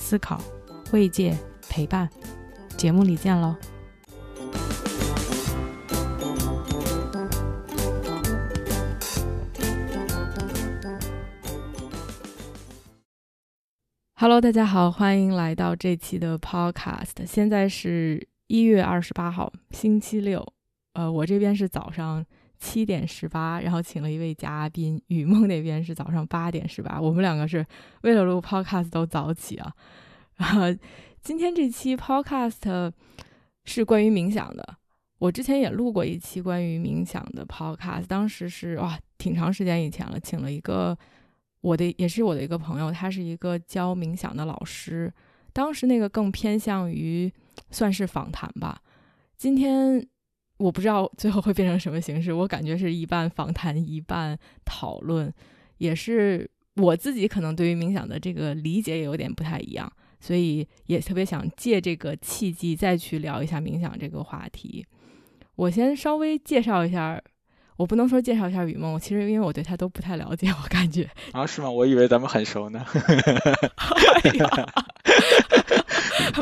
思考、慰藉、陪伴，节目里见喽！Hello，大家好，欢迎来到这期的 Podcast。现在是一月二十八号，星期六。呃，我这边是早上七点十八，然后请了一位嘉宾，雨梦那边是早上八点十八。我们两个是为了录 Podcast 都早起啊。啊，今天这期 podcast 是关于冥想的。我之前也录过一期关于冥想的 podcast，当时是哇，挺长时间以前了，请了一个我的，也是我的一个朋友，他是一个教冥想的老师。当时那个更偏向于算是访谈吧。今天我不知道最后会变成什么形式，我感觉是一半访谈一半讨论，也是我自己可能对于冥想的这个理解也有点不太一样。所以也特别想借这个契机再去聊一下冥想这个话题。我先稍微介绍一下，我不能说介绍一下雨梦，其实因为我对他都不太了解，我感觉啊是吗？我以为咱们很熟呢。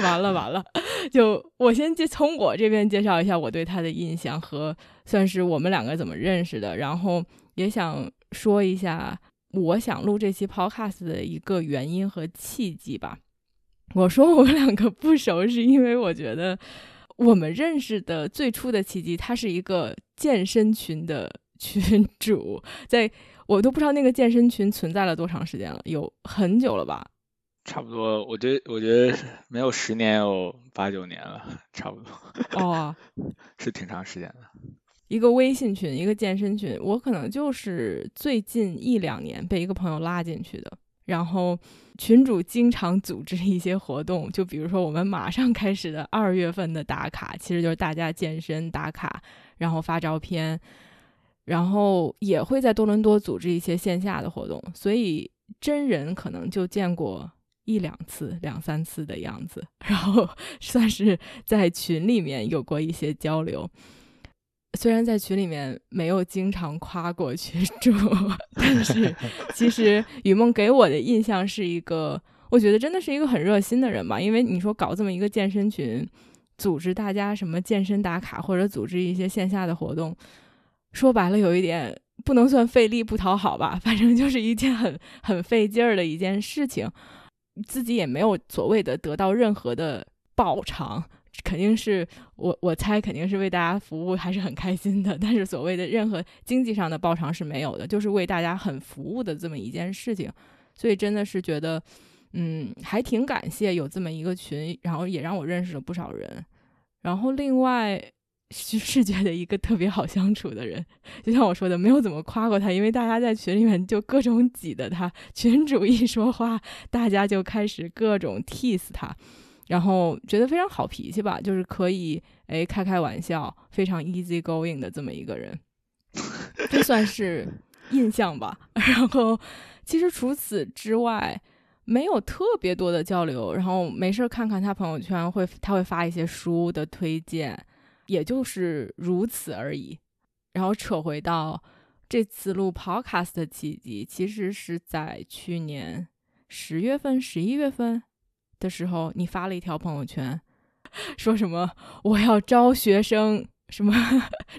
完了完了，就我先介从我这边介绍一下我对他的印象和算是我们两个怎么认识的，然后也想说一下我想录这期 podcast 的一个原因和契机吧。我说我们两个不熟，是因为我觉得我们认识的最初的契机，他是一个健身群的 群主，在我都不知道那个健身群存在了多长时间了，有很久了吧？差不多，我觉得我觉得没有十年，有八九年了，差不多。哦，是挺长时间的。一个微信群，一个健身群，我可能就是最近一两年被一个朋友拉进去的。然后群主经常组织一些活动，就比如说我们马上开始的二月份的打卡，其实就是大家健身打卡，然后发照片，然后也会在多伦多组织一些线下的活动，所以真人可能就见过一两次、两三次的样子，然后算是在群里面有过一些交流。虽然在群里面没有经常夸过群主，但是其实雨梦给我的印象是一个，我觉得真的是一个很热心的人吧。因为你说搞这么一个健身群，组织大家什么健身打卡，或者组织一些线下的活动，说白了有一点不能算费力不讨好吧，反正就是一件很很费劲儿的一件事情，自己也没有所谓的得到任何的报偿。肯定是我，我猜肯定是为大家服务，还是很开心的。但是所谓的任何经济上的报偿是没有的，就是为大家很服务的这么一件事情。所以真的是觉得，嗯，还挺感谢有这么一个群，然后也让我认识了不少人。然后另外是是觉得一个特别好相处的人，就像我说的，没有怎么夸过他，因为大家在群里面就各种挤的他，群主一说话，大家就开始各种 tease 他。然后觉得非常好脾气吧，就是可以哎开开玩笑，非常 easy going 的这么一个人，这算是印象吧。然后其实除此之外没有特别多的交流。然后没事看看他朋友圈，会他会发一些书的推荐，也就是如此而已。然后扯回到这次录 podcast 的契机，其实是在去年十月份、十一月份。的时候，你发了一条朋友圈，说什么我要招学生，什么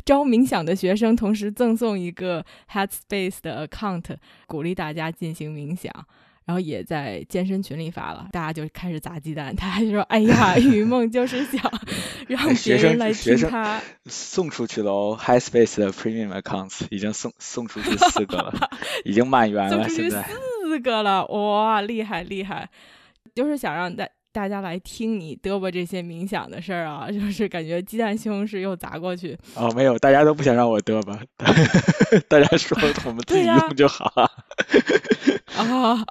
招冥想的学生，同时赠送一个 Headspace 的 account，鼓励大家进行冥想。然后也在健身群里发了，大家就开始砸鸡蛋。他还说：“哎呀，雨 梦就是想 让别人来听他 送出去了哦 High Space 的 Premium accounts 已经送送出去四个了，已经满员了，现在四个了，哇，厉害厉害！”就是想让大大家来听你嘚啵这些冥想的事儿啊，就是感觉鸡蛋西红柿又砸过去。哦，没有，大家都不想让我嘚啵，大家说我们自己用就好了。啊，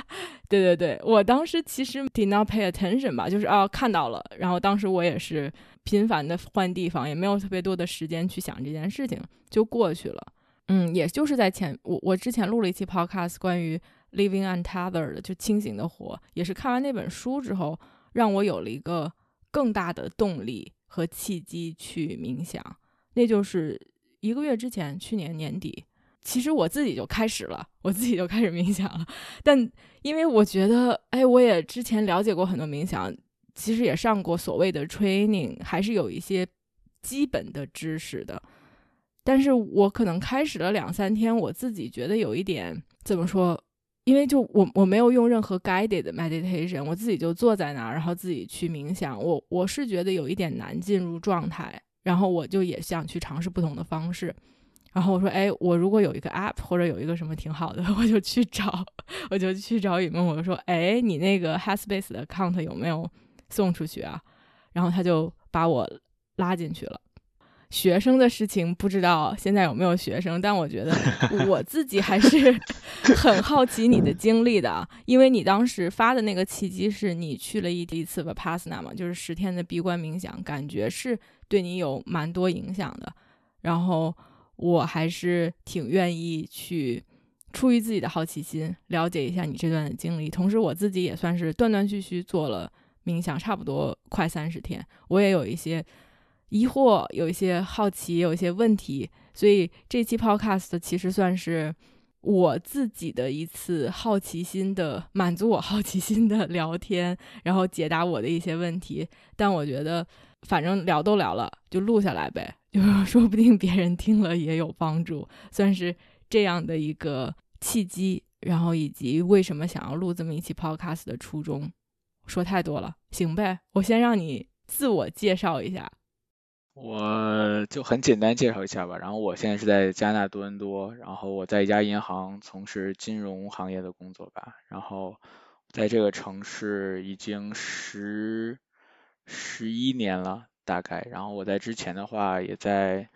对对对，我当时其实 did not pay attention 吧，就是哦看到了，然后当时我也是频繁的换地方，也没有特别多的时间去想这件事情，就过去了。嗯，也就是在前我我之前录了一期 podcast 关于 living untethered 就清醒的活，也是看完那本书之后，让我有了一个更大的动力和契机去冥想，那就是一个月之前，去年年底。其实我自己就开始了，我自己就开始冥想了。但因为我觉得，哎，我也之前了解过很多冥想，其实也上过所谓的 training，还是有一些基本的知识的。但是我可能开始了两三天，我自己觉得有一点怎么说？因为就我我没有用任何 guided meditation，我自己就坐在那儿，然后自己去冥想。我我是觉得有一点难进入状态，然后我就也想去尝试不同的方式。然后我说，哎，我如果有一个 app 或者有一个什么挺好的，我就去找，我就去找雨梦，我就说，哎，你那个 Headspace 的 account 有没有送出去啊？然后他就把我拉进去了。学生的事情不知道现在有没有学生，但我觉得 我自己还是 很好奇你的经历的，因为你当时发的那个契机是你去了一一次 Vipassana 嘛，就是十天的闭关冥想，感觉是对你有蛮多影响的，然后。我还是挺愿意去，出于自己的好奇心，了解一下你这段的经历。同时，我自己也算是断断续续做了冥想，差不多快三十天。我也有一些疑惑，有一些好奇，有一些问题。所以这期 Podcast 其实算是我自己的一次好奇心的满足，我好奇心的聊天，然后解答我的一些问题。但我觉得，反正聊都聊了，就录下来呗。就 说不定别人听了也有帮助，算是这样的一个契机，然后以及为什么想要录这么一期 podcast 的初衷。说太多了，行呗，我先让你自我介绍一下。我就很简单介绍一下吧。然后我现在是在加拿大多伦多，然后我在一家银行从事金融行业的工作吧。然后在这个城市已经十十一年了。大概，然后我在之前的话也在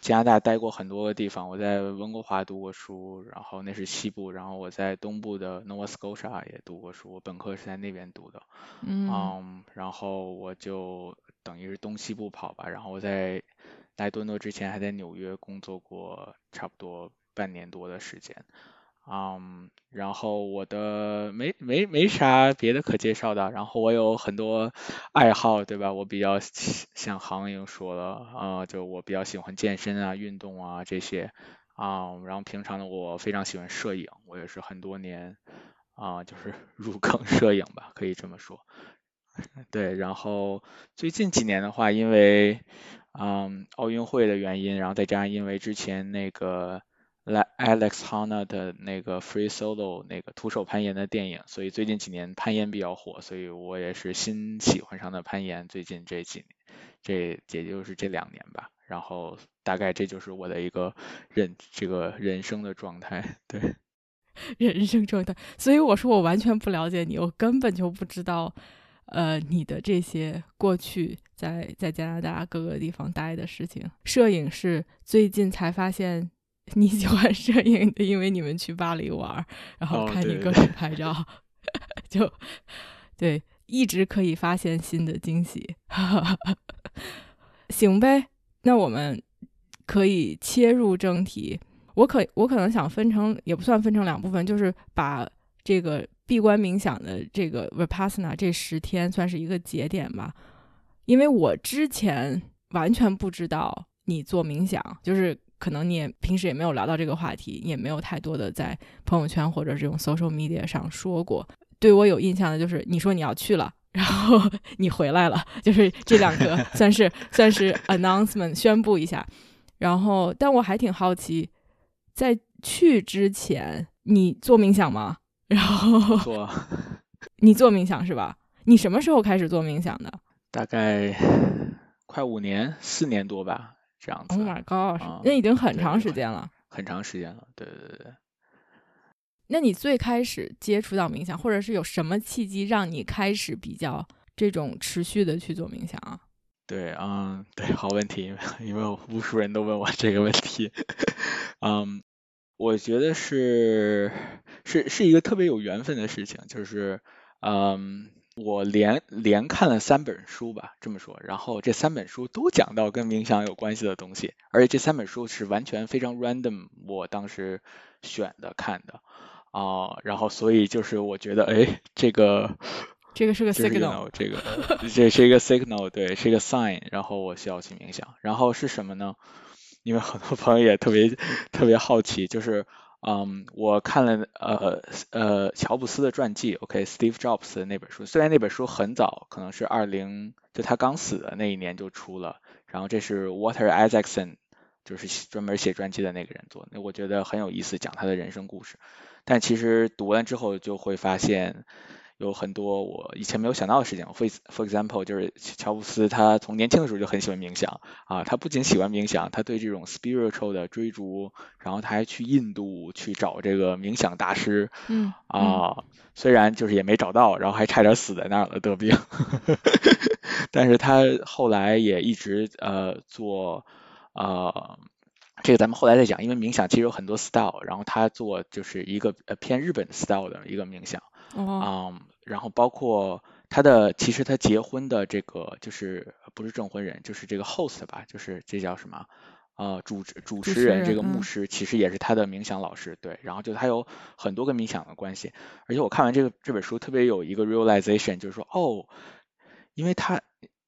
加拿大待过很多个地方，我在温哥华读过书，然后那是西部，然后我在东部的 Nova Scotia 也读过书，我本科是在那边读的，嗯，然后我就等于是东西部跑吧，然后我在来多伦多之前还在纽约工作过差不多半年多的时间。嗯，然后我的没没没啥别的可介绍的，然后我有很多爱好，对吧？我比较像行英说了，啊，就我比较喜欢健身啊、运动啊这些，啊，然后平常呢，我非常喜欢摄影，我也是很多年啊，就是 入坑摄影吧，可以这么说。对，然后最近几年的话，因为嗯奥运会的原因，然后再加上因为之前那个。来 Alex Honnold 的那个 Free Solo 那个徒手攀岩的电影，所以最近几年攀岩比较火，所以我也是新喜欢上的攀岩。最近这几年，这也就是这两年吧。然后大概这就是我的一个人这个人生的状态，对，人生状态。所以我说我完全不了解你，我根本就不知道呃你的这些过去在在加拿大各个地方待的事情。摄影是最近才发现。你喜欢摄影的，因为你们去巴黎玩，然后看你各种拍照，就对，一直可以发现新的惊喜。行呗，那我们可以切入正题。我可我可能想分成，也不算分成两部分，就是把这个闭关冥想的这个 Vipassana 这十天算是一个节点吧。因为我之前完全不知道你做冥想，就是。可能你也平时也没有聊到这个话题，也没有太多的在朋友圈或者这种 social media 上说过。对我有印象的就是你说你要去了，然后 你回来了，就是这两个 算是算是 announcement 宣布一下。然后，但我还挺好奇，在去之前你做冥想吗？然后做，你做冥想是吧？你什么时候开始做冥想的？大概快五年，四年多吧。这样子，Oh my God，那已经很长时间了，很长时间了，对对对对。那你最开始接触到冥想，或者是有什么契机让你开始比较这种持续的去做冥想啊？对，嗯，对，好问题，因为无数人都问我这个问题，嗯，我觉得是是是一个特别有缘分的事情，就是嗯。我连连看了三本书吧，这么说，然后这三本书都讲到跟冥想有关系的东西，而且这三本书是完全非常 random，我当时选的看的啊，然后所以就是我觉得，哎，这个这个是个 signal，这个这是一个 signal，对，是一个 sign，然后我需要去冥想，然后是什么呢？因为很多朋友也特别特别好奇，就是。嗯，我看了呃呃乔布斯的传记，OK，Steve Jobs 的那本书，虽然那本书很早，可能是二零就他刚死的那一年就出了，然后这是 Walter Isaacson，就是专门写传记的那个人做，那我觉得很有意思，讲他的人生故事，但其实读完之后就会发现。有很多我以前没有想到的事情。For for example，就是乔布斯他从年轻的时候就很喜欢冥想啊，他不仅喜欢冥想，他对这种 spiritual 的追逐，然后他还去印度去找这个冥想大师，嗯啊，虽然就是也没找到，然后还差点死在那儿了得病，但是他后来也一直呃做呃，这个咱们后来再讲，因为冥想其实有很多 style，然后他做就是一个呃偏日本 style 的一个冥想。嗯，然后包括他的，其实他结婚的这个就是不是证婚人，就是这个 host 吧，就是这叫什么？呃，主持主持人这个牧师其实也是他的冥想老师，对。然后就他有很多个冥想的关系，而且我看完这个这本书特别有一个 realization，就是说哦，因为他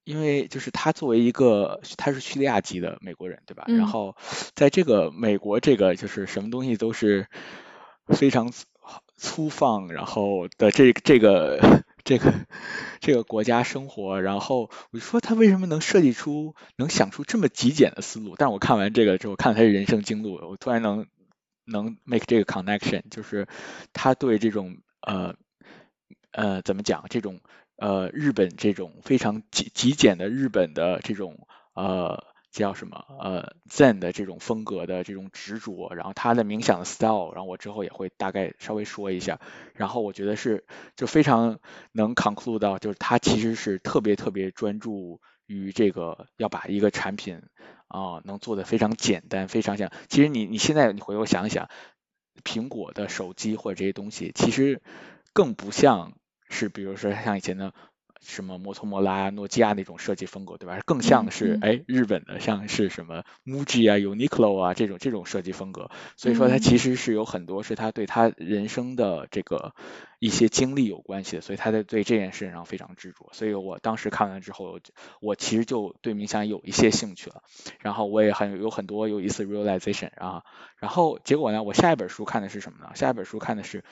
因为就是他作为一个他是叙利亚籍的美国人，对吧？然后在这个美国这个就是什么东西都是非常。粗放，然后的这这个 这个这个国家生活，然后我就说他为什么能设计出能想出这么极简的思路？但我看完这个之后，看了他的人生经路，我突然能能 make 这个 connection，就是他对这种呃呃怎么讲这种呃日本这种非常极极简的日本的这种呃。叫什么？呃，Zen 的这种风格的这种执着，然后他的冥想的 style，然后我之后也会大概稍微说一下。然后我觉得是就非常能 conclude 到，就是他其实是特别特别专注于这个要把一个产品啊能做的非常简单，非常像。其实你你现在你回头想想，苹果的手机或者这些东西，其实更不像是，比如说像以前的。什么摩托罗拉、诺基亚那种设计风格，对吧？更像是哎日本的，像是什么 MUJI 啊、Uniqlo 啊这种这种设计风格。所以说它其实是有很多是他对他人生的这个一些经历有关系的，所以他在对这件事上非常执着。所以我当时看完之后，我其实就对冥想有一些兴趣了。然后我也很有很多有意思 realization 啊。然后结果呢，我下一本书看的是什么呢？下一本书看的是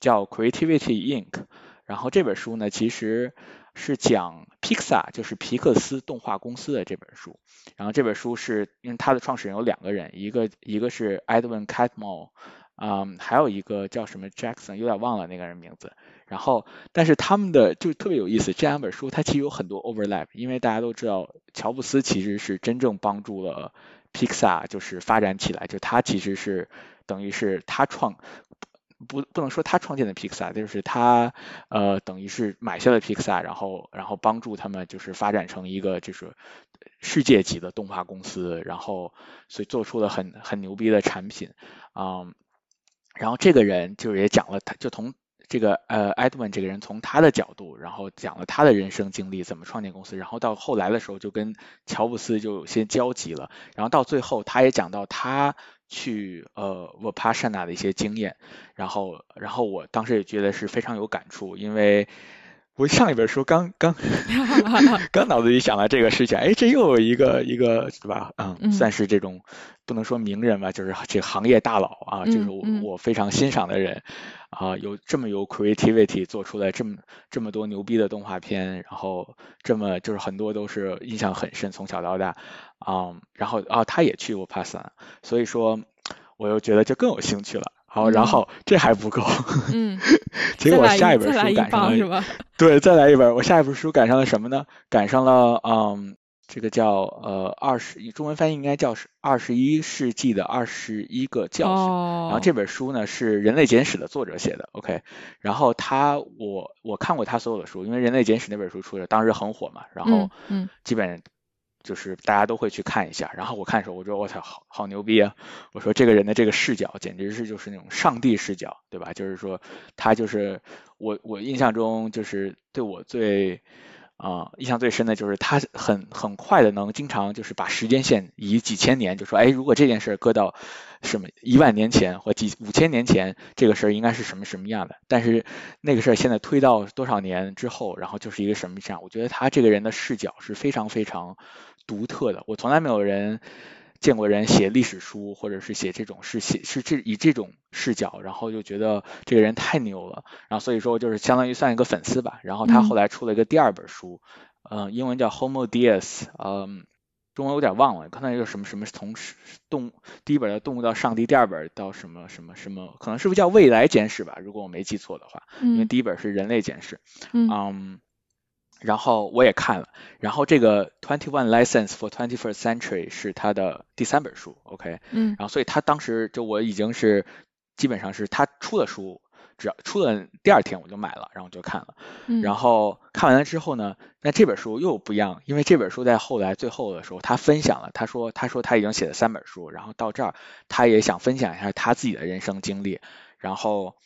叫 Creativity Inc。然后这本书呢，其实是讲 Pixar，就是皮克斯动画公司的这本书。然后这本书是因为它的创始人有两个人，一个一个是 Edwin Catmull，嗯，还有一个叫什么 Jackson，有点忘了那个人名字。然后，但是他们的就特别有意思，这两本书它其实有很多 overlap，因为大家都知道乔布斯其实是真正帮助了 Pixar 就是发展起来，就他其实是等于是他创。不不能说他创建的 Pixar，就是他呃等于是买下了 Pixar，然后然后帮助他们就是发展成一个就是世界级的动画公司，然后所以做出了很很牛逼的产品啊。然后这个人就是也讲了，他就从这个呃 Edwin 这个人从他的角度，然后讲了他的人生经历，怎么创建公司，然后到后来的时候就跟乔布斯就有些交集了，然后到最后他也讲到他。去呃我帕山纳的一些经验，然后然后我当时也觉得是非常有感触，因为我上一本书刚刚 刚脑子里想到这个事情，哎，这又有一个一个是吧？嗯，算是这种不能说名人吧，就是这行业大佬啊，就是我我非常欣赏的人啊，有这么有 creativity 做出来这么这么多牛逼的动画片，然后这么就是很多都是印象很深，从小到大。啊，然后啊，他也去过帕萨，所以说我又觉得就更有兴趣了。好，然后这还不够，嗯，结果下一本书赶上了，对，再来一本。我下一本书赶上了什么呢？赶上了，嗯，这个叫呃二十，中文翻译应该叫是二十一世纪的二十一个教训。然后这本书呢是《人类简史》的作者写的，OK。然后他我我看过他所有的书，因为《人类简史》那本书出的当时很火嘛，然后嗯，基本。就是大家都会去看一下。然后我看的时候，我说我操，好好牛逼啊！我说这个人的这个视角简直是就是那种上帝视角，对吧？就是说他就是我我印象中就是对我最。啊，印象最深的就是他很很快的能经常就是把时间线以几千年，就说，哎，如果这件事搁到什么一万年前或几五千年前，这个事儿应该是什么什么样的？但是那个事儿现在推到多少年之后，然后就是一个什么样？我觉得他这个人的视角是非常非常独特的，我从来没有人。见过人写历史书，或者是写这种是写是这以这种视角，然后就觉得这个人太牛了，然后所以说就是相当于算一个粉丝吧。然后他后来出了一个第二本书，嗯，英文叫 Homo Deus，嗯，中文有点忘了，可能有什么什么从动第一本的动物到上帝，第二本到什么什么什么，可能是不是叫未来简史吧？如果我没记错的话，因为第一本是人类简史，嗯。然后我也看了，然后这个 Twenty One Lessons for Twenty First Century 是他的第三本书，OK，嗯，然后所以他当时就我已经是基本上是他出的书，只要出了第二天我就买了，然后就看了，然后看完了之后呢，那这本书又不一样，因为这本书在后来最后的时候他分享了，他说他说他已经写了三本书，然后到这儿他也想分享一下他自己的人生经历，然后。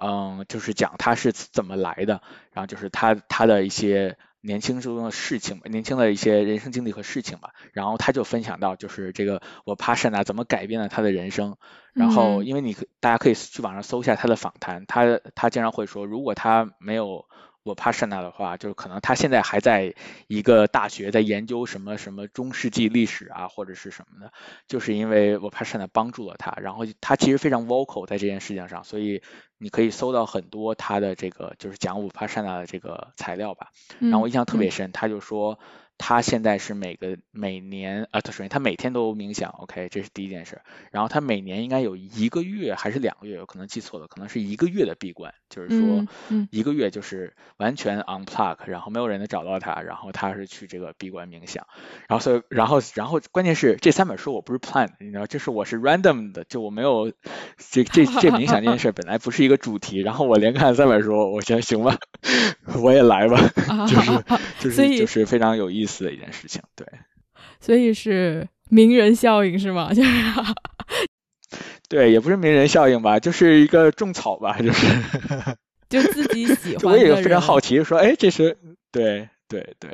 嗯，就是讲他是怎么来的，然后就是他他的一些年轻时候的事情，年轻的一些人生经历和事情吧。然后他就分享到，就是这个我帕善娜怎么改变了他的人生。然后因为你大家可以去网上搜一下他的访谈，他他经常会说，如果他没有。我帕什纳的话，就是可能他现在还在一个大学在研究什么什么中世纪历史啊，或者是什么的，就是因为我帕什纳帮助了他，然后他其实非常 vocal 在这件事情上，所以你可以搜到很多他的这个就是讲我帕什纳的这个材料吧。然后我印象特别深，他就说。他现在是每个每年啊，他首先他每天都冥想，OK，这是第一件事。然后他每年应该有一个月还是两个月，我可能记错了，可能是一个月的闭关，就是说一个月就是完全 unplug，然后没有人能找到他，然后他是去这个闭关冥想。然后所以然后然后关键是这三本书我不是 plan，你知道，就是我是 random 的，就我没有这这这冥想这件事本来不是一个主题，然后我连看三本书，我想行吧，我也来吧，就是 就是就是非常有意思。思的一件事情，对，所以是名人效应是吗？就是，对，也不是名人效应吧，就是一个种草吧，就是，就自己喜 欢。我也非常好奇，说，哎，这是对对对，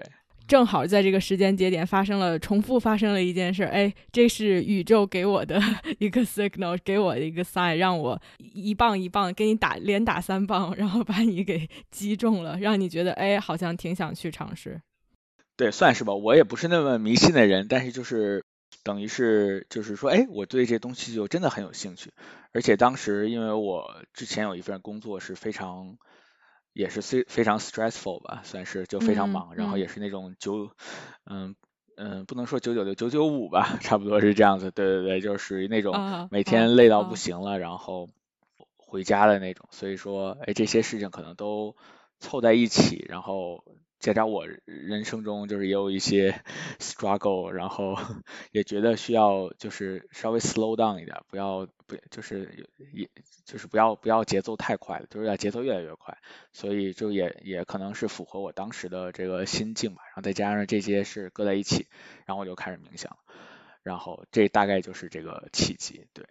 正好在这个时间节点发生了，重复发生了一件事，哎，这是宇宙给我的 一个 signal，给我的一个 sign，让我一棒一棒给你打，连打三棒，然后把你给击中了，让你觉得，哎，好像挺想去尝试。对，算是吧。我也不是那么迷信的人，但是就是等于是就是说，哎，我对这东西就真的很有兴趣。而且当时因为我之前有一份工作是非常也是非非常 stressful 吧，算是就非常忙，然后也是那种九嗯嗯不能说九九六九九五吧，差不多是这样子。对对对，就是属于那种每天累到不行了，然后回家的那种。所以说，哎，这些事情可能都凑在一起，然后。加上我人生中就是也有一些 struggle，然后 也觉得需要就是稍微 slow down 一点，不要不就是也就是不要不要节奏太快了，就是要节奏越来越快，所以就也也可能是符合我当时的这个心境吧。然后再加上这些是搁在一起，然后我就开始冥想，然后这大概就是这个契机，对。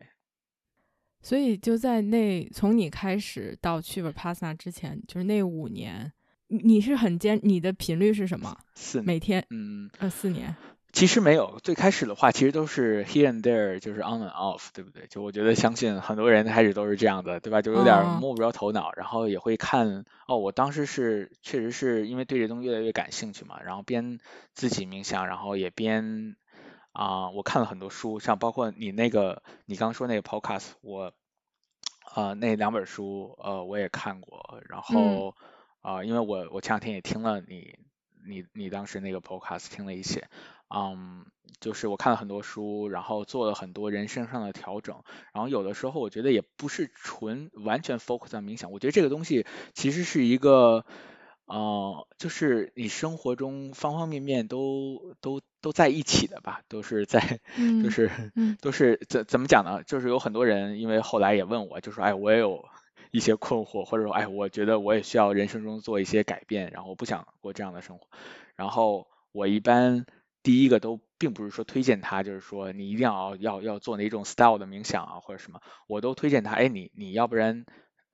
所以就在那从你开始到去往 PAsa 之前，就是那五年。你是很坚，你的频率是什么？四每天，嗯，呃，四年。其实没有，最开始的话其实都是 here and there，就是 on and off，对不对？就我觉得相信很多人开始都是这样的，对吧？就有点摸不着头脑，然后也会看，哦，我当时是确实是因为对这东西越来越感兴趣嘛，然后边自己冥想，然后也边啊，我看了很多书，像包括你那个你刚说那个 podcast，我啊那两本书呃我也看过，然后。啊，因为我我前两天也听了你你你当时那个 podcast 听了一些，嗯，就是我看了很多书，然后做了很多人生上的调整，然后有的时候我觉得也不是纯完全 focus 在冥想，我觉得这个东西其实是一个，呃，就是你生活中方方面面都都都在一起的吧，都是在，就是都是怎怎么讲呢？就是有很多人因为后来也问我，就说哎，我也有。一些困惑，或者说，哎，我觉得我也需要人生中做一些改变，然后我不想过这样的生活。然后我一般第一个都并不是说推荐他，就是说你一定要要要做哪种 style 的冥想啊或者什么，我都推荐他，哎，你你要不然。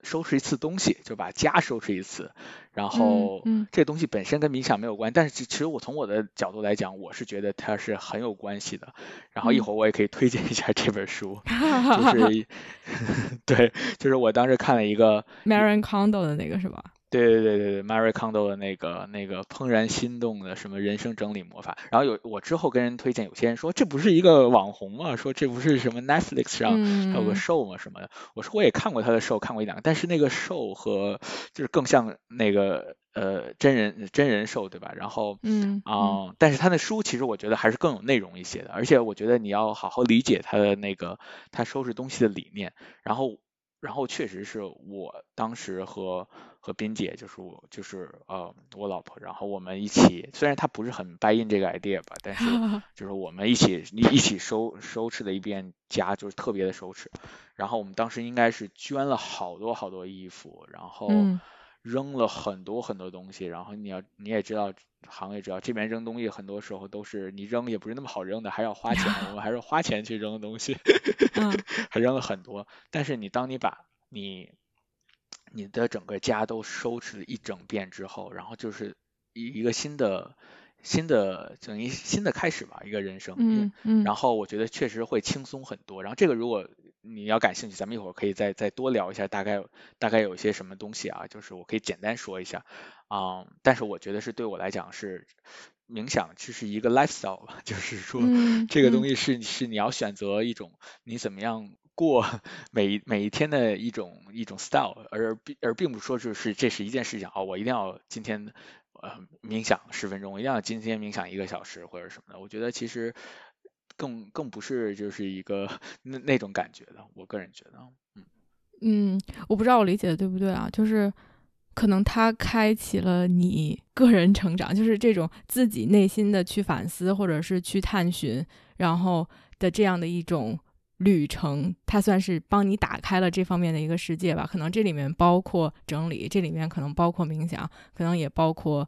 收拾一次东西，就把家收拾一次，然后这东西本身跟冥想没有关，但是其实我从我的角度来讲，我是觉得它是很有关系的。然后一会儿我也可以推荐一下这本书，就是 对，就是我当时看了一个 Marin Kondo 的那个是吧？对对对对对，Mary Kondo 的那个那个怦然心动的什么人生整理魔法，然后有我之后跟人推荐，有些人说这不是一个网红嘛？说这不是什么 Netflix 上还有个 show 吗？什么的？我说我也看过他的 show，看过一两个，但是那个 show 和就是更像那个呃真人真人 show 对吧？然后嗯啊，但是他的书其实我觉得还是更有内容一些的，而且我觉得你要好好理解他的那个他收拾东西的理念，然后。然后确实是我当时和和斌姐，就是我就是呃我老婆，然后我们一起，虽然她不是很 buy in 这个 idea 吧，但是 就是我们一起一一起收收拾了一遍家，就是特别的收拾。然后我们当时应该是捐了好多好多衣服，然后扔了很多很多东西。然后你要你也知道。行业主要这边扔东西很多时候都是你扔也不是那么好扔的，还要花钱，我们还是花钱去扔东西，还扔了很多。但是你当你把你你的整个家都收拾了一整遍之后，然后就是一一个新的新的等于新的开始吧，一个人生。嗯嗯。然后我觉得确实会轻松很多。然后这个如果你要感兴趣，咱们一会儿可以再再多聊一下，大概大概有一些什么东西啊？就是我可以简单说一下。啊，但是我觉得是对我来讲是冥想，其实一个 lifestyle 吧，就是说这个东西是是你要选择一种你怎么样过每每一天的一种一种 style，而并而并不说就是这是一件事情啊，我一定要今天呃冥想十分钟，一定要今天冥想一个小时或者什么的，我觉得其实更更不是就是一个那那种感觉的，我个人觉得，嗯嗯，我不知道我理解的对不对啊，就是。可能它开启了你个人成长，就是这种自己内心的去反思，或者是去探寻，然后的这样的一种旅程，它算是帮你打开了这方面的一个世界吧。可能这里面包括整理，这里面可能包括冥想，可能也包括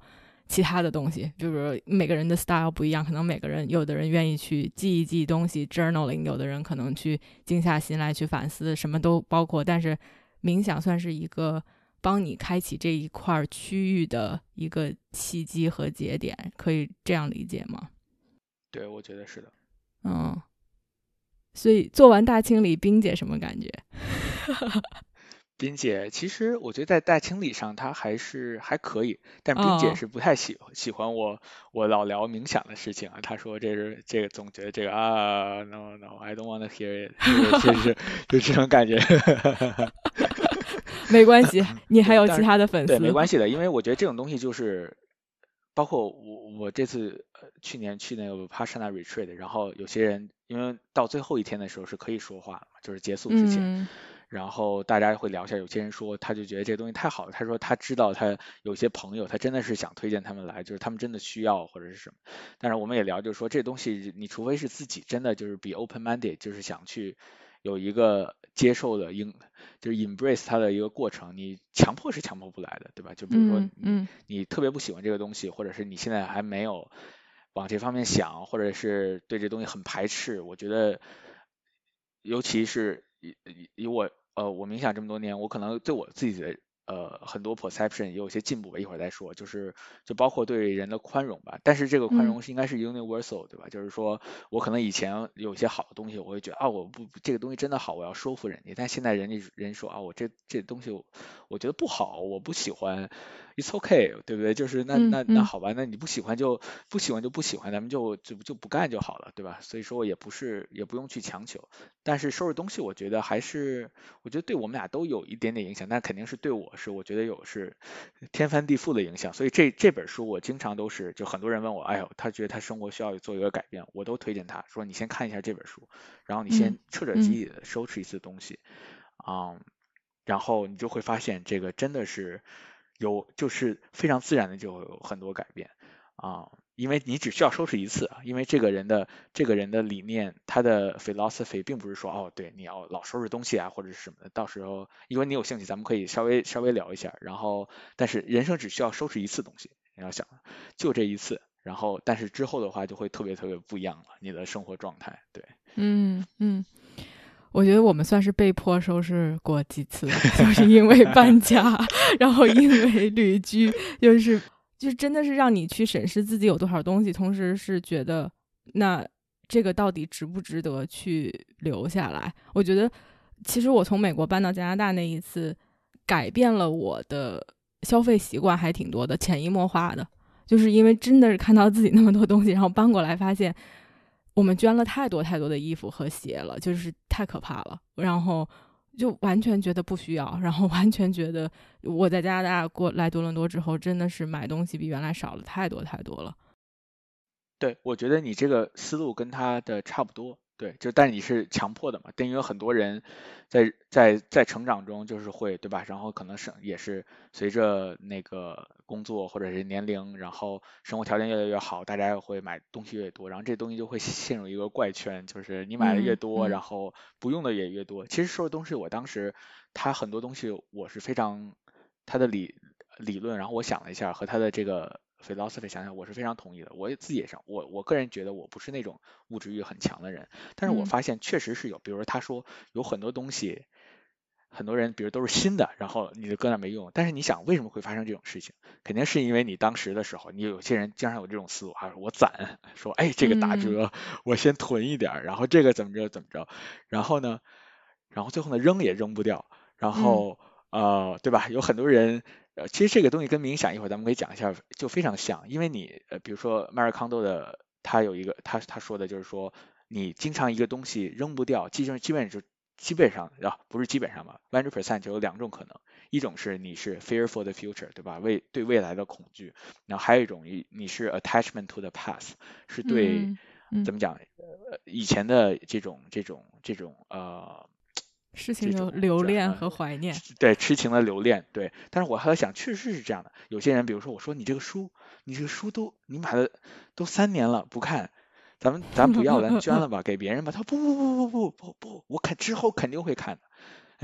其他的东西。就是每个人的 style 不一样，可能每个人有的人愿意去记一记东西，journaling，有的人可能去静下心来去反思，什么都包括。但是冥想算是一个。帮你开启这一块区域的一个契机和节点，可以这样理解吗？对，我觉得是的。嗯，所以做完大清理，冰姐什么感觉？冰姐，其实我觉得在大清理上，她还是还可以，但冰姐是不太喜喜欢我我老聊冥想的事情啊。她说这是这个总觉得这个啊，no no，I don't want to hear it，就是 就这种感觉。没关系，你还有其他的粉丝。对，没关系的，因为我觉得这种东西就是，包括我我这次呃去年去那个 Passion Retreat，然后有些人因为到最后一天的时候是可以说话就是结束之前，然后大家会聊一下。有些人说他就觉得这个东西太好了，他说他知道他有些朋友他真的是想推荐他们来，就是他们真的需要或者是什么。但是我们也聊，就是说这东西你除非是自己真的就是比 open minded，就是想去。有一个接受的应就是 embrace 它的一个过程，你强迫是强迫不来的，对吧？就比如说，嗯，你特别不喜欢这个东西，或者是你现在还没有往这方面想，或者是对这东西很排斥，我觉得，尤其是以以我呃我冥想这么多年，我可能对我自己的。呃，很多 perception 也有些进步吧，一会儿再说。就是就包括对人的宽容吧，但是这个宽容是应该是 universal，对吧？就是说我可能以前有些好的东西，我会觉得啊，我不这个东西真的好，我要说服人家。但现在人家人说啊，我这这东西我觉得不好，我不喜欢，it's okay，对不对？就是那那那好吧，那你不喜欢就不喜欢就不喜欢，咱们就就就不干就好了，对吧？所以说也不是也不用去强求。但是收拾东西，我觉得还是我觉得对我们俩都有一点点影响，但肯定是对我。是我觉得有是天翻地覆的影响，所以这这本书我经常都是，就很多人问我，哎呦，他觉得他生活需要做一个改变，我都推荐他说你先看一下这本书，然后你先彻彻底底的收拾一次东西，嗯，然后你就会发现这个真的是有，就是非常自然的就有很多改变啊。因为你只需要收拾一次，因为这个人的这个人的理念，他的 philosophy 并不是说哦，对，你要老收拾东西啊，或者是什么的。到时候，因为你有兴趣，咱们可以稍微稍微聊一下。然后，但是人生只需要收拾一次东西，你要想，就这一次。然后但是之后的话就会特别特别不一样了，你的生活状态，对，嗯嗯。我觉得我们算是被迫收拾过几次，就是因为搬家，然后因为旅居，就是就真的是让你去审视自己有多少东西，同时是觉得那这个到底值不值得去留下来？我觉得其实我从美国搬到加拿大那一次，改变了我的消费习惯还挺多的，潜移默化的，就是因为真的是看到自己那么多东西，然后搬过来发现。我们捐了太多太多的衣服和鞋了，就是太可怕了。然后就完全觉得不需要，然后完全觉得我在加拿大过来多伦多之后，真的是买东西比原来少了太多太多了。对，我觉得你这个思路跟他的差不多。对，就但你是强迫的嘛？但因为很多人在在在成长中就是会对吧？然后可能是也是随着那个工作或者是年龄，然后生活条件越来越好，大家也会买东西越多，然后这东西就会陷入一个怪圈，就是你买的越多，然后不用的也越多。其实说的东西，我当时他很多东西我是非常他的理理论，然后我想了一下和他的这个。Philosophy 想想，我是非常同意的。我自己也上，我我个人觉得我不是那种物质欲很强的人，但是我发现确实是有。比如说他说有很多东西，很多人比如都是新的，然后你就搁那没用。但是你想为什么会发生这种事情？肯定是因为你当时的时候，你有些人经常有这种思路，还是我攒，说哎这个打折，我先囤一点，然后这个怎么着怎么着，然后呢，然后最后呢扔也扔不掉，然后呃对吧？有很多人。呃，其实这个东西跟冥想一会儿咱们可以讲一下，就非常像，因为你呃，比如说迈尔康多的，他有一个他他说的就是说，你经常一个东西扔不掉，基本基本就基本上啊，不是基本上吧，one hundred percent 就有两种可能，一种是你是 fear for the future，对吧？为对未来的恐惧，然后还有一种你你是 attachment to the past，是对怎么讲呃以前的这种这种这种呃。事情的留恋和怀念，对痴情的留恋，对。但是我后来想，确实是这样的。有些人，比如说我说你这个书，你这个书都你买了都三年了，不看，咱们咱不要，咱捐了吧，给别人吧。他不不不不不不不，我肯之后肯定会看的。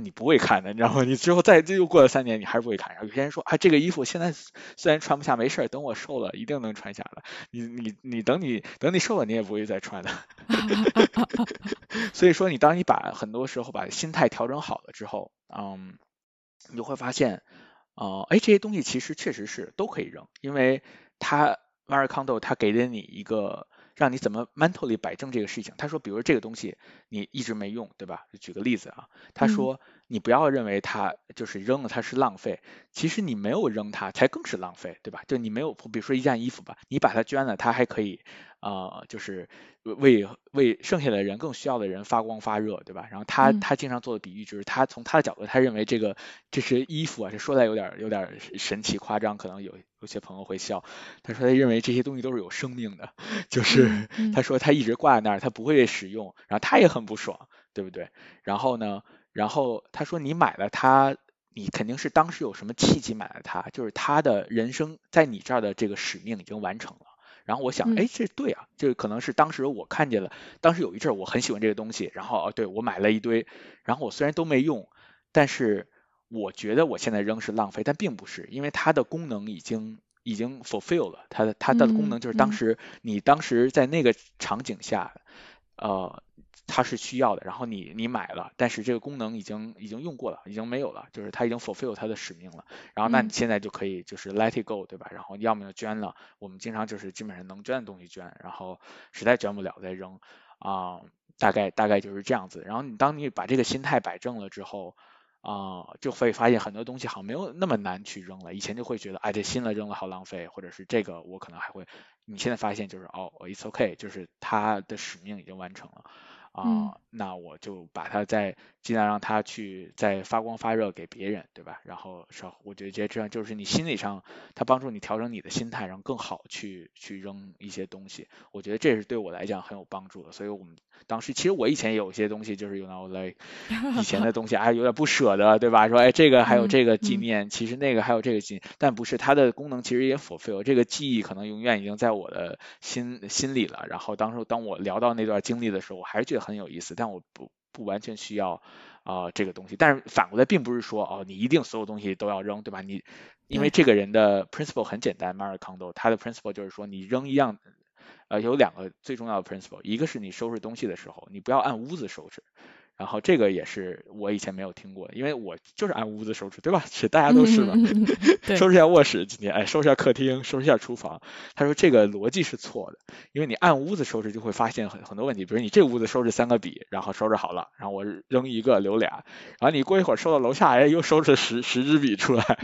你不会看的，你知道吗？你之后再这又过了三年，你还是不会看。然后有些人说啊，这个衣服现在虽然穿不下，没事儿，等我瘦了，一定能穿下来。你你你等你等你瘦了，你也不会再穿的。所以说，你当你把很多时候把心态调整好了之后，嗯，你就会发现，哦，哎，这些东西其实确实是都可以扔，因为他 Marie Kondo 他给了你一个。让你怎么 mentally 摆正这个事情？他说，比如这个东西你一直没用，对吧？举个例子啊，他说你不要认为它就是扔了它是浪费，其实你没有扔它才更是浪费，对吧？就你没有，比如说一件衣服吧，你把它捐了，它还可以。呃，就是为为剩下的人更需要的人发光发热，对吧？然后他他经常做的比喻就是，他从他的角度，他认为这个这是衣服啊，这说来有点有点神奇夸张，可能有有些朋友会笑。他说他认为这些东西都是有生命的，就是他说他一直挂在那儿，他不会使用，然后他也很不爽，对不对？然后呢，然后他说你买了它，你肯定是当时有什么契机买了它，就是他的人生在你这儿的这个使命已经完成了。然后我想，哎，这对啊，这可能是当时我看见了，当时有一阵我很喜欢这个东西，然后哦，对我买了一堆，然后我虽然都没用，但是我觉得我现在扔是浪费，但并不是，因为它的功能已经已经 fulfill 了，它的它的功能就是当时你当时在那个场景下，呃。它是需要的，然后你你买了，但是这个功能已经已经用过了，已经没有了，就是它已经 fulfill 它的使命了。然后那你现在就可以就是 let it go，对吧？然后要么就捐了，我们经常就是基本上能捐的东西捐，然后实在捐不了再扔啊，大概大概就是这样子。然后你当你把这个心态摆正了之后啊，就会发现很多东西好像没有那么难去扔了。以前就会觉得哎这新了扔了好浪费，或者是这个我可能还会，你现在发现就是哦 it's okay，就是它的使命已经完成了。啊，那我就把它再尽量让它去再发光发热给别人，对吧？然后少，我觉得这这样就是你心理上，它帮助你调整你的心态，然后更好去去扔一些东西。我觉得这是对我来讲很有帮助的。所以我们当时其实我以前有一些东西就是有那种类以前的东西，哎，有点不舍得，对吧？说哎这个还有这个纪念，其实那个还有这个纪，但不是它的功能其实也 fulfill 这个记忆可能永远已经在我的心心里了。然后当时当我聊到那段经历的时候，我还是觉得。很有意思，但我不不完全需要啊这个东西。但是反过来，并不是说哦，你一定所有东西都要扔，对吧？你因为这个人的 principle 很简单 m a r i Kondo 他的 principle 就是说，你扔一样，呃，有两个最重要的 principle，一个是你收拾东西的时候，你不要按屋子收拾。然后这个也是我以前没有听过，因为我就是按屋子收拾，对吧？是大家都是嘛。收拾一下卧室，今天哎，收拾一下客厅，收拾一下厨房。他说这个逻辑是错的，因为你按屋子收拾就会发现很很多问题，比如你这屋子收拾三个笔，然后收拾好了，然后我扔一个留俩，然后你过一会儿收到楼下，哎，又收拾十十支笔出来。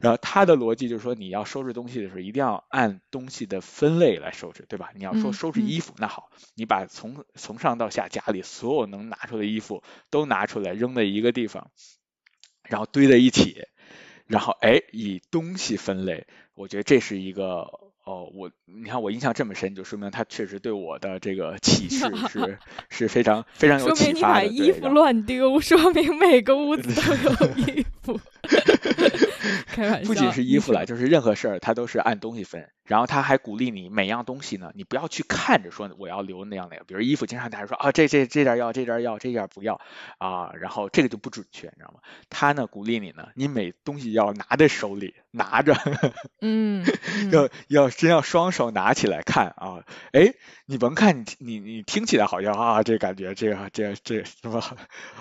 然后他的逻辑就是说，你要收拾东西的时候，一定要按东西的分类来收拾，对吧？你要说收拾衣服，那好，你把从从上到下家里所有能拿出的衣服都拿出来扔在一个地方，然后堆在一起，然后哎以东西分类，我觉得这是一个哦，我你看我印象这么深，就说明他确实对我的这个启示是 是非常非常有启发的。说明你把衣服乱丢，说明每个屋子都有衣服。不仅是衣服了，就是任何事儿，他都是按东西分。然后他还鼓励你每样东西呢，你不要去看着说我要留那样那个。比如衣服，经常大家说啊，这这这件要，这件要，这件不要啊，然后这个就不准确，你知道吗？他呢鼓励你呢，你每东西要拿在手里拿着，嗯，要要真要双手拿起来看啊，哎，你甭看你你你听起来好像啊，这感觉这个这这什么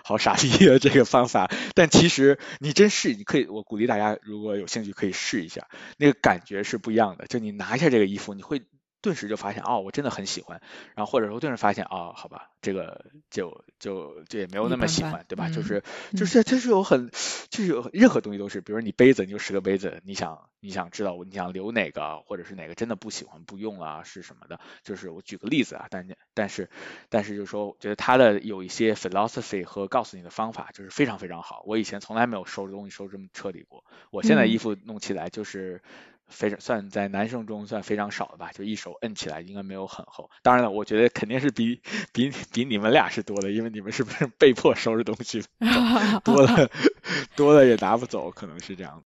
好傻逼啊这个方法，但其实你真是，你可以，我鼓励大家如如果有兴趣可以试一下，那个感觉是不一样的，就你。拿一下这个衣服，你会顿时就发现，哦，我真的很喜欢。然后或者说顿时发现，哦，好吧，这个就就就也没有那么喜欢，对吧？就是就是就是有很就是有任何东西都是，比如你杯子，你就十个杯子，你想你想知道你想留哪个，或者是哪个真的不喜欢不用了是什么的？就是我举个例子啊，但但是但是就是说，我觉得他的有一些 philosophy 和告诉你的方法就是非常非常好。我以前从来没有收拾东西收这么彻底过。我现在衣服弄起来就是。非常算在男生中算非常少的吧，就一手摁起来应该没有很厚。当然了，我觉得肯定是比比比你们俩是多的，因为你们是不是被迫收拾东西 多了多了也拿不走，可能是这样。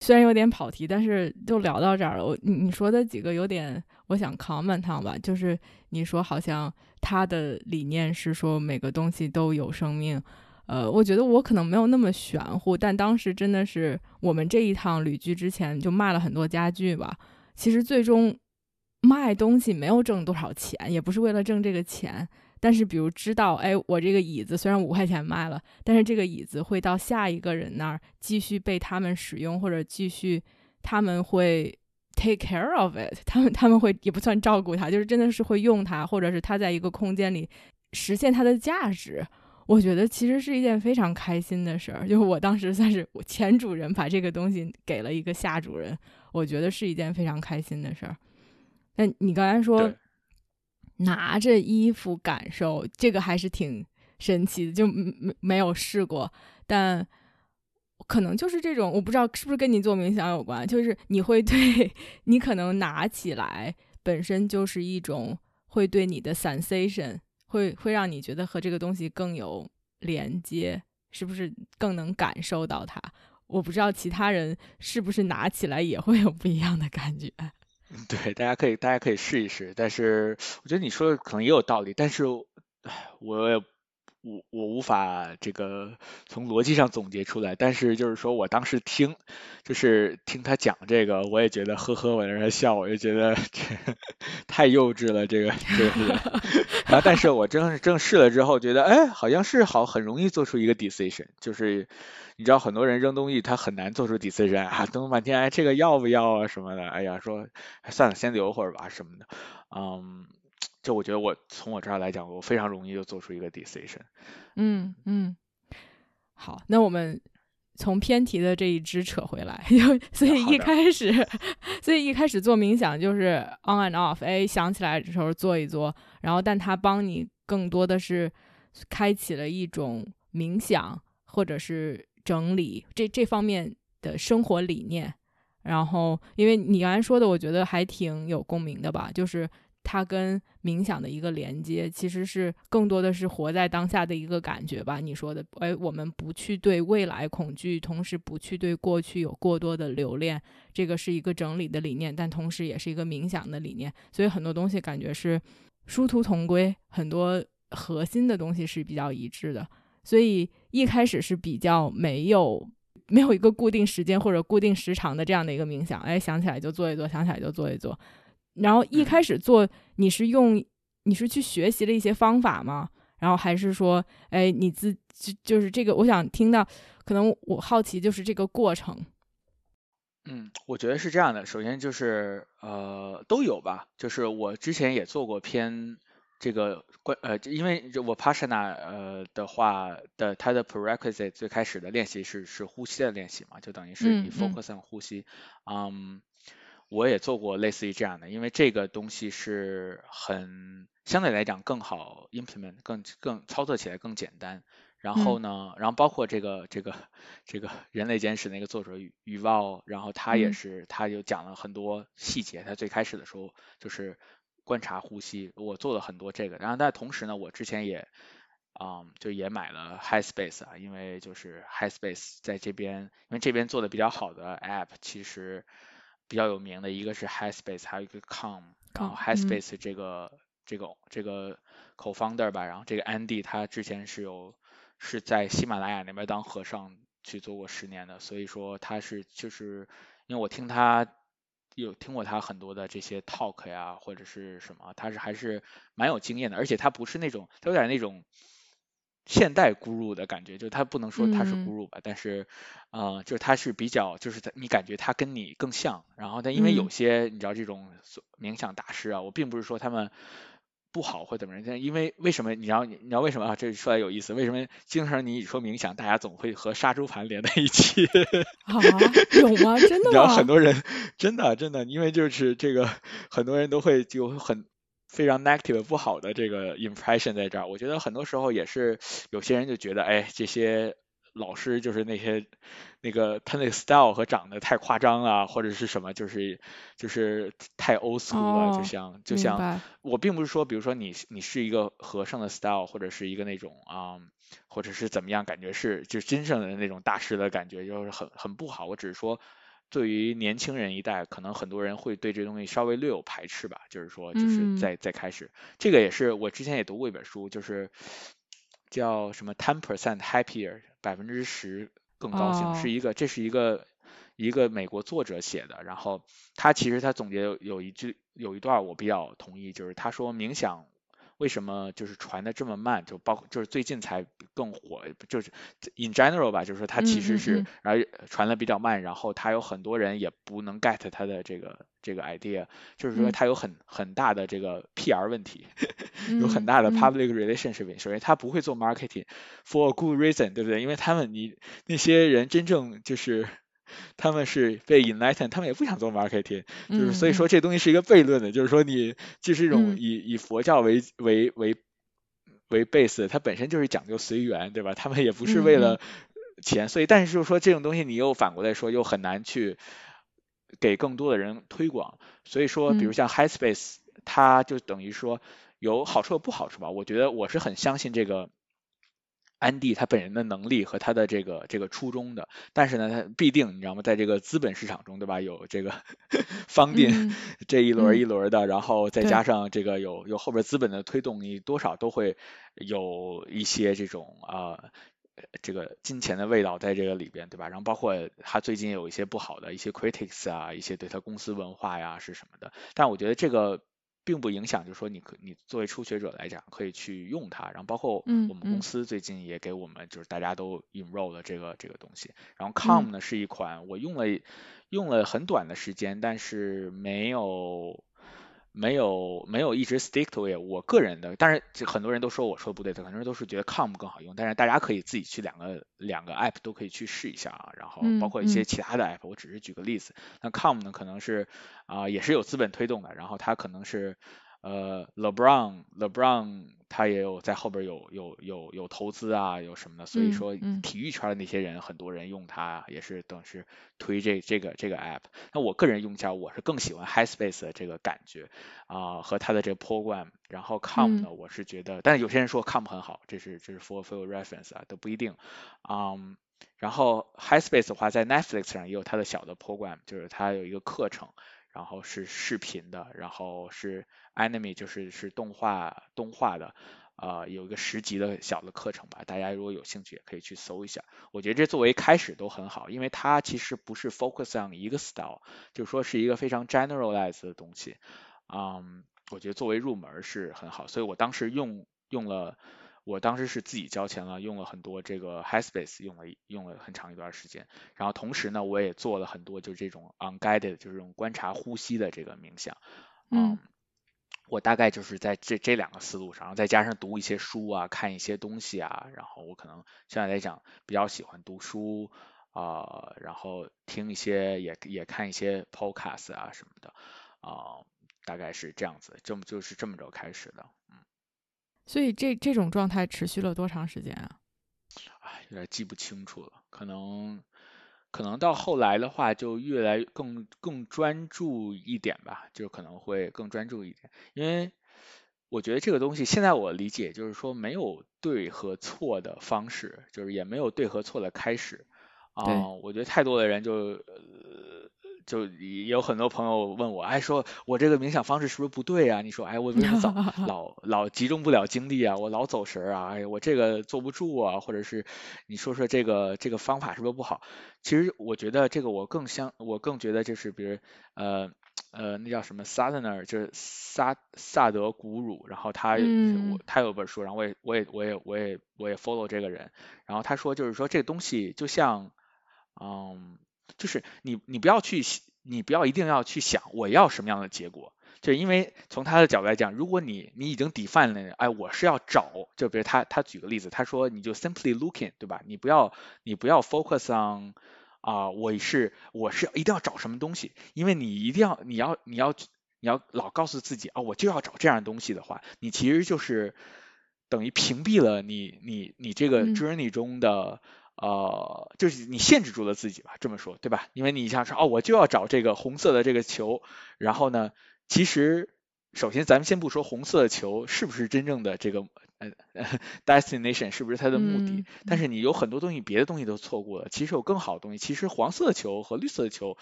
虽然有点跑题，但是就聊到这儿了。我你你说的几个有点，我想 comment 他吧，就是你说好像他的理念是说每个东西都有生命。呃，我觉得我可能没有那么玄乎，但当时真的是我们这一趟旅居之前就卖了很多家具吧。其实最终卖东西没有挣多少钱，也不是为了挣这个钱。但是比如知道，哎，我这个椅子虽然五块钱卖了，但是这个椅子会到下一个人那儿继续被他们使用，或者继续他们会 take care of it，他们他们会也不算照顾它，就是真的是会用它，或者是它在一个空间里实现它的价值。我觉得其实是一件非常开心的事儿，就是我当时算是前主人把这个东西给了一个下主人，我觉得是一件非常开心的事儿。那你刚才说拿着衣服感受，这个还是挺神奇的，就没没有试过，但可能就是这种，我不知道是不是跟你做冥想有关，就是你会对你可能拿起来本身就是一种会对你的 sensation。会会让你觉得和这个东西更有连接，是不是更能感受到它？我不知道其他人是不是拿起来也会有不一样的感觉。对，大家可以大家可以试一试，但是我觉得你说的可能也有道理，但是我也。我我无法这个从逻辑上总结出来，但是就是说我当时听，就是听他讲这个，我也觉得呵呵，我在那笑，我就觉得 这太幼稚了，这个这个。然后，但是我正正试了之后，觉得哎，好像是好，很容易做出一个 decision，就是你知道很多人扔东西他很难做出 decision 啊，等半天哎，这个要不要啊什么的，哎呀，说算了，先留会儿吧什么的，嗯。就我觉得我从我这儿来讲，我非常容易就做出一个 decision。嗯嗯，好，那我们从偏题的这一支扯回来，所以一开始，所以一开始做冥想就是 on and off，哎，想起来的时候做一做，然后但它帮你更多的是开启了一种冥想或者是整理这这方面的生活理念。然后因为你刚才说的，我觉得还挺有共鸣的吧，就是。它跟冥想的一个连接，其实是更多的是活在当下的一个感觉吧。你说的，哎，我们不去对未来恐惧，同时不去对过去有过多的留恋，这个是一个整理的理念，但同时也是一个冥想的理念。所以很多东西感觉是殊途同归，很多核心的东西是比较一致的。所以一开始是比较没有没有一个固定时间或者固定时长的这样的一个冥想，哎，想起来就做一做，想起来就做一做。然后一开始做，你是用你是去学习了一些方法吗？然后还是说，哎，你自就就是这个，我想听到，可能我好奇就是这个过程。嗯，我觉得是这样的。首先就是呃都有吧，就是我之前也做过偏这个关呃，因为我 Pasana 呃的话的它的 prerequisite 最开始的练习是是呼吸的练习嘛，就等于是你 focus on 呼吸。嗯，我也做过类似于这样的，因为这个东西是很相对来讲更好 implement，更更操作起来更简单。然后呢，然后包括这个这个这个人类简史那个作者宇旺，然后他也是，他就讲了很多细节。他最开始的时候就是观察呼吸，我做了很多这个。然后但同时呢，我之前也，嗯，就也买了 High Space 啊，因为就是 High Space 在这边，因为这边做的比较好的 App，其实比较有名的一个是 High Space，还有一个 Com，然后 High Space 这个这个这个 Co-founder 吧，然后这个 Andy 他之前是有。是在喜马拉雅那边当和尚去做过十年的，所以说他是就是因为我听他有听过他很多的这些 talk 呀或者是什么，他是还是蛮有经验的，而且他不是那种他有点那种现代 guru 的感觉，就是他不能说他是 guru 吧，但是呃就是他是比较就是你感觉他跟你更像，然后但因为有些你知道这种冥想大师啊，我并不是说他们。不好或怎么样？因为为什么？你知道你知道为什么啊？这说来有意思。为什么经常你一说冥想，大家总会和杀猪盘连在一起？啊，有吗？真的吗？然后很多人真的真的，因为就是这个，很多人都会就很非常 negative 不好的这个 impression 在这儿。我觉得很多时候也是有些人就觉得，哎，这些。老师就是那些那个他那个 style 和长得太夸张啊，或者是什么，就是就是太 old school 了，就像就像我并不是说，比如说你你是一个和尚的 style，或者是一个那种啊，或者是怎么样，感觉是就真正的那种大师的感觉，就是很很不好。我只是说，对于年轻人一代，可能很多人会对这东西稍微略有排斥吧，就是说就是在在开始，这个也是我之前也读过一本书，就是。叫什么 ten percent happier 百分之十更高兴，是一个这是一个一个美国作者写的，然后他其实他总结有一句有一段我比较同意，就是他说冥想。为什么就是传的这么慢？就包括就是最近才更火，就是 in general 吧，就是说它其实是然后传的比较慢，然后它有很多人也不能 get 它的这个这个 idea，就是说它有很很大的这个 PR 问题，有很大的 public relationship。首先，他不会做 marketing for a good reason，对不对？因为他们你那些人真正就是。他们是被 enlightened，他们也不想做 marketing，就是所以说这东西是一个悖论的，就是说你这是一种以以佛教为为为为 base，它本身就是讲究随缘，对吧？他们也不是为了钱，所以但是就是说这种东西你又反过来说又很难去给更多的人推广，所以说比如像 High Space，它就等于说有好处有不好处吧。我觉得我是很相信这个。安迪他本人的能力和他的这个这个初衷的，但是呢，他必定你知道吗？在这个资本市场中，对吧？有这个 方定这一轮一轮的，然后再加上这个有有后边资本的推动，你多少都会有一些这种啊这个金钱的味道在这个里边，对吧？然后包括他最近有一些不好的一些 critics 啊，一些对他公司文化呀是什么的，但我觉得这个。并不影响，就是说你可你作为初学者来讲，可以去用它。然后包括我们公司最近也给我们就是大家都 enroll 了这个这个东西。然后 Com 呢是一款我用了用了很短的时间，但是没有。没有没有一直 stick to it，我个人的，但是很多人都说我说的不对，很多人都是觉得 com 更好用，但是大家可以自己去两个两个 app 都可以去试一下啊，然后包括一些其他的 app，我只是举个例子，那 com 呢可能是啊也是有资本推动的，然后它可能是。呃，LeBron，LeBron 他也有在后边有有有有投资啊，有什么的，所以说体育圈的那些人，很多人用它也是等是推这这个这个 app。那我个人用起来，我是更喜欢 High Space 的这个感觉啊，和它的这个 program。然后 Com 呢，我是觉得，但是有些人说 Com 很好，这是这是 for for reference 啊，都不一定。嗯，然后 High Space 的话，在 Netflix 上也有它的小的 program，就是它有一个课程。然后是视频的，然后是 anime 就是是动画动画的。呃，有一个十级的小的课程吧，大家如果有兴趣也可以去搜一下。我觉得这作为开始都很好，因为它其实不是 focus on 一个 style，就说是一个非常 generalized 的东西。嗯，我觉得作为入门是很好，所以我当时用用了，我当时是自己交钱了，用了很多这个 Headspace，用了用了很长一段时间。然后同时呢，我也做了很多就这种 unguided，就是这种观察呼吸的这个冥想。嗯。我大概就是在这这两个思路上，然后再加上读一些书啊，看一些东西啊，然后我可能现在来讲比较喜欢读书啊，然后听一些也也看一些 podcast 啊什么的啊，大概是这样子，这么就是这么着开始的，嗯。所以这这种状态持续了多长时间啊？哎，有点记不清楚了，可能。可能到后来的话，就越来更更专注一点吧，就可能会更专注一点，因为我觉得这个东西现在我理解就是说没有对和错的方式，就是也没有对和错的开始啊，我觉得太多的人就呃。就有很多朋友问我，哎，说我这个冥想方式是不是不对啊？你说，哎，我为什么 老老老集中不了精力啊？我老走神啊？哎，我这个坐不住啊？或者是你说说这个这个方法是不是不好？其实我觉得这个我更相，我更觉得就是，比如呃呃，那叫什么萨德纳，就是萨萨德古鲁，然后他我他有本书，然后我也我也我也我也我也 follow 这个人，然后他说就是说这个东西就像嗯。就是你，你不要去，你不要一定要去想我要什么样的结果，就是因为从他的角度来讲，如果你你已经 define 了，哎，我是要找，就比如他他举个例子，他说你就 simply looking，对吧？你不要你不要 focus on 啊，我是我是一定要找什么东西，因为你一定要你要你要你要老告诉自己啊，我就要找这样的东西的话，你其实就是等于屏蔽了你你你这个 journey 中的。呃，就是你限制住了自己吧，这么说对吧？因为你想说，哦，我就要找这个红色的这个球，然后呢，其实首先咱们先不说红色的球是不是真正的这个呃 destination，是不是它的目的，但是你有很多东西，别的东西都错过了，其实有更好的东西，其实黄色的球和绿色的球，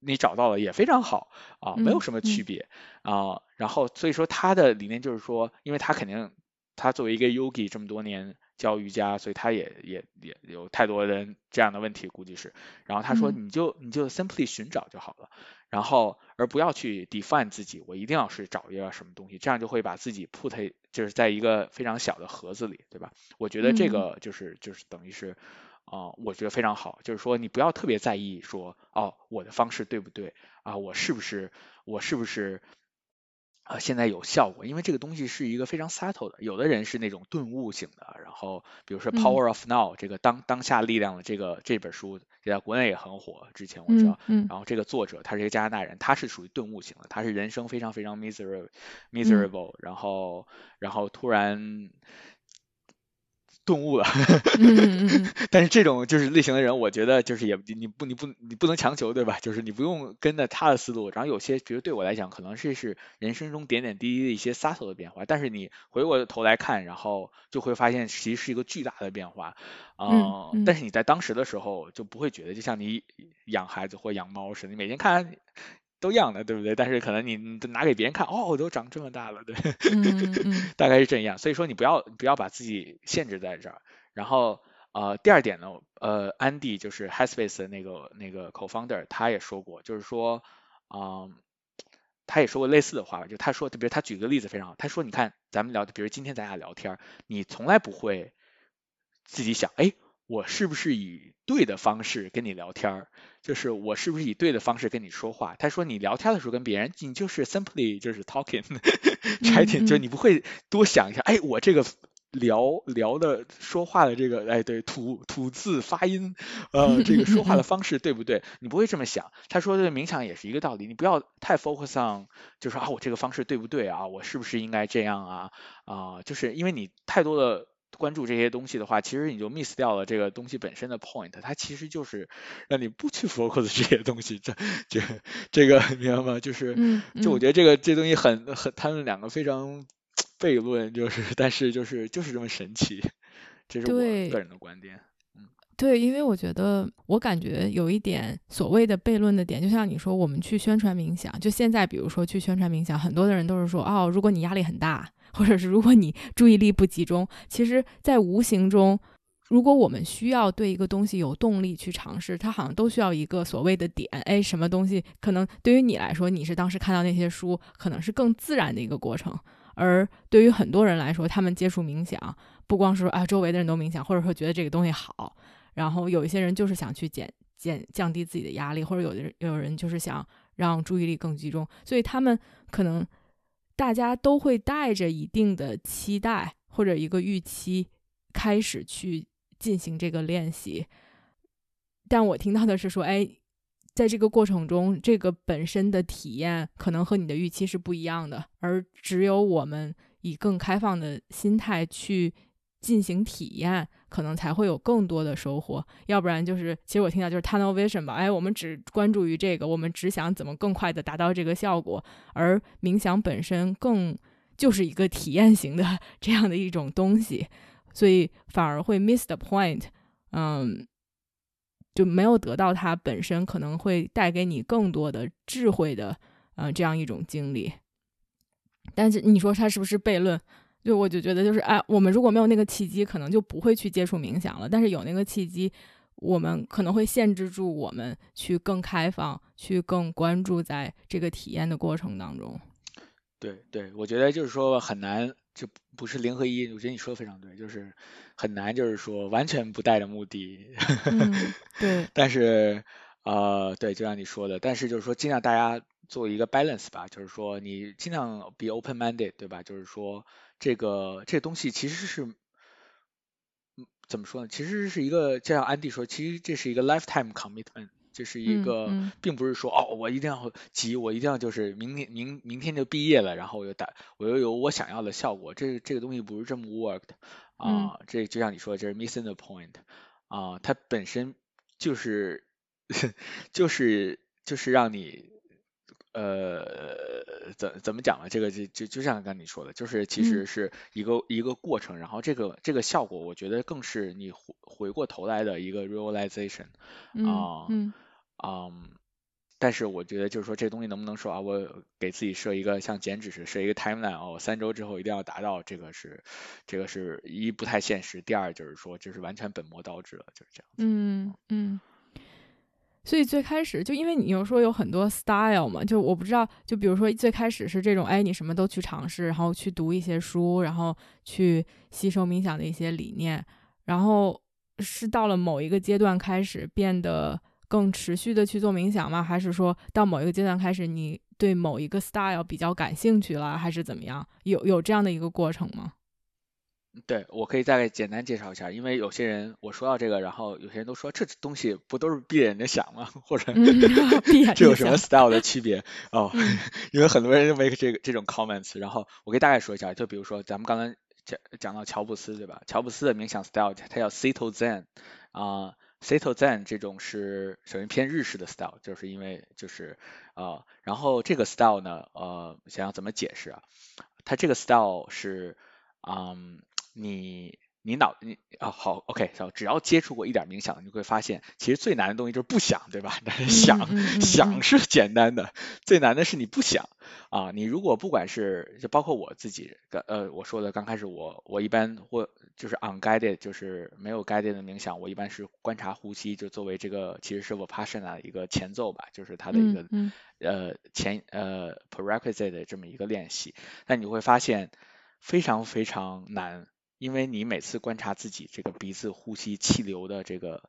你找到了也非常好啊，没有什么区别啊。然后所以说他的理念就是说，因为他肯定他作为一个 yogi 这么多年。教瑜伽，所以他也也也有太多人这样的问题，估计是。然后他说，你就你就 simply 寻找就好了，然后而不要去 define 自己，我一定要是找一个什么东西，这样就会把自己 put 就是在一个非常小的盒子里，对吧？我觉得这个就是就是等于是啊，我觉得非常好，就是说你不要特别在意说哦，我的方式对不对啊？我是不是我是不是？啊，现在有效果，因为这个东西是一个非常 subtle 的。有的人是那种顿悟型的，然后比如说 Power of Now 这个当当下力量的这个这本书，在国内也很火。之前我知道，然后这个作者他是一个加拿大人，他是属于顿悟型的，他是人生非常非常 miserable miserable，然后然后突然。顿悟了，但是这种就是类型的人，我觉得就是也你不你不你不能强求，对吧？就是你不用跟着他的思路。然后有些，比如对我来讲，可能是是人生中点点滴滴的一些 subtle 的变化，但是你回过头来看，然后就会发现其实是一个巨大的变化。嗯，但是你在当时的时候就不会觉得，就像你养孩子或养猫似的，你每天看。都一样的，对不对？但是可能你拿给别人看，哦，我都长这么大了，对，大概是这样。所以说你不要不要把自己限制在这儿。然后呃，第二点呢，呃，安迪就是 Headspace 的那个那个 co-founder，他也说过，就是说，嗯，他也说过类似的话吧，就他说，比如他举个例子非常好，他说，你看咱们聊的，比如今天咱俩聊天，你从来不会自己想，哎。我是不是以对的方式跟你聊天儿？就是我是不是以对的方式跟你说话？他说你聊天的时候跟别人，你就是 simply 就是 talking，chatting，就你不会多想一下，哎，我这个聊聊的说话的这个，哎，对，吐吐字发音，呃，这个说话的方式对不对？你不会这么想。他说的冥想也是一个道理，你不要太 focus on，就说啊，我这个方式对不对啊？我是不是应该这样啊？啊，就是因为你太多的。关注这些东西的话，其实你就 miss 掉了这个东西本身的 point，它其实就是让你不去 focus 这些东西，这这这个明白吗？就是，就我觉得这个这东西很很，他们两个非常悖论，就是，但是就是就是这么神奇，这是我个人的观点。对，因为我觉得，我感觉有一点所谓的悖论的点，就像你说，我们去宣传冥想，就现在，比如说去宣传冥想，很多的人都是说，哦，如果你压力很大，或者是如果你注意力不集中，其实，在无形中，如果我们需要对一个东西有动力去尝试，它好像都需要一个所谓的点，哎，什么东西可能对于你来说，你是当时看到那些书，可能是更自然的一个过程，而对于很多人来说，他们接触冥想，不光是啊，周围的人都冥想，或者说觉得这个东西好。然后有一些人就是想去减减降低自己的压力，或者有的人有人就是想让注意力更集中，所以他们可能大家都会带着一定的期待或者一个预期开始去进行这个练习。但我听到的是说，哎，在这个过程中，这个本身的体验可能和你的预期是不一样的，而只有我们以更开放的心态去。进行体验，可能才会有更多的收获。要不然就是，其实我听到就是 tunnel vision 吧。哎，我们只关注于这个，我们只想怎么更快的达到这个效果，而冥想本身更就是一个体验型的 这样的一种东西，所以反而会 miss the point。嗯，就没有得到它本身可能会带给你更多的智慧的，嗯，这样一种经历。但是你说它是不是悖论？就我就觉得就是哎，我们如果没有那个契机，可能就不会去接触冥想了。但是有那个契机，我们可能会限制住我们去更开放，去更关注在这个体验的过程当中。对对，我觉得就是说很难，就不是零和一。我觉得你说的非常对，就是很难，就是说完全不带着目的。对。但是呃，对，就像你说的，但是就是说尽量大家做一个 balance 吧，就是说你尽量 be open minded，对吧？就是说。这个这东西其实是，嗯，怎么说呢？其实是一个，就像安迪说，其实这是一个 lifetime commitment，这是一个，并不是说哦，我一定要急，我一定要就是明天明明天就毕业了，然后我又打，我又有我想要的效果，这这个东西不是这么 worked 啊。这就像你说，这是 missing the point 啊，它本身就是 就是就是让你。呃，怎怎么讲呢？这个就就就像刚你说的，就是其实是一个一个过程，然后这个这个效果，我觉得更是你回回过头来的一个 realization 啊，嗯，嗯但是我觉得就是说这东西能不能说啊，我给自己设一个像减脂似的设一个 timeline 哦，三周之后一定要达到，这个是这个是一不太现实，第二就是说就是完全本末倒置了，就是这样子。嗯嗯。所以最开始就因为你又说有很多 style 嘛，就我不知道，就比如说最开始是这种，哎，你什么都去尝试，然后去读一些书，然后去吸收冥想的一些理念，然后是到了某一个阶段开始变得更持续的去做冥想吗？还是说到某一个阶段开始你对某一个 style 比较感兴趣了，还是怎么样？有有这样的一个过程吗？对，我可以大概简单介绍一下，因为有些人我说到这个，然后有些人都说这东西不都是闭着眼睛想吗？或者 这有什么 style 的区别？哦，因为很多人 make 这个这种 comments，然后我可以大概说一下，就比如说咱们刚才讲讲到乔布斯对吧？乔布斯的冥想 style，他叫 Seto Zen 啊，Seto Zen 这种是属于偏日式的 style，就是因为就是啊，然后这个 style 呢，呃，想要怎么解释啊？它这个 style 是嗯。你你脑你啊好 OK，只要接触过一点冥想，你会发现其实最难的东西就是不想，对吧？但是想想是简单的，最难的是你不想啊。你如果不管是就包括我自己，呃，我说的刚开始我我一般或就是 unguided，就是没有 guided 的冥想，我一般是观察呼吸，就作为这个其实是 vipassana 一个前奏吧，就是它的一个呃前呃 prerequisite 的这么一个练习。但你会发现非常非常难。因为你每次观察自己这个鼻子呼吸气流的这个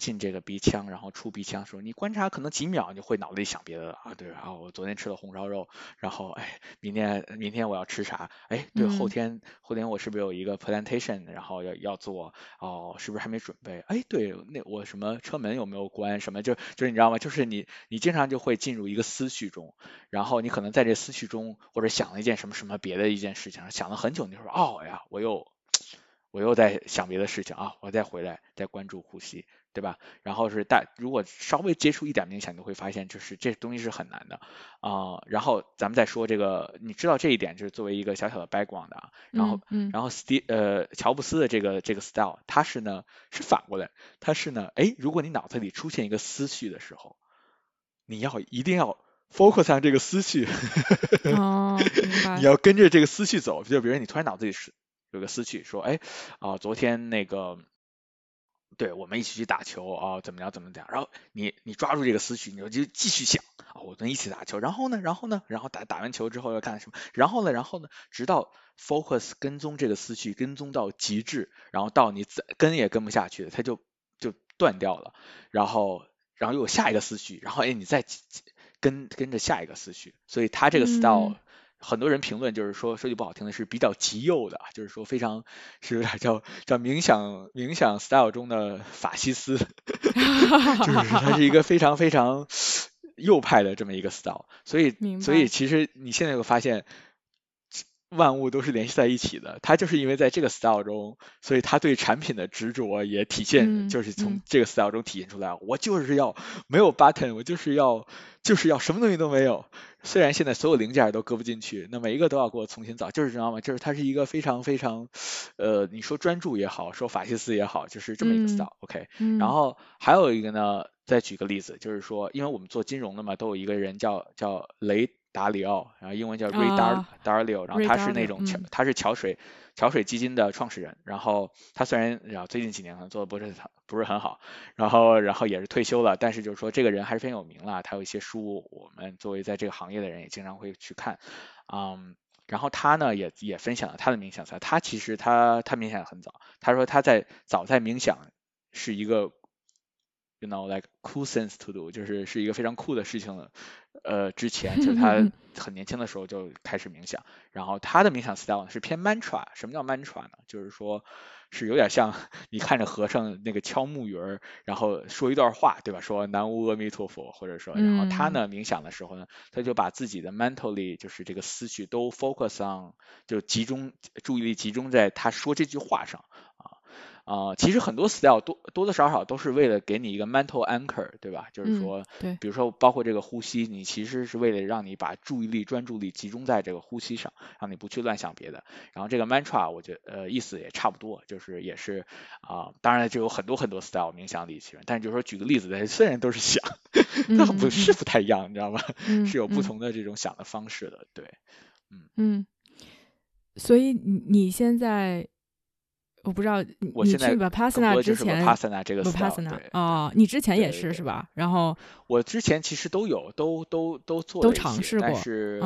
进这个鼻腔，然后出鼻腔的时候，你观察可能几秒，你会脑子里想别的啊，对啊，我昨天吃了红烧肉，然后哎，明天明天我要吃啥？哎，对，后天后天我是不是有一个 presentation，然后要要做？哦，是不是还没准备？哎，对，那我什么车门有没有关？什么就就是你知道吗？就是你你经常就会进入一个思绪中，然后你可能在这思绪中或者想了一件什么什么别的一件事情，想了很久，你说哦呀，我又。我又在想别的事情啊，我再回来再关注呼吸，对吧？然后是大，如果稍微接触一点冥想，你会发现就是这东西是很难的啊。然后咱们再说这个，你知道这一点就是作为一个小小的 background 啊。然后，然后 Steve 呃乔布斯的这个这个 style，他是呢是反过来，他是呢，哎，如果你脑子里出现一个思绪的时候，你要一定要 focus 上这个思绪，哦，明白。你要跟着这个思绪走，就比如你突然脑子里是。有个思绪说，哎，啊，昨天那个，对我们一起去打球啊，怎么样，怎么样？然后你你抓住这个思绪，你就就继续想啊，我们一起打球，然后呢，然后呢，然后打打完球之后要干什么？然后呢，然后呢，直到 focus 跟踪这个思绪，跟踪到极致，然后到你怎跟也跟不下去，它就就断掉了。然后然后又有下一个思绪，然后哎，你再跟跟着下一个思绪，所以它这个 style。很多人评论就是说，说句不好听的是比较极右的，就是说非常是有点叫叫冥想冥想 style 中的法西斯，就是它是一个非常非常右派的这么一个 style，所以所以其实你现在会发现。万物都是联系在一起的，他就是因为在这个 style 中，所以他对产品的执着也体现，就是从这个 style 中体现出来。我就是要没有 button，我就是要就是要什么东西都没有。虽然现在所有零件都搁不进去，那每一个都要给我重新造，就是知道吗？就是它是一个非常非常，呃，你说专注也好，说法西斯也好，就是这么一个 style。OK，然后还有一个呢，再举个例子，就是说，因为我们做金融的嘛，都有一个人叫叫雷。达里奥，然后英文叫 Ray Dar Dalio，然后他是那种桥，他是桥水桥水基金的创始人，然后他虽然然后最近几年可能做的不是不是很好，然后然后也是退休了，但是就是说这个人还是非常有名了，他有一些书，我们作为在这个行业的人也经常会去看，嗯，然后他呢也也分享了他的冥想，他其实他他冥想很早，他说他在早在冥想是一个。You know, like cool sense to do，就是是一个非常酷的事情了。呃，之前就是他很年轻的时候就开始冥想，然后他的冥想 style 是偏 mantra。什么叫 mantra 呢？就是说是有点像 你看着和尚那个敲木鱼儿，然后说一段话，对吧？说南无阿弥陀佛，或者说，然后他呢冥想的时候呢，他就把自己的 mentally 就是这个思绪都 focus on，就集中注意力集中在他说这句话上。啊，其实很多 style 多多多少少都是为了给你一个 mental anchor，对吧？就是说，对，比如说包括这个呼吸，你其实是为了让你把注意力、专注力集中在这个呼吸上，让你不去乱想别的。然后这个 mantra，我觉得呃意思也差不多，就是也是啊，当然就有很多很多 style 冥想里其实，但是就是说举个例子，虽然都是想，但不是不太一样，你知道吗？是有不同的这种想的方式的，对，嗯嗯，所以你你现在。我不知道你你去 Vipassana 之前，Vipassana 这个 Vipassana 哦，你之前也是是吧？然后我之前其实都有，都都都做都尝试过，但是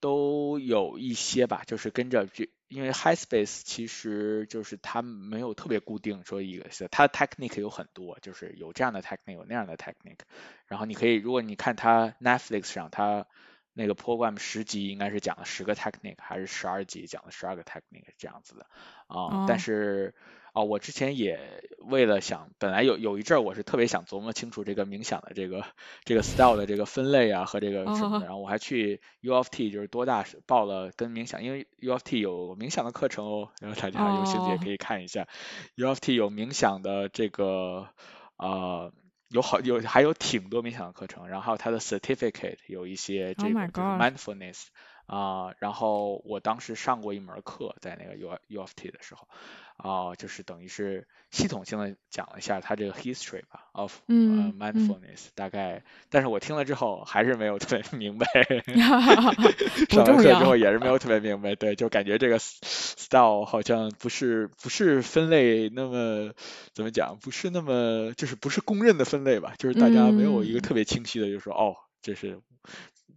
都有一些吧，就是跟着这，因为 High Space 其实就是它没有特别固定说一个，它的 technique 有很多，就是有这样的 technique，有那样的 technique，然后你可以，如果你看它 Netflix 上它。那个 program 十级应该是讲了十个 technique，还是十二级讲了十二个 technique 这样子的啊？但是啊，我之前也为了想，本来有有一阵儿我是特别想琢磨清楚这个冥想的这个这个 style 的这个分类啊和这个什么的，然后我还去 U of T 就是多大报了跟冥想，因为 U of T 有冥想的课程哦，然后大家有兴趣也可以看一下，U of T 有冥想的这个啊。有好有还有挺多冥想的课程，然后它的 certificate 有一些这个 mindfulness 啊，然后我当时上过一门课，在那个 U U of T 的时候。啊，就是等于是系统性的讲了一下它这个 history 吧，of mindfulness 大概，但是我听了之后还是没有特别明白，上完课之后也是没有特别明白，对，就感觉这个 style 好像不是不是分类那么怎么讲，不是那么就是不是公认的分类吧，就是大家没有一个特别清晰的，就是说哦，这是。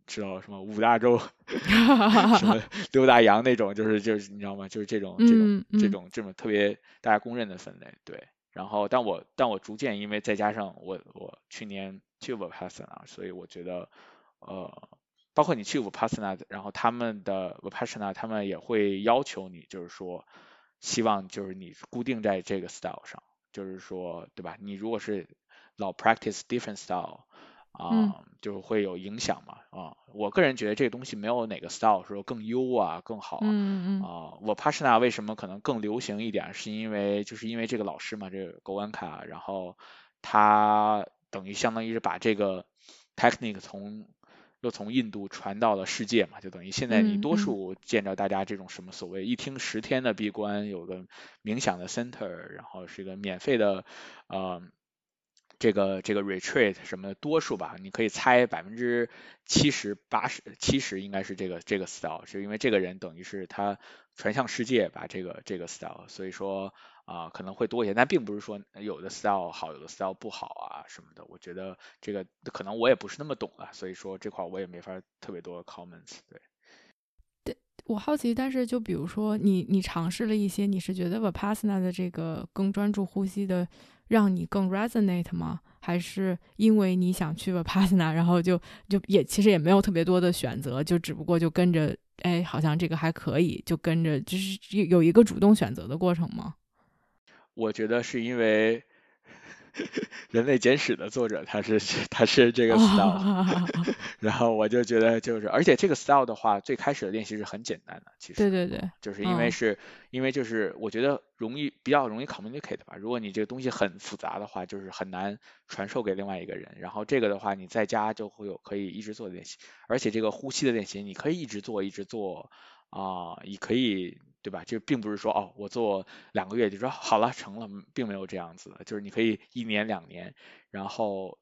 知道什么五大洲，什么六大洋那种，就是就是你知道吗？就是这种这种这种这种特别大家公认的分类，对。然后，但我但我逐渐因为再加上我我去年去 Vipassana，所以我觉得呃，包括你去 Vipassana，然后他们的 Vipassana 他们也会要求你，就是说希望就是你固定在这个 style 上，就是说对吧？你如果是老 practice different style。啊，就是会有影响嘛啊。我个人觉得这个东西没有哪个 style 说更优啊更好嗯嗯啊。我 Pasna 为什么可能更流行一点，是因为就是因为这个老师嘛，这个 Goenka，然后他等于相当于是把这个 technique 从又从印度传到了世界嘛，就等于现在你多数见着大家这种什么所谓一听十天的闭关，有个冥想的 center，然后是一个免费的呃这个这个 retreat 什么的，多数吧，你可以猜百分之七十八十七十应该是这个这个 style，是因为这个人等于是他传向世界把这个这个 style，所以说。啊，可能会多一些，但并不是说有的 style 好，有的 style 不好啊什么的。我觉得这个可能我也不是那么懂了，所以说这块我也没法特别多 comments。对，对我好奇，但是就比如说你你尝试了一些，你是觉得 vipassana 的这个更专注呼吸的让你更 resonate 吗？还是因为你想去 vipassana，然后就就也其实也没有特别多的选择，就只不过就跟着，哎，好像这个还可以，就跟着，就是有一个主动选择的过程吗？我觉得是因为 人类简史的作者他是 他是这个 style，然后我就觉得就是，而且这个 style 的话，最开始的练习是很简单的，其实对对对，就是因为是因为就是我觉得容易比较容易 communicate 吧，如果你这个东西很复杂的话，就是很难传授给另外一个人。然后这个的话，你在家就会有可以一直做的练习，而且这个呼吸的练习你可以一直做一直做啊，也可以。对吧？就并不是说哦，我做两个月就说好了成了，并没有这样子的。就是你可以一年两年，然后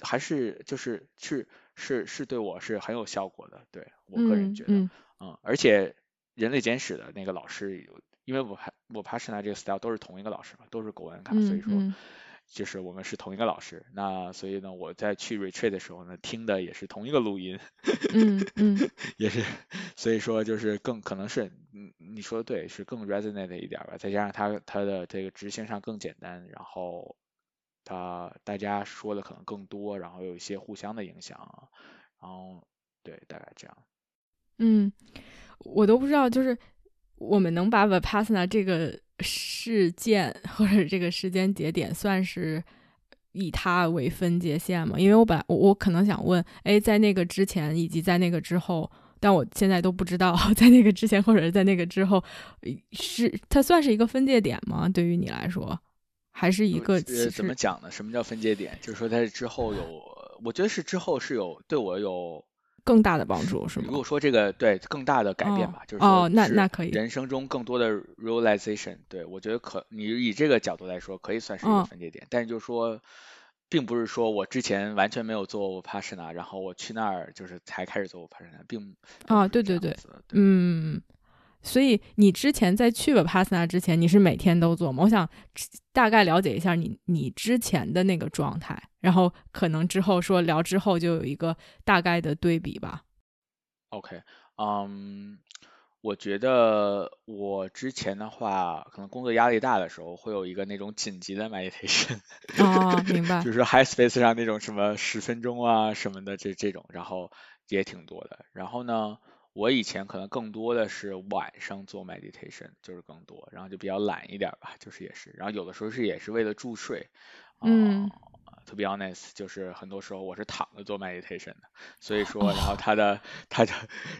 还是就是是是是对我是很有效果的。对我个人觉得，嗯，而且人类简史的那个老师，因为我还我怕是拿这个 style 都是同一个老师嘛，都是狗文卡，所以说。就是我们是同一个老师，那所以呢，我在去 retreat 的时候呢，听的也是同一个录音，嗯嗯，也是，所以说就是更可能是，嗯，你说的对，是更 resonate 一点吧，再加上它它的这个执行上更简单，然后它大家说的可能更多，然后有一些互相的影响，然后对，大概这样。嗯，我都不知道，就是我们能把 vipassana 这个。事件或者这个时间节点算是以它为分界线吗？因为我本我我可能想问，哎，在那个之前以及在那个之后，但我现在都不知道 在那个之前或者是在那个之后，是它算是一个分界点吗？对于你来说，还是一个怎么讲呢？什么叫分界点？就是说在之后有，我觉得是之后是有对我有。更大的帮助是吗？如果说这个对更大的改变吧，就是哦，那那可以，人生中更多的 realization，对我觉得可你以这个角度来说，可以算是一个分界点。但是就是说，并不是说我之前完全没有做 Vipassana，然后我去那儿就是才开始做 Vipassana，并啊，对对对，嗯。所以你之前在去 Vipassana 之前，你是每天都做吗？我想大概了解一下你你之前的那个状态，然后可能之后说聊之后就有一个大概的对比吧。OK，嗯，我觉得我之前的话，可能工作压力大的时候，会有一个那种紧急的 meditation。哦，明白。就是 High Space 上那种什么十分钟啊什么的这这种，然后也挺多的。然后呢？我以前可能更多的是晚上做 meditation，就是更多，然后就比较懒一点吧，就是也是，然后有的时候是也是为了助睡，嗯，to be honest，就是很多时候我是躺着做 meditation 的，所以说，然后他的他的，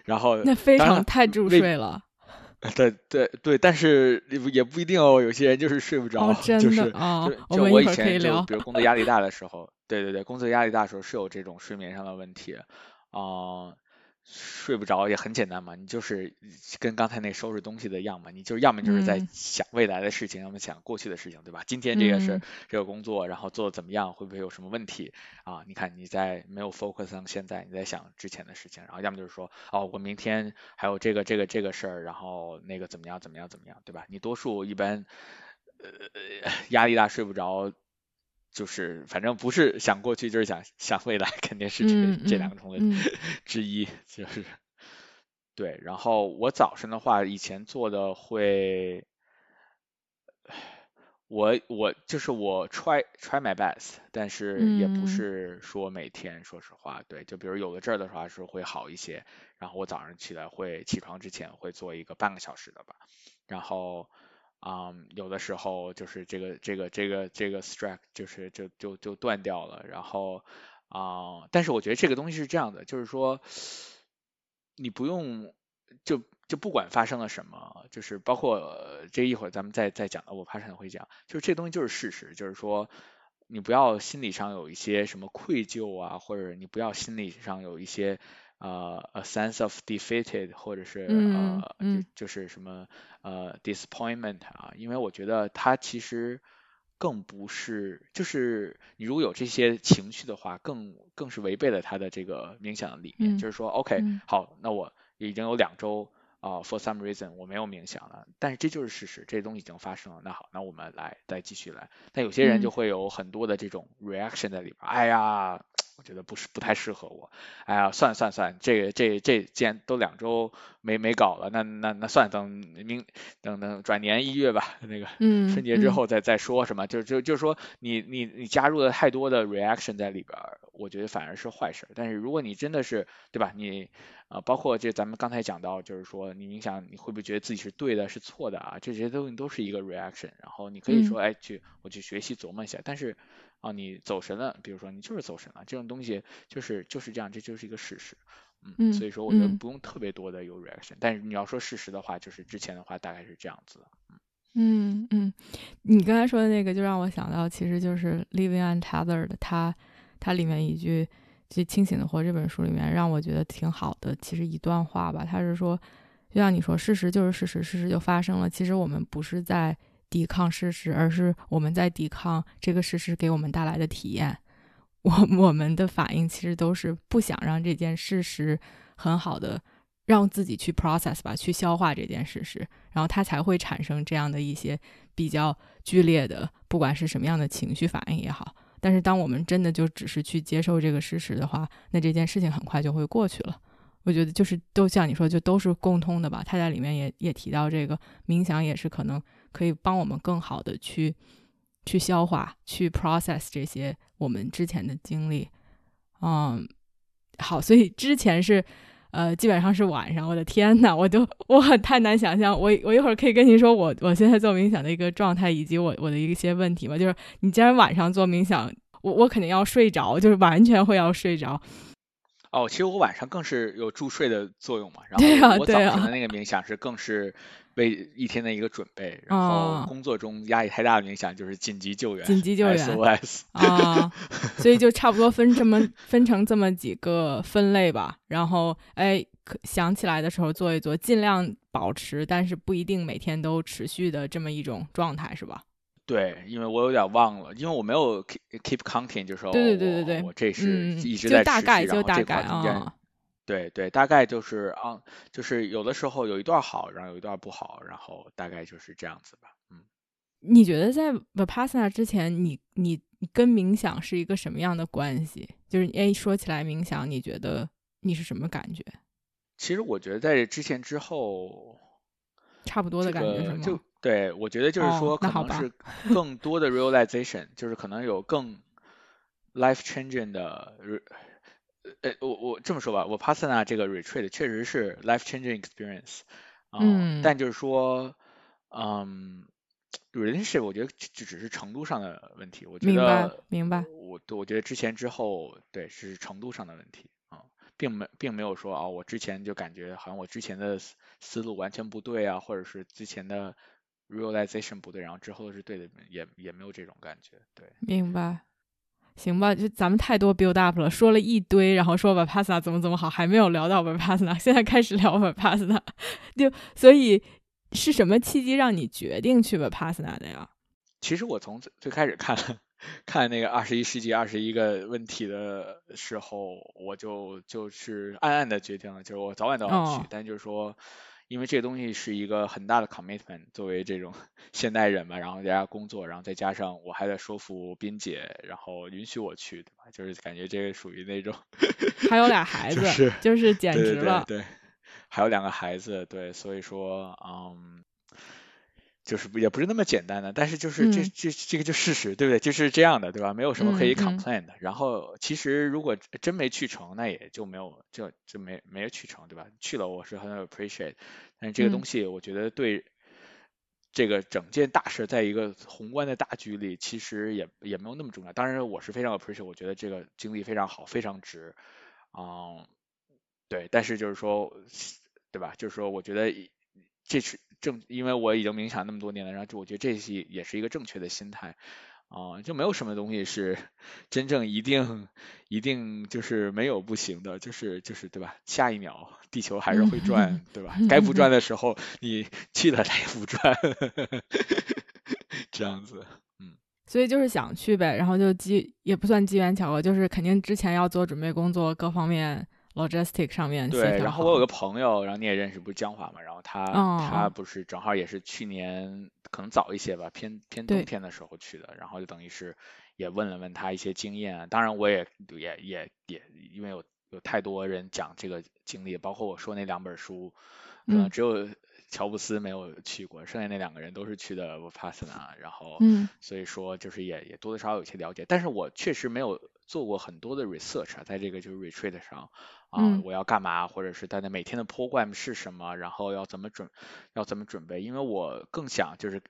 然后那非常太助睡了，对对对，但是也不一定哦，有些人就是睡不着，就是就就我以前就比如工作压力大的时候，对对对，工作压力大的时候是有这种睡眠上的问题，啊。睡不着也很简单嘛，你就是跟刚才那收拾东西的样嘛，你就要么就是在想未来的事情，要么想过去的事情，对吧？今天这个是这个工作，然后做的怎么样，会不会有什么问题啊？你看你在没有 focus on 现在，你在想之前的事情，然后要么就是说，哦，我明天还有这个这个这个事儿，然后那个怎么样怎么样怎么样，对吧？你多数一般呃压力大睡不着。就是反正不是想过去，就是想想未来，肯定是这这两个中的之一。就是对，然后我早晨的话，以前做的会，我我就是我 try try my best，但是也不是说每天，说实话，对，就比如有了这儿的话是会好一些。然后我早上起来会起床之前会做一个半个小时的吧，然后。啊，有的时候就是这个这个这个这个 strike 就是就就就断掉了，然后啊，但是我觉得这个东西是这样的，就是说你不用就就不管发生了什么，就是包括这一会儿咱们再再讲的，我怕可能会讲，就是这东西就是事实，就是说你不要心理上有一些什么愧疚啊，或者你不要心理上有一些呃 a sense of defeated，或者是呃就就是什么呃 disappointment 啊，因为我觉得它其实。更不是，就是你如果有这些情绪的话，更更是违背了他的这个冥想的理念。就是说，OK，好，那我已经有两周啊，for some reason 我没有冥想了，但是这就是事实，这些东西已经发生了。那好，那我们来再继续来。但有些人就会有很多的这种 reaction 在里边。哎呀。我觉得不是不太适合我，哎呀，算算算，这个这这既然都两周没没搞了，那那那算等明等等转年一月吧，那个春节之后再再说什么，就就就是说你你你加入了太多的 reaction 在里边，我觉得反而是坏事。但是如果你真的是对吧，你啊包括这咱们刚才讲到，就是说你冥想你会不会觉得自己是对的，是错的啊？这些东西都是一个 reaction，然后你可以说哎去我去学习琢磨一下，但是。啊，你走神了，比如说你就是走神了，这种东西就是就是这样，这就是一个事实，嗯，所以说我觉得不用特别多的有 reaction，但是你要说事实的话，就是之前的话大概是这样子的，嗯。嗯，你刚才说的那个就让我想到，其实就是 Living Untethered，它它里面一句就《清醒的活》这本书里面让我觉得挺好的，其实一段话吧，它是说，就像你说，事实就是事实，事实就发生了，其实我们不是在。抵抗事实，而是我们在抵抗这个事实给我们带来的体验。我我们的反应其实都是不想让这件事实很好的让自己去 process 吧，去消化这件事实，然后它才会产生这样的一些比较剧烈的，不管是什么样的情绪反应也好。但是当我们真的就只是去接受这个事实的话，那这件事情很快就会过去了。我觉得就是都像你说，就都是共通的吧。他在里面也也提到这个冥想也是可能。可以帮我们更好的去去消化、去 process 这些我们之前的经历。嗯，好，所以之前是呃，基本上是晚上。我的天呐，我都我很太难想象。我我一会儿可以跟您说我我现在做冥想的一个状态，以及我我的一些问题吗？就是你既然晚上做冥想，我我肯定要睡着，就是完全会要睡着。哦，其实我晚上更是有助睡的作用嘛。然后我早上的那个冥想是更是。为一天的一个准备，然后工作中压力太大的影响就是紧急救援，紧急救援 SOS 啊，所以就差不多分这么分成这么几个分类吧。然后哎，想起来的时候做一做，尽量保持，但是不一定每天都持续的这么一种状态，是吧？对，因为我有点忘了，因为我没有 keep keep counting，就说对对对对对，我这是一直在大概就大概啊。对对，大概就是啊，就是有的时候有一段好，然后有一段不好，然后大概就是这样子吧。嗯，你觉得在 Vipassana 之前，你你跟冥想是一个什么样的关系？就是哎，说起来冥想，你觉得你是什么感觉？其实我觉得在之前之后差不多的感觉是吗？就对，我觉得就是说可能是更多的 realization，就是可能有更 life changing 的。呃，我我这么说吧，我 Pasana 这个 retreat 确实是 life changing experience，嗯，但就是说，嗯，relationship 我觉得就只是程度上的问题，我觉得明白明白，我我觉得之前之后对是程度上的问题啊，并没并没有说啊，我之前就感觉好像我之前的思路完全不对啊，或者是之前的 realization 不对，然后之后是对的，也也没有这种感觉，对，明白。行吧，就咱们太多 build up 了，说了一堆，然后说 Vipassana 怎么怎么好，还没有聊到 Vipassana，现在开始聊 Vipassana，就所以是什么契机让你决定去 Vipassana 的呀？其实我从最最开始看 看那个二十一世纪二十一个问题的时候，我就就是暗暗的决定了，就是我早晚都要去，但就是说。因为这个东西是一个很大的 commitment，作为这种 现代人嘛，然后在家工作，然后再加上我还得说服斌姐，然后允许我去，对吧？就是感觉这个属于那种还有俩 孩子，就是简直了，对，还有两个孩子，对，所以说，嗯。就是也不是那么简单的，但是就是这这这个就事实，对不对？就是这样的，对吧？没有什么可以 complain 的。然后其实如果真没去成，那也就没有就就没没有去成，对吧？去了我是很 appreciate，但是这个东西我觉得对这个整件大事在一个宏观的大局里，其实也也没有那么重要。当然，我是非常 appreciate，我觉得这个经历非常好，非常值，嗯，对。但是就是说，对吧？就是说，我觉得这是正，因为我已经冥想那么多年了，然后就我觉得这是也是一个正确的心态。啊，就没有什么东西是真正一定一定就是没有不行的，就是就是对吧？下一秒地球还是会转，对吧？该不转的时候你去了它也不转，这样子，嗯。所以就是想去呗，然后就机也不算机缘巧合，就是肯定之前要做准备工作，各方面 logistic 上面。对，然后我有个朋友，然后你也认识，不是江华嘛？然后他他不是正好也是去年。可能早一些吧，偏偏冬天的时候去的，然后就等于是也问了问他一些经验，当然我也也也也因为有有太多人讲这个经历，包括我说那两本书，可能只有乔布斯没有去过，剩下那两个人都是去的 Vipassana，然后嗯所以说就是也也多多少少有些了解，但是我确实没有做过很多的 research 啊，在这个就是 retreat 上。啊，我要干嘛，或者是大家每天的 program 是什么，然后要怎么准，要怎么准备？因为我更想就是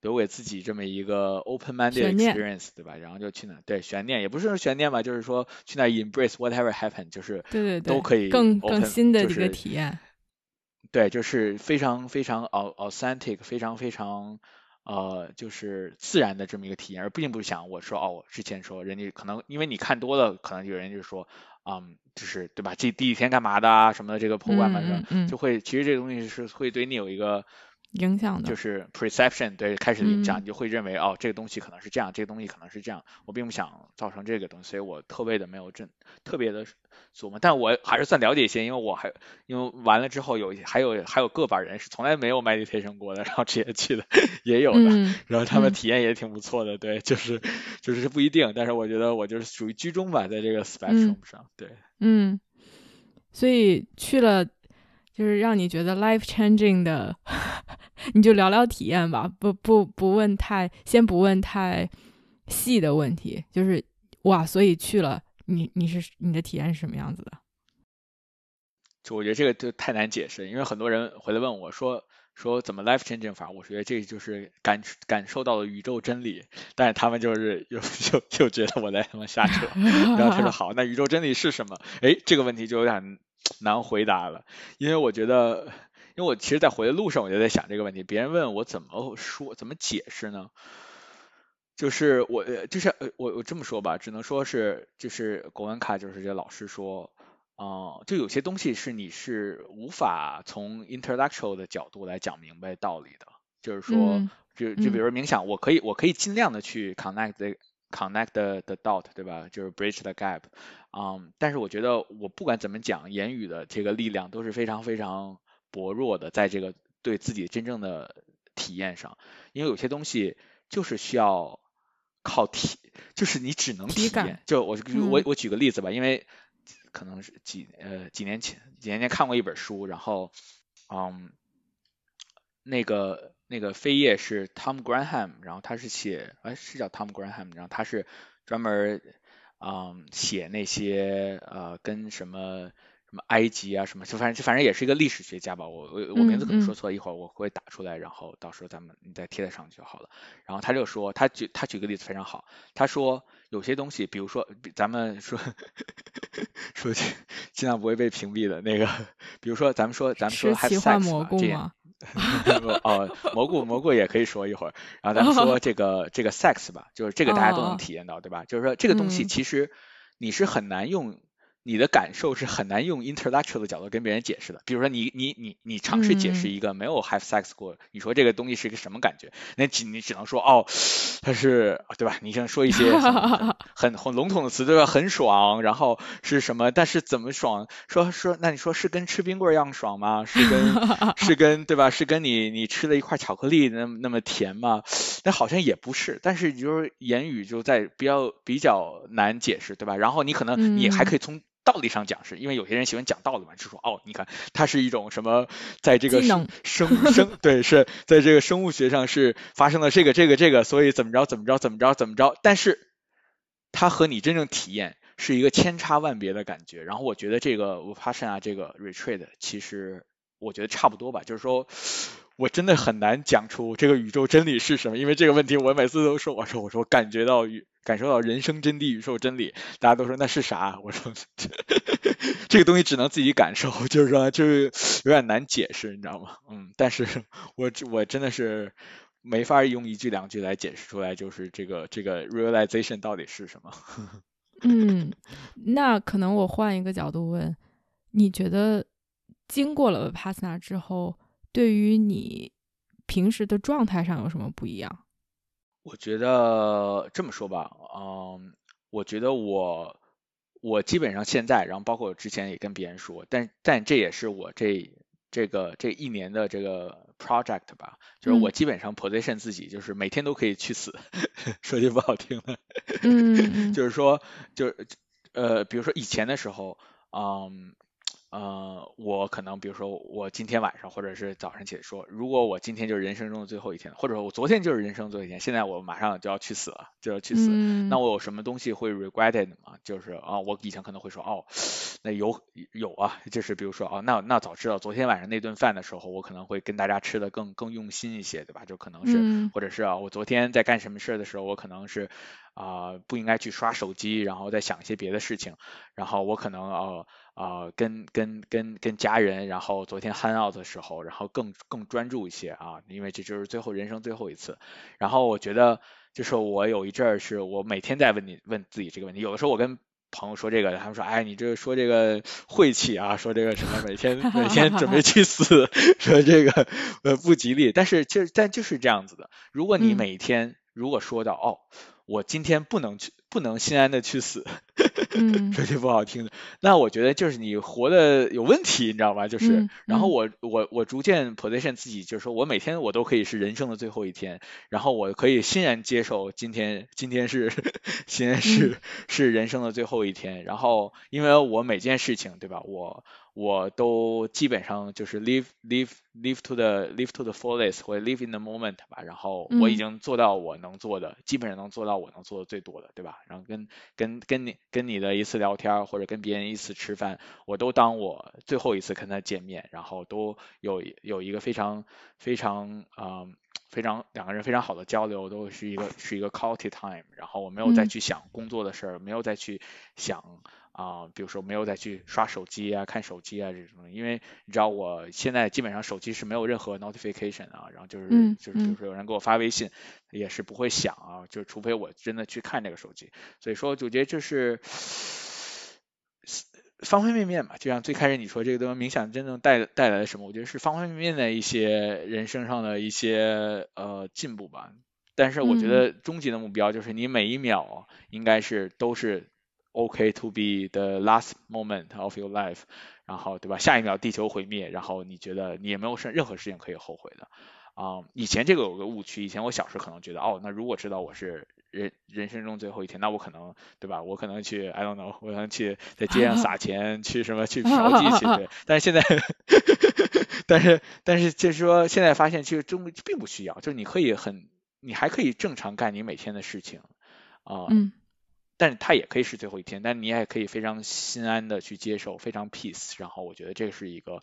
留给自己这么一个 open-minded experience，对吧？然后就去那，对，悬念也不是悬念吧，就是说去那 embrace whatever happen，就是对对对，都可以更更新的一个体验。对，就是非常非常 authentic，非常非常呃，就是自然的这么一个体验，而并不想我说哦，之前说人家可能因为你看多了，可能有人就说。嗯，就是对吧？这第一天干嘛的啊？什么的这个破罐嘛，就会其实这个东西是会对你有一个。影响的，就是 perception 对开始影响，你就会认为哦，这个东西可能是这样，这个东西可能是这样。我并不想造成这个东西，所以我特别的没有这特别的琢磨，但我还是算了解一些，因为我还因为完了之后有还有还有个把人是从来没有 meditation 过的，然后直接去的也有的，然后他们体验也挺不错的，对，就是就是不一定，但是我觉得我就是属于居中吧，在这个 spectrum 上，对，嗯，所以去了。就是让你觉得 life changing 的，你就聊聊体验吧，不不不问太，先不问太细的问题，就是哇，所以去了，你你是你的体验是什么样子的？就我觉得这个就太难解释，因为很多人回来问我说说怎么 life changing 法，我觉得这就是感感受到了宇宙真理，但是他们就是又又又觉得我在他妈瞎扯，然后他说好，那宇宙真理是什么？哎，这个问题就有点。难回答了，因为我觉得，因为我其实，在回的路上，我就在想这个问题。别人问我怎么说，怎么解释呢？就是我，就是我，我这么说吧，只能说是，就是国文卡，就是这老师说，啊，就有些东西是你是无法从 intellectual 的角度来讲明白道理的。就是说，就就比如冥想，我可以，我可以尽量的去 connect。Connect the the dot，对吧？就是 bridge the gap。嗯，但是我觉得我不管怎么讲，言语的这个力量都是非常非常薄弱的，在这个对自己真正的体验上，因为有些东西就是需要靠体，就是你只能体验。就我我我举个例子吧，因为可能是几呃几年前几年前看过一本书，然后嗯那个。那个扉页是 Tom Graham，然后他是写，哎，是叫 Tom Graham，然后他是专门，嗯，写那些呃跟什么什么埃及啊什么，就反正就反正也是一个历史学家吧，我我我名字可能说错，一会儿我会打出来，然后到时候咱们你再贴在上去就好了。然后他就说，他举他举个例子非常好，他说有些东西，比如说咱们说 说尽量不会被屏蔽的那个，比如说咱们说咱们说 have sex 这样。哦，蘑菇蘑菇也可以说一会儿，然后咱们说这个这个 sex 吧，就是这个大家都能体验到，对吧？就是说这个东西其实你是很难用。你的感受是很难用 intellectual 的角度跟别人解释的。比如说，你你你你尝试解释一个没有 have sex 过，你说这个东西是一个什么感觉？那只你只能说哦，它是对吧？你想说一些很 很笼统的词，对吧？很爽，然后是什么？但是怎么爽？说说那你说是跟吃冰棍一样爽吗？是跟 是跟对吧？是跟你你吃了一块巧克力那么那么甜吗？那好像也不是。但是就是言语就在比较比较难解释，对吧？然后你可能你还可以从道理上讲是，因为有些人喜欢讲道理嘛，就说哦，你看它是一种什么，在这个生生对是在这个生物学上是发生了这个这个这个，所以怎么着怎么着怎么着怎么着，但是它和你真正体验是一个千差万别的感觉。然后我觉得这个我发现啊，这个 retreat 其实我觉得差不多吧，就是说我真的很难讲出这个宇宙真理是什么，因为这个问题我每次都说，我说我说感觉到宇感受到人生真谛、宇宙真理，大家都说那是啥？我说这 这个东西只能自己感受，就是说就是有点难解释，你知道吗？嗯，但是 我我真的是没法用一句两句来解释出来，就是这个这个 realization 到底是什么。嗯，那可能我换一个角度问，你觉得经过了 Vipassana 之后，对于你平时的状态上有什么不一样？我觉得这么说吧，嗯，我觉得我我基本上现在，然后包括我之前也跟别人说，但但这也是我这这个这一年的这个 project 吧，就是我基本上 position 自己，就是每天都可以去死，说句不好听的，嗯，就是说，就是呃，比如说以前的时候，嗯。呃，我可能比如说我今天晚上或者是早上起来说，如果我今天就是人生中的最后一天，或者说我昨天就是人生最后一天，现在我马上就要去死了，就要去死，那我有什么东西会 regretted 吗？就是啊，我以前可能会说，哦，那有有啊，就是比如说哦，那那早知道昨天晚上那顿饭的时候，我可能会跟大家吃的更更用心一些，对吧？就可能是，或者是啊，我昨天在干什么事的时候，我可能是啊不应该去刷手机，然后再想一些别的事情，然后我可能呃。啊，跟跟跟跟家人，然后昨天 hang out 的时候，然后更更专注一些啊，因为这就是最后人生最后一次。然后我觉得，就是我有一阵儿是我每天在问你问自己这个问题，有的时候我跟朋友说这个，他们说，哎，你这说这个晦气啊，说这个什么每天每天准备去死，说这个呃不吉利。但是就但就是这样子的，如果你每天如果说到哦，我今天不能去。不能心安的去死，说句不好听的，那我觉得就是你活的有问题，你知道吗？就是，然后我我我逐渐 position 自己，就是说我每天我都可以是人生的最后一天，然后我可以欣然接受今天今天是今天是是人生的最后一天，然后因为我每件事情，对吧？我。我都基本上就是 live live live to the live to the fullest 或者 live in the moment 吧，然后我已经做到我能做的，基本上能做到我能做的最多的，对吧？然后跟跟跟你跟你的一次聊天或者跟别人一次吃饭，我都当我最后一次跟他见面，然后都有有一个非常非常啊非常两个人非常好的交流，都是一个是一个 quality time，然后我没有再去想工作的事儿，没有再去想。啊，比如说没有再去刷手机啊、看手机啊这种，因为你知道我现在基本上手机是没有任何 notification 啊，然后就是就是比如说有人给我发微信，也是不会响啊，就除非我真的去看这个手机。所以说，我觉得这是方方面面吧，就像最开始你说这个东西冥想真正带带来了什么，我觉得是方方面面的一些人生上的一些呃进步吧。但是我觉得终极的目标就是你每一秒应该是都是。OK to be the last moment of your life，然后对吧？下一秒地球毁灭，然后你觉得你也没有事任何事情可以后悔的啊？以前这个有个误区，以前我小时候可能觉得，哦，那如果知道我是人人生中最后一天，那我可能对吧？我可能去 I don't know，我可能去在街上撒钱，去什么去嫖妓去，对。但是现在，但是但是就是说，现在发现其实中并不需要，就是你可以很，你还可以正常干你每天的事情啊。嗯。但是它也可以是最后一天，但你也可以非常心安的去接受，非常 peace。然后我觉得这是一个，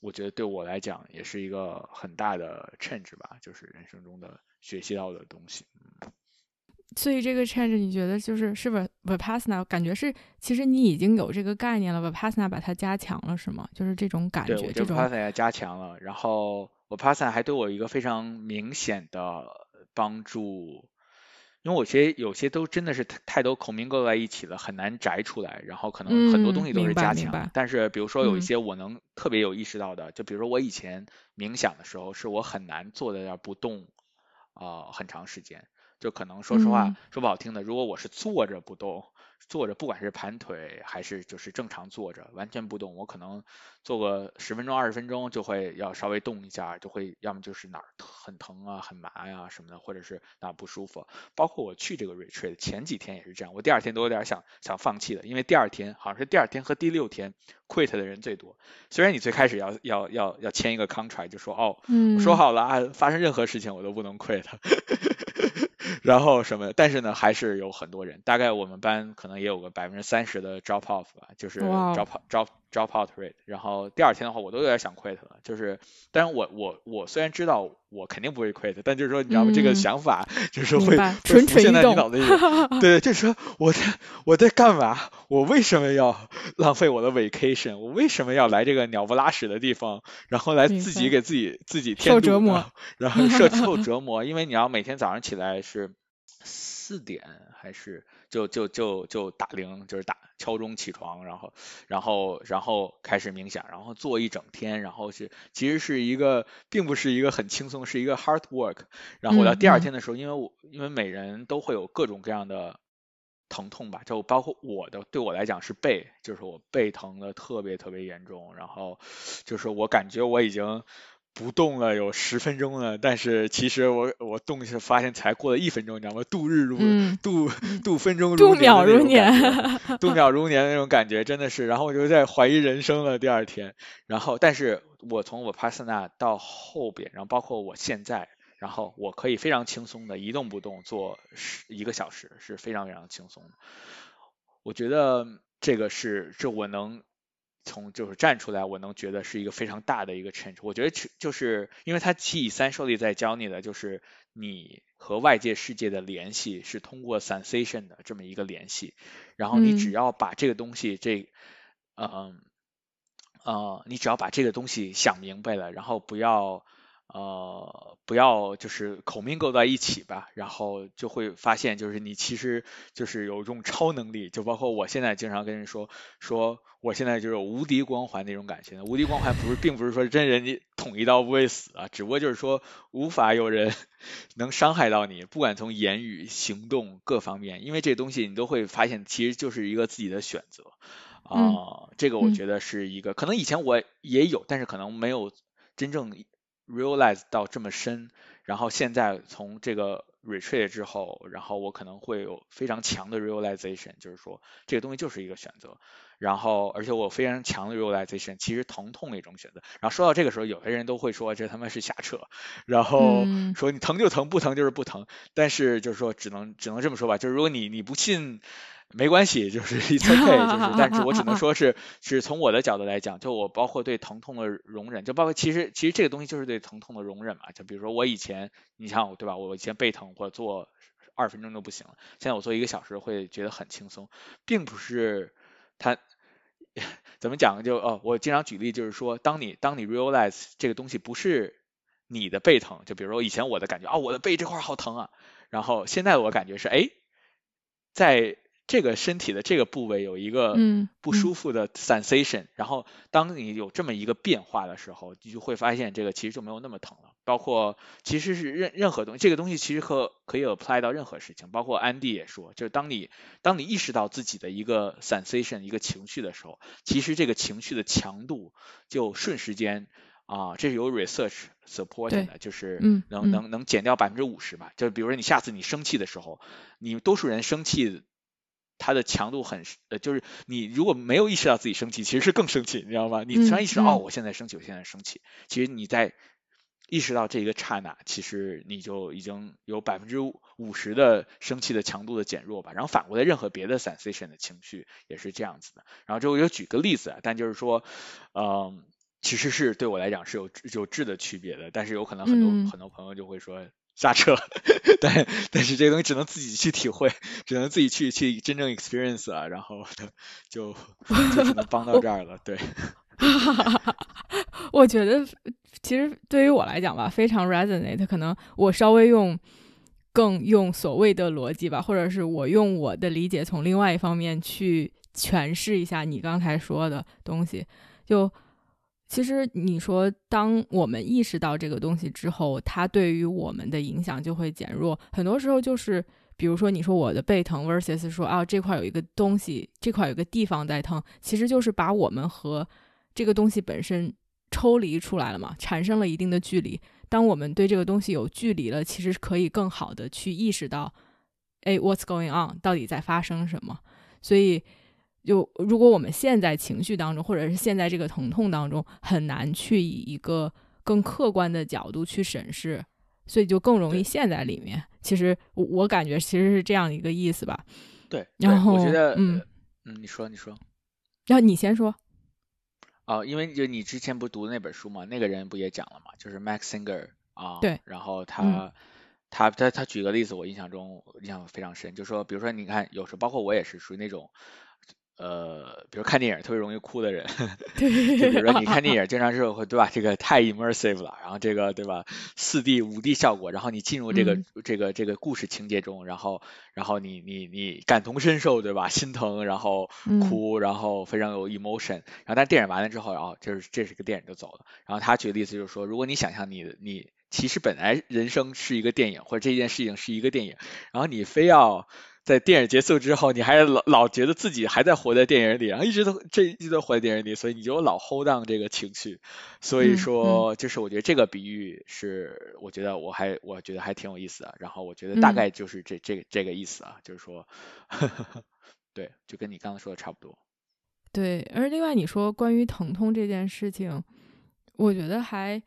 我觉得对我来讲也是一个很大的 change 吧，就是人生中的学习到的东西。所以这个 change 你觉得就是是不是 vipassana？感觉是其实你已经有这个概念了，vipassana 把它加强了是吗？就是这种感觉，这种 vipassana 加强了。然后 vipassana 还对我一个非常明显的帮助。因为我觉得有些都真的是太太多口名搁在一起了，很难摘出来。然后可能很多东西都是加强。但是比如说有一些我能特别有意识到的，就比如说我以前冥想的时候，是我很难坐在那儿不动啊很长时间。就可能说实话说不好听的，如果我是坐着不动。坐着，不管是盘腿还是就是正常坐着，完全不动，我可能坐个十分钟、二十分钟就会要稍微动一下，就会要么就是哪儿很疼啊、很麻呀什么的，或者是哪不舒服。包括我去这个 retreat 前几天也是这样，我第二天都有点想想放弃了，因为第二天好像是第二天和第六天 quit 的人最多。虽然你最开始要要要要签一个 contract，就说哦，说好了啊，发生任何事情我都不能 quit。然后什么？但是呢，还是有很多人，大概我们班可能也有个百分之三十的 drop off 吧，就是 drop drop drop out rate。然后第二天的话，我都有点想 quit 了，就是，但是我我我虽然知道我肯定不会 quit，但就是说你知道吗？这个想法就是会现在你脑子里。对，就是说我在我在干嘛？我为什么要 浪费我的 vacation？我为什么要来这个鸟不拉屎的地方？然后来自己给自己自己添折磨，然后受 受折磨，因为你要每天早上起来是。四点还是就就就就打铃，就是打敲钟起床，然后然后然后开始冥想，然后做一整天，然后是其实是一个并不是一个很轻松，是一个 hard work。然后我到第二天的时候，因为我因为每人都会有各种各样的疼痛吧，就包括我的对我来讲是背，就是我背疼的特别特别严重，然后就是我感觉我已经。不动了有十分钟了，但是其实我我动是发现才过了一分钟，你知道吗？度日如度度分钟如度 秒如年，度秒如年那种感觉真的是。然后我就在怀疑人生了。第二天，然后但是我从我帕斯纳到后边，然后包括我现在，然后我可以非常轻松的一动不动做十一个小时，是非常非常轻松的。我觉得这个是这我能。从就是站出来，我能觉得是一个非常大的一个 change。我觉得就就是因为它七以三受力在教你的，就是你和外界世界的联系是通过 sensation 的这么一个联系。然后你只要把这个东西，这，嗯，呃，你只要把这个东西想明白了，然后不要。呃，不要就是口命够在一起吧，然后就会发现，就是你其实就是有一种超能力，就包括我现在经常跟人说，说我现在就是无敌光环那种感觉。无敌光环不是，并不是说真人你捅一刀不会死啊，只不过就是说无法有人 能伤害到你，不管从言语、行动各方面，因为这东西你都会发现，其实就是一个自己的选择啊。这个我觉得是一个，可能以前我也有，但是可能没有真正。Realize 到这么深，然后现在从这个 retreat 之后，然后我可能会有非常强的 realization，就是说这个东西就是一个选择，然后而且我非常强的 realization，其实疼痛的一种选择。然后说到这个时候，有些人都会说这他妈是瞎扯，然后说你疼就疼，不疼就是不疼。但是就是说只能只能这么说吧，就是如果你你不信。没关系，就是 it's okay，就是，但是我只能说是，是从我的角度来讲，就我包括对疼痛的容忍，就包括其实其实这个东西就是对疼痛的容忍嘛，就比如说我以前，你像我对吧，我以前背疼，我做二分钟都不行了，现在我做一个小时会觉得很轻松，并不是它 怎么讲就哦，我经常举例就是说，当你当你 realize 这个东西不是你的背疼，就比如说以前我的感觉啊，我的背这块好疼啊，然后现在我感觉是哎，在这个身体的这个部位有一个不舒服的 sensation，然后当你有这么一个变化的时候，你就会发现这个其实就没有那么疼了。包括其实是任任何东西，这个东西其实可可以 apply 到任何事情。包括安迪也说，就是当你当你意识到自己的一个 sensation 一个情绪的时候，其实这个情绪的强度就瞬时间啊，这是有 research supporting 的，就是能能能减掉百分之五十吧。就比如说你下次你生气的时候，你多数人生气。它的强度很呃，就是你如果没有意识到自己生气，其实是更生气，你知道吗？你突然意识到哦，我现在生气，我现在生气，其实你在意识到这一个刹那，其实你就已经有百分之五十的生气的强度的减弱吧。然后反过来，任何别的 sensation 的情绪也是这样子的。然后这我就举个例子啊，但就是说，嗯，其实是对我来讲是有有质的区别的，但是有可能很多很多朋友就会说。下车，但但是这个东西只能自己去体会，只能自己去去真正 experience 啊，然后就就只能帮到这儿了。对，我觉得其实对于我来讲吧，非常 resonate。可能我稍微用更用所谓的逻辑吧，或者是我用我的理解从另外一方面去诠释一下你刚才说的东西，就。其实你说，当我们意识到这个东西之后，它对于我们的影响就会减弱。很多时候就是，比如说你说我的背疼，versus 说啊这块有一个东西，这块有个地方在疼，其实就是把我们和这个东西本身抽离出来了嘛，产生了一定的距离。当我们对这个东西有距离了，其实可以更好的去意识到，哎，what's going on，到底在发生什么？所以。就如果我们陷在情绪当中，或者是陷在这个疼痛当中，很难去以一个更客观的角度去审视，所以就更容易陷在里面。其实我我感觉其实是这样一个意思吧。对，然后我觉得，嗯嗯，你说，你说。然后你先说。哦，因为就你之前不是读的那本书嘛，那个人不也讲了嘛，就是 Max Singer 啊，对，然后他他他他举个例子，我印象中印象非常深，就说比如说你看，有时候包括我也是属于那种。呃，比如看电影特别容易哭的人，就比如说你看电影经常是会对吧？这个太 immersive 了，然后这个对吧？四 D、五 D 效果，然后你进入这个这个这个故事情节中，然后然后你你你感同身受对吧？心疼，然后哭，然后非常有 emotion，然后但电影完了之后，然后就是这是个电影就走了。然后他举的例子就是说，如果你想象你你其实本来人生是一个电影，或者这件事情是一个电影，然后你非要。在电影结束之后，你还老老觉得自己还在活在电影里，然后一直都这一直都活在电影里，所以你就老 hold on 这个情绪。所以说，就是我觉得这个比喻是，我觉得我还我觉得还挺有意思的。然后我觉得大概就是这这这个意思啊，就是说，对，就跟你刚刚说的差不多。对，而另外你说关于疼痛这件事情，我觉得还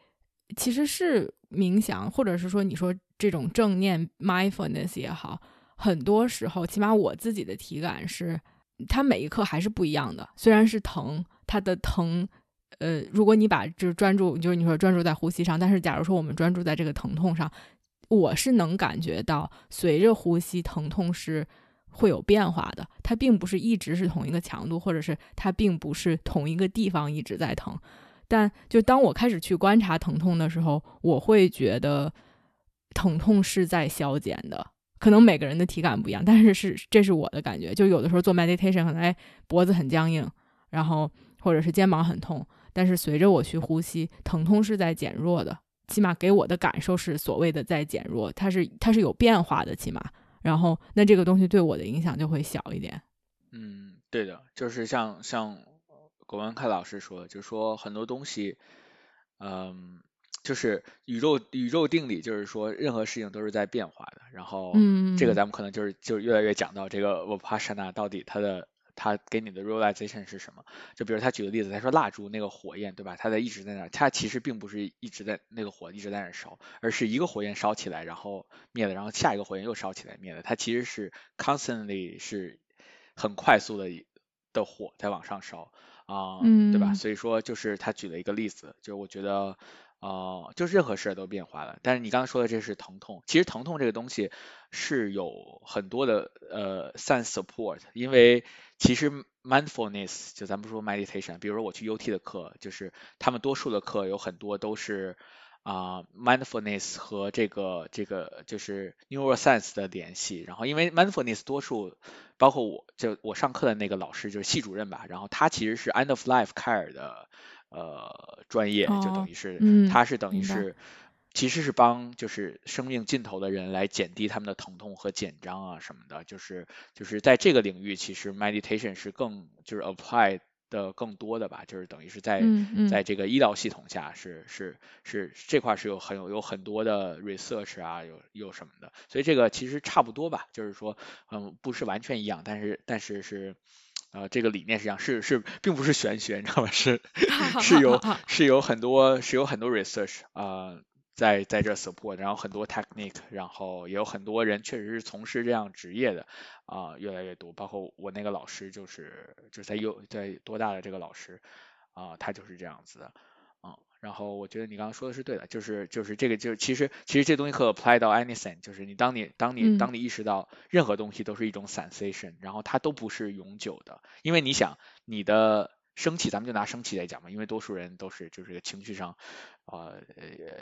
其实是冥想，或者是说你说这种正念 mindfulness 也好。很多时候，起码我自己的体感是，它每一刻还是不一样的。虽然是疼，它的疼，呃，如果你把就是专注，就是你说专注在呼吸上，但是假如说我们专注在这个疼痛上，我是能感觉到随着呼吸疼痛是会有变化的。它并不是一直是同一个强度，或者是它并不是同一个地方一直在疼。但就当我开始去观察疼痛的时候，我会觉得疼痛是在消减的。可能每个人的体感不一样，但是是这是我的感觉。就有的时候做 meditation，可能哎脖子很僵硬，然后或者是肩膀很痛，但是随着我去呼吸，疼痛是在减弱的，起码给我的感受是所谓的在减弱，它是它是有变化的，起码。然后那这个东西对我的影响就会小一点。嗯，对的，就是像像国文凯老师说，就说很多东西，嗯。就是宇宙宇宙定理，就是说任何事情都是在变化的。然后，这个咱们可能就是就越来越讲到这个 vipassana 到底它的它给你的 realization 是什么？就比如他举个例子，他说蜡烛那个火焰，对吧？它在一直在那，它其实并不是一直在那个火一直在那烧，而是一个火焰烧起来，然后灭了，然后下一个火焰又烧起来灭了。它其实是 constantly 是很快速的的火在往上烧啊，对吧？所以说就是他举了一个例子，就是我觉得。哦，就任何事儿都变化了。但是你刚刚说的这是疼痛，其实疼痛这个东西是有很多的呃 sense support，因为其实 mindfulness 就咱不说 meditation，比如说我去 UT 的课，就是他们多数的课有很多都是啊 mindfulness 和这个这个就是 neuroscience 的联系。然后因为 mindfulness 多数包括我就我上课的那个老师就是系主任吧，然后他其实是 end of life care 的。呃，专业就等于是，他是等于是，其实是帮就是生命尽头的人来减低他们的疼痛和紧张啊什么的，就是就是在这个领域，其实 meditation 是更就是 apply 的更多的吧，就是等于是在在这个医疗系统下是是是这块是有很有有很多的 research 啊，有有什么的，所以这个其实差不多吧，就是说嗯不是完全一样，但是但是是。啊，这个理念实际上是是并不是玄学，你知道吗？是是有 是有很多是有很多 research 啊，在在这 support，然后很多 technique，然后也有很多人确实是从事这样职业的啊，越来越多。包括我那个老师就是就是在有在多大的这个老师啊，他就是这样子的。然后我觉得你刚刚说的是对的，就是就是这个就是其实其实这东西可 apply 到 anything，就是你当你当你当你意识到任何东西都是一种 sensation，然后它都不是永久的，因为你想你的生气，咱们就拿生气来讲嘛，因为多数人都是就是情绪上呃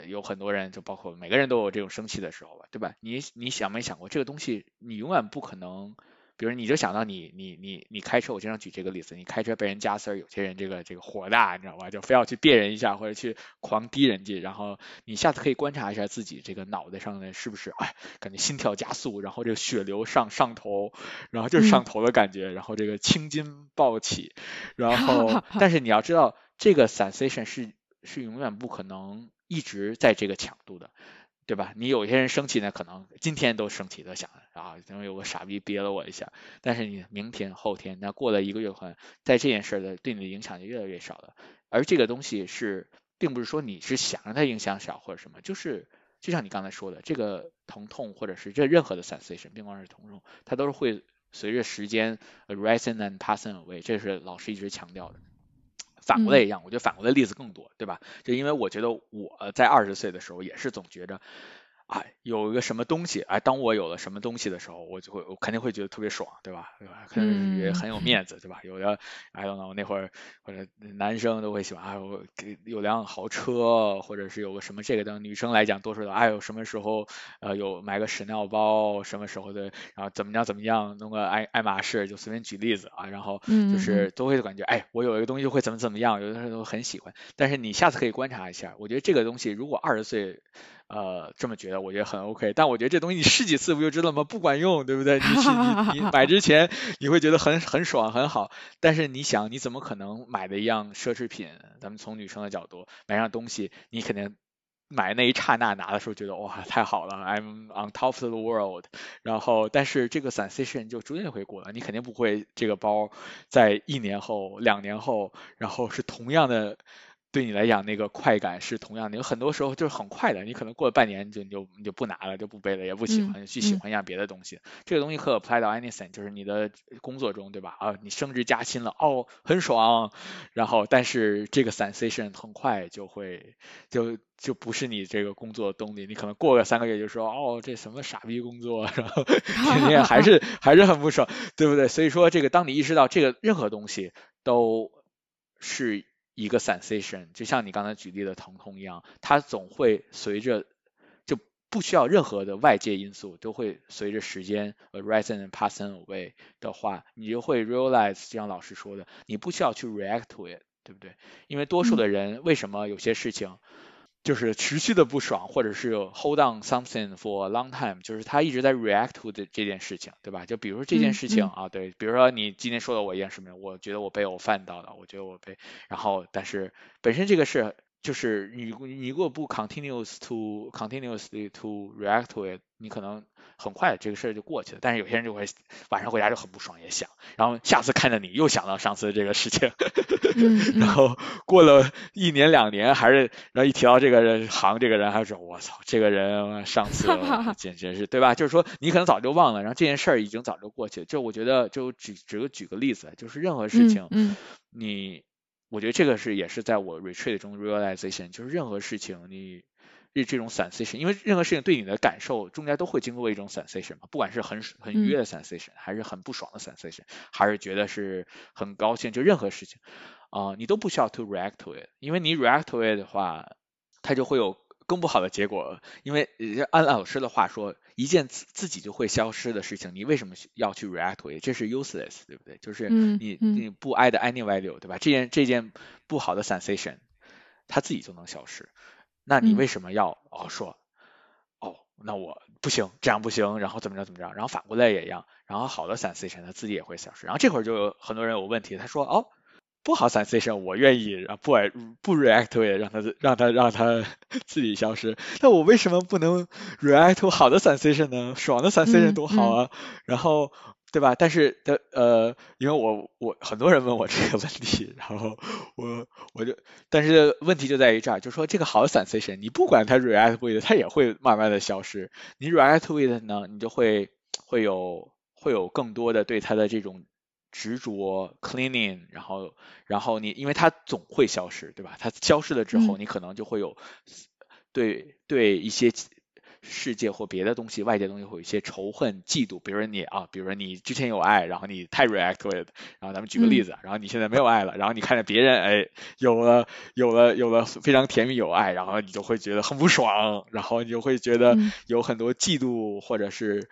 有很多人就包括每个人都有这种生气的时候吧，对吧？你你想没想过这个东西你永远不可能。比如你就想到你你你你开车，我经常举这个例子，你开车被人加塞儿，有些人这个这个火大，你知道吧？就非要去别人一下，或者去狂滴人家，然后你下次可以观察一下自己这个脑袋上的是不是，哎，感觉心跳加速，然后这个血流上上头，然后就是上头的感觉，然后这个青筋暴起，然后 但是你要知道，这个 sensation 是是永远不可能一直在这个强度的。对吧？你有些人生气呢，可能今天都生气，都想啊，因为有个傻逼憋了我一下。但是你明天、后天，那过了一个月，可能在这件事的对你的影响就越来越少了。而这个东西是，并不是说你是想让它影响小或者什么，就是就像你刚才说的，这个疼痛或者是这任何的 sensation，并光是疼痛，它都是会随着时间 arising and passing away，这是老师一直强调的。反过来一样，我觉得反过来例子更多，对吧？就因为我觉得我在二十岁的时候也是总觉着。哎，有一个什么东西，哎，当我有了什么东西的时候，我就会，我肯定会觉得特别爽，对吧？对吧？肯定也很有面子，对吧？有的，I don't know，那会儿或者男生都会喜欢，哎，我给有辆豪车，或者是有个什么这个的。女生来讲，多数的，哎呦，什么时候呃有买个屎尿包，什么时候的，然后怎么样怎么样，弄个爱爱马仕，就随便举例子啊，然后就是都会感觉，哎，我有一个东西会怎么怎么样，有的人都很喜欢。但是你下次可以观察一下，我觉得这个东西如果二十岁。呃，这么觉得，我觉得很 OK。但我觉得这东西你试几次不就知道吗？不管用，对不对？你你你买之前你会觉得很很爽很好，但是你想，你怎么可能买的一样奢侈品？咱们从女生的角度买上东西，你肯定买那一刹那拿的时候觉得哇太好了，I'm on top of the world。然后，但是这个 sensation 就逐渐会过了，你肯定不会这个包在一年后、两年后，然后是同样的。对你来讲，那个快感是同样的。有很多时候就是很快的，你可能过了半年，就你就你就不拿了，就不背了，也不喜欢去喜欢一样别的东西。这个东西可 apply 到 anything，就是你的工作中，对吧？啊，你升职加薪了，哦，很爽。然后，但是这个 sensation 很快就会就就不是你这个工作动力。你可能过个三个月就说，哦，这什么傻逼工作，然后你也还是 还是很不爽，对不对？所以说，这个当你意识到这个任何东西都是。一个 sensation，就像你刚才举例的疼痛一样，它总会随着就不需要任何的外界因素，都会随着时间 arising and passing away 的话，你就会 realize，就像老师说的，你不需要去 react to it，对不对？因为多数的人为什么有些事情？就是持续的不爽，或者是 hold on something for a long time，就是他一直在 react to 这这件事情，对吧？就比如说这件事情啊，对，比如说你今天说的我一件什么，我觉得我被我犯到了，我觉得我被，然后但是本身这个事。就是你你如果不 continuous to continuously to react to it，你可能很快这个事儿就过去了。但是有些人就会晚上回家就很不爽，也想，然后下次看着你又想到上次这个事情，然后过了一年两年还是，然后一提到这个人行这个人还是我操这个人上次 简直是对吧？就是说你可能早就忘了，然后这件事儿已经早就过去了。就我觉得就举只个举个例子，就是任何事情，你。我觉得这个是也是在我 retreat 中 realization，就是任何事情你这这种 sensation，因为任何事情对你的感受中间都会经过一种 sensation 嘛，不管是很很愉悦的 sensation，还是很不爽的 sensation，还是觉得是很高兴，就任何事情啊，你都不需要 to react to it，因为你 react to it 的话，它就会有。更不好的结果，因为按老师的话说，一件自自己就会消失的事情，你为什么要去 react to it？这是 useless，对不对？就是你你不 add any value，对吧？这件这件不好的 sensation，它自己就能消失，那你为什么要哦说哦，那我不行，这样不行，然后怎么着怎么着，然后反过来也一样，然后好的 sensation 它自己也会消失，然后这会儿就有很多人有问题，他说哦。不好 sensation，我愿意不不 react to it，让它让它让它 自己消失。那我为什么不能 react to 好的 sensation 呢？爽的 sensation 多好啊！然后对吧？但是的呃，因为我我很多人问我这个问题，然后我我就但是问题就在于这儿，就是说这个好的 sensation，你不管它 react it，它也会慢慢的消失。你 react it 呢，你就会会有会有更多的对它的这种。执着 cleaning，然后，然后你，因为它总会消失，对吧？它消失了之后，你可能就会有对对一些。世界或别的东西，外界东西会有一些仇恨、嫉妒。比如说你啊，比如说你之前有爱，然后你太 react with，然后咱们举个例子，然后你现在没有爱了，然后你看着别人哎有了有了有了非常甜蜜有爱，然后你就会觉得很不爽，然后你就会觉得有很多嫉妒或者是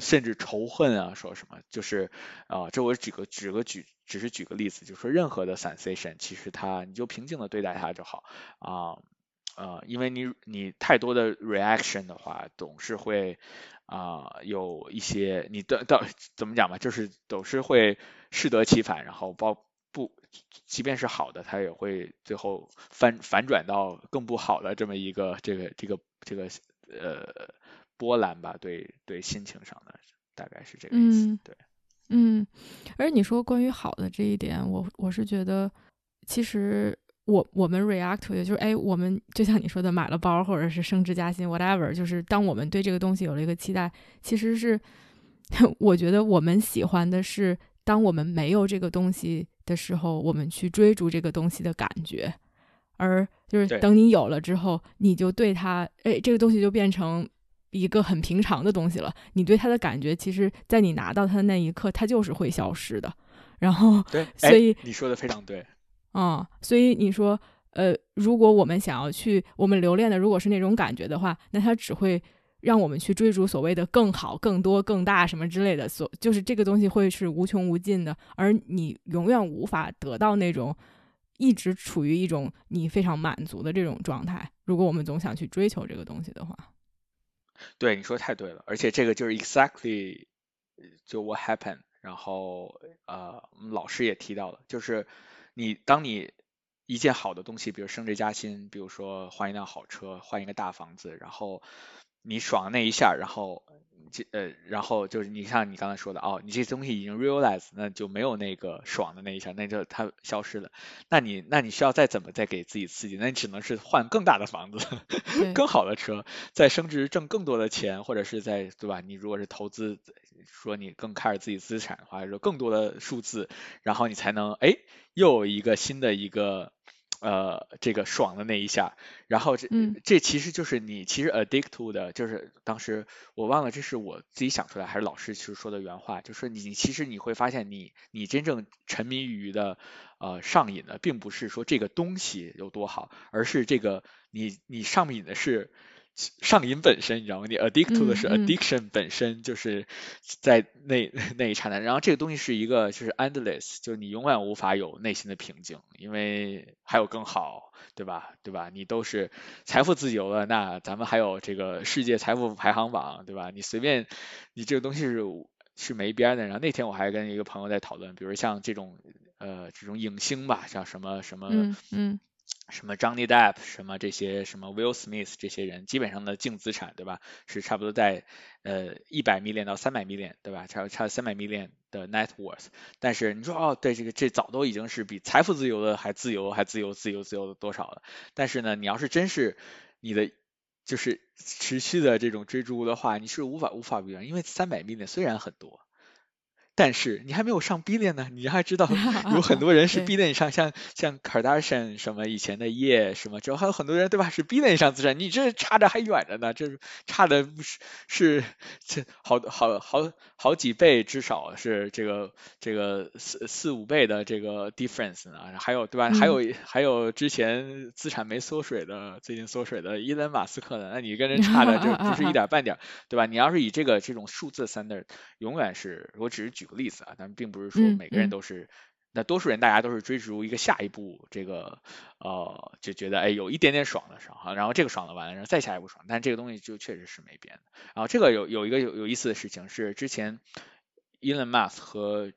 甚至仇恨啊，说什么就是啊，这我举个举个举只是举个例子，就是说任何的 sensation，其实它你就平静的对待它就好啊。呃，因为你你太多的 reaction 的话，总是会啊有一些你的到怎么讲吧，就是总是会适得其反，然后包不即便是好的，它也会最后反反转到更不好的这么一个这个这个这个呃波澜吧，对对心情上的大概是这个意思，对，嗯，而你说关于好的这一点，我我是觉得其实。我我们 react to 就是哎，我们就像你说的，买了包或者是升职加薪，whatever，就是当我们对这个东西有了一个期待，其实是 我觉得我们喜欢的是，当我们没有这个东西的时候，我们去追逐这个东西的感觉，而就是等你有了之后，你就对它，哎，这个东西就变成一个很平常的东西了。你对它的感觉，其实在你拿到它的那一刻，它就是会消失的。然后，对，所以你说的非常对。啊，所以你说，呃，如果我们想要去，我们留恋的如果是那种感觉的话，那它只会让我们去追逐所谓的更好、更多、更大什么之类的，所就是这个东西会是无穷无尽的，而你永远无法得到那种一直处于一种你非常满足的这种状态。如果我们总想去追求这个东西的话，对，你说太对了，而且这个就是 exactly 就 what happened，然后呃，老师也提到了，就是。你当你一件好的东西，比如升职加薪，比如说换一辆好车，换一个大房子，然后你爽那一下，然后这呃，然后就是你像你刚才说的哦，你这东西已经 realize，那就没有那个爽的那一下，那就它消失了。那你那你需要再怎么再给自己刺激？那你只能是换更大的房子，更好的车，再升值挣更多的钱，或者是在对吧？你如果是投资，说你更开始自己资产的话，说更多的数字，然后你才能哎。又有一个新的一个呃这个爽的那一下，然后这这其实就是你其实 addict to 的，就是当时我忘了这是我自己想出来还是老师其实说的原话，就是你其实你会发现你你真正沉迷于的呃上瘾的，并不是说这个东西有多好，而是这个你你上瘾的是。上瘾本身，你知道吗？你 addict to 的是 addiction 本身，就是在那那一刹那。然后这个东西是一个就是 endless，就是你永远无法有内心的平静，因为还有更好，对吧？对吧？你都是财富自由了，那咱们还有这个世界财富排行榜，对吧？你随便，你这个东西是是没边的。然后那天我还跟一个朋友在讨论，比如像这种呃这种影星吧，像什么什么嗯。什么 Johnny Depp，什么这些，什么 Will Smith 这些人，基本上的净资产，对吧？是差不多在呃一百 million 到三百 million，对吧？差差三百 million 的 net worth。但是你说哦，对这个这早都已经是比财富自由的还自由，还自由自由自由的多少了？但是呢，你要是真是你的就是持续的这种追逐的话，你是无法无法比拟，因为三百 million 虽然很多。但是你还没有上 B 链呢，你还知道 有很多人是 B 链上，像像 Kardashian 什么以前的叶什么，之后还有很多人对吧？是 B 链上资产，你这差的还远着呢，这差的是是这好好好好几倍，至少是这个这个四四五倍的这个 difference 呢。还有对吧？还有还有之前资产没缩水的，最近缩水的伊伦马斯克呢，那你跟 人差的就不是一点 半点，对吧？你要是以这个这种数字 standard，永远是我只是举。例子啊，但并不是说每个人都是，那多数人大家都是追逐一个下一步，这个呃就觉得哎有一点点爽的时候，然后这个爽了完了，然后再下一步爽，但这个东西就确实是没变的。然后这个有有一个有有意思的事情是，之前 Elon Musk 和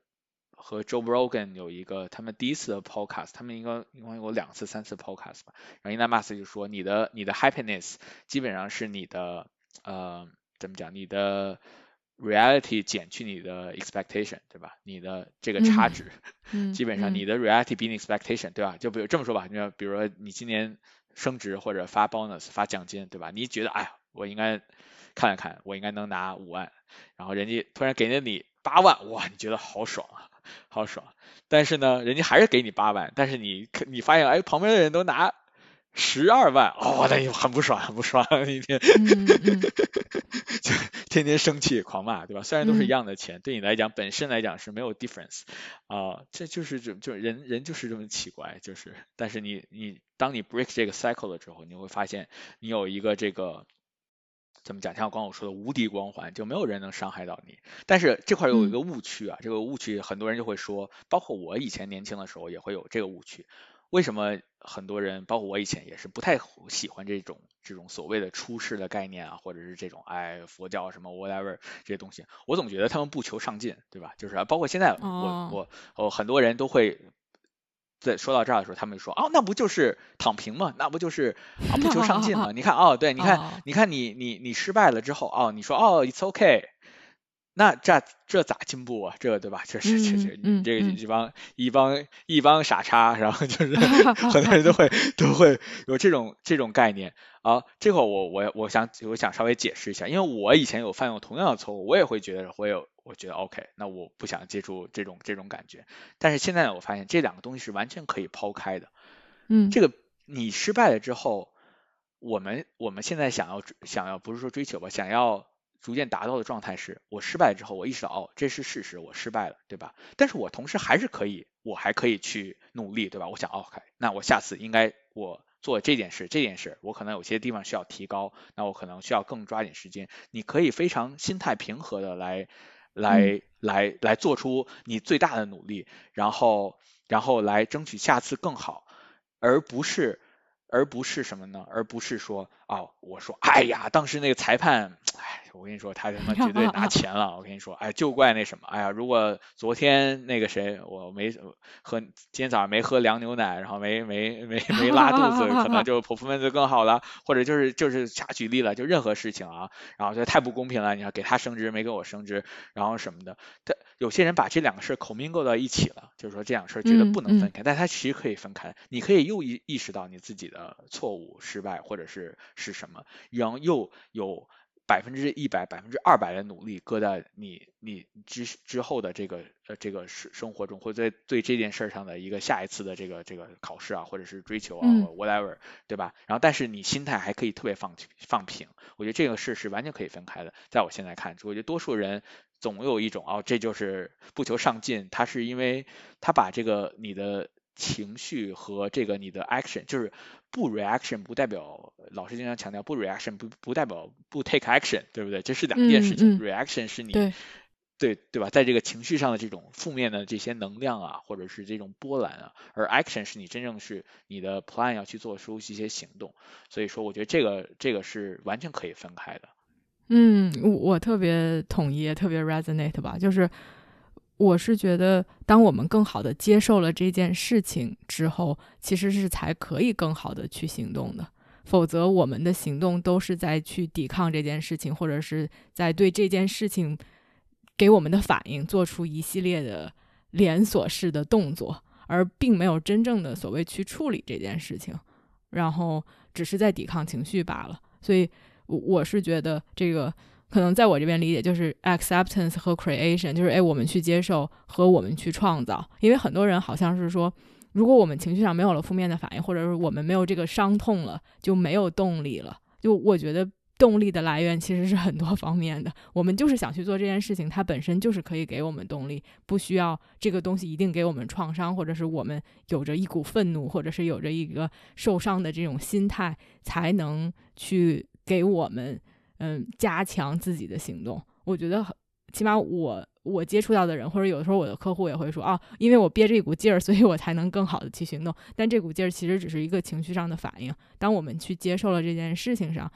和 Joe Rogan 有一个他们第一次的 podcast，他们应该应该有两次三次 podcast 吧。然后 Elon Musk 就说你的你的 happiness 基本上是你的呃怎么讲你的。Reality 减去你的 expectation，对吧？你的这个差值，基本上你的 reality 比你 expectation，对吧？就比如这么说吧，你比如说你今年升职或者发 bonus 发奖金，对吧？你觉得哎呀，我应该看了看，我应该能拿五万，然后人家突然给了你八万，哇，你觉得好爽啊，好爽。但是呢，人家还是给你八万，但是你你发现哎，旁边的人都拿。十二万哦，那很不爽，很不爽，一天 就天天生气狂骂，对吧？虽然都是一样的钱，对你来讲本身来讲是没有 difference 啊，这就是这就人人就是这么奇怪，就是但是你你当你 break 这个 cycle 了之后，你会发现你有一个这个怎么讲？像刚我说的无敌光环，就没有人能伤害到你。但是这块有一个误区啊，这个误区很多人就会说，包括我以前年轻的时候也会有这个误区。为什么很多人，包括我以前也是不太喜欢这种这种所谓的出世的概念啊，或者是这种哎佛教什么 whatever 这些东西，我总觉得他们不求上进，对吧？就是包括现在我我我很多人都会在说到这儿的时候，他们说哦，那不就是躺平吗？那不就是啊不求上进吗？你看哦，对，你看你看你你你失败了之后哦，你说哦 it's okay。那这这咋进步啊？这对吧？这是这这你这个一帮一帮一帮傻叉，然后就是 很多人都会都会有这种这种概念啊。这会我我我想我想稍微解释一下，因为我以前有犯过同样的错误，我也会觉得我有我觉得 OK，那我不想接触这种这种感觉。但是现在我发现这两个东西是完全可以抛开的。嗯，这个你失败了之后，我们我们现在想要想要不是说追求吧，想要。逐渐达到的状态是，我失败之后，我意识到哦，这是事实，我失败了，对吧？但是我同时还是可以，我还可以去努力，对吧？我想，OK，那我下次应该我做这件事，这件事我可能有些地方需要提高，那我可能需要更抓紧时间。你可以非常心态平和的来，来，来，来做出你最大的努力，然后，然后来争取下次更好，而不是。而不是什么呢？而不是说哦，我说，哎呀，当时那个裁判，哎，我跟你说，他他妈绝对拿钱了。我跟你说，哎，就怪那什么，哎呀，如果昨天那个谁，我没喝，今天早上没喝凉牛奶，然后没没没 没拉肚子，可能就普夫分子更好了。或者就是就是瞎举例了，就任何事情啊，然后就太不公平了。你看给他升职没给我升职，然后什么的，他有些人把这两个事儿口 mingle 到一起了，就是说这两事儿觉得不能分开，但他其实可以分开。你可以又意意识到你自己的。呃，错误、失败或者是是什么，然后又有百分之一百、百分之二百的努力搁在你你之之后的这个呃这个生生活中，或者在对这件事上的一个下一次的这个这个考试啊，或者是追求啊，whatever，对吧？然后但是你心态还可以特别放放平，我觉得这个事是完全可以分开的。在我现在看，我觉得多数人总有一种哦，这就是不求上进，他是因为他把这个你的。情绪和这个你的 action 就是不 reaction 不代表老师经常强调不 reaction 不不代表不 take action 对不对？这是两件事情。reaction 是你对对吧？在这个情绪上的这种负面的这些能量啊，或者是这种波澜啊，而 action 是你真正是你的 plan 要去做出一些行动。所以说，我觉得这个这个是完全可以分开的。嗯，我我特别统一，特别 resonate 吧，就是。我是觉得，当我们更好的接受了这件事情之后，其实是才可以更好的去行动的。否则，我们的行动都是在去抵抗这件事情，或者是在对这件事情给我们的反应做出一系列的连锁式的动作，而并没有真正的所谓去处理这件事情，然后只是在抵抗情绪罢了。所以，我我是觉得这个。可能在我这边理解就是 acceptance 和 creation，就是哎，我们去接受和我们去创造。因为很多人好像是说，如果我们情绪上没有了负面的反应，或者是我们没有这个伤痛了，就没有动力了。就我觉得动力的来源其实是很多方面的。我们就是想去做这件事情，它本身就是可以给我们动力，不需要这个东西一定给我们创伤，或者是我们有着一股愤怒，或者是有着一个受伤的这种心态，才能去给我们。嗯，加强自己的行动，我觉得起码我我接触到的人，或者有的时候我的客户也会说啊，因为我憋着一股劲儿，所以我才能更好的去行动。但这股劲儿其实只是一个情绪上的反应。当我们去接受了这件事情上，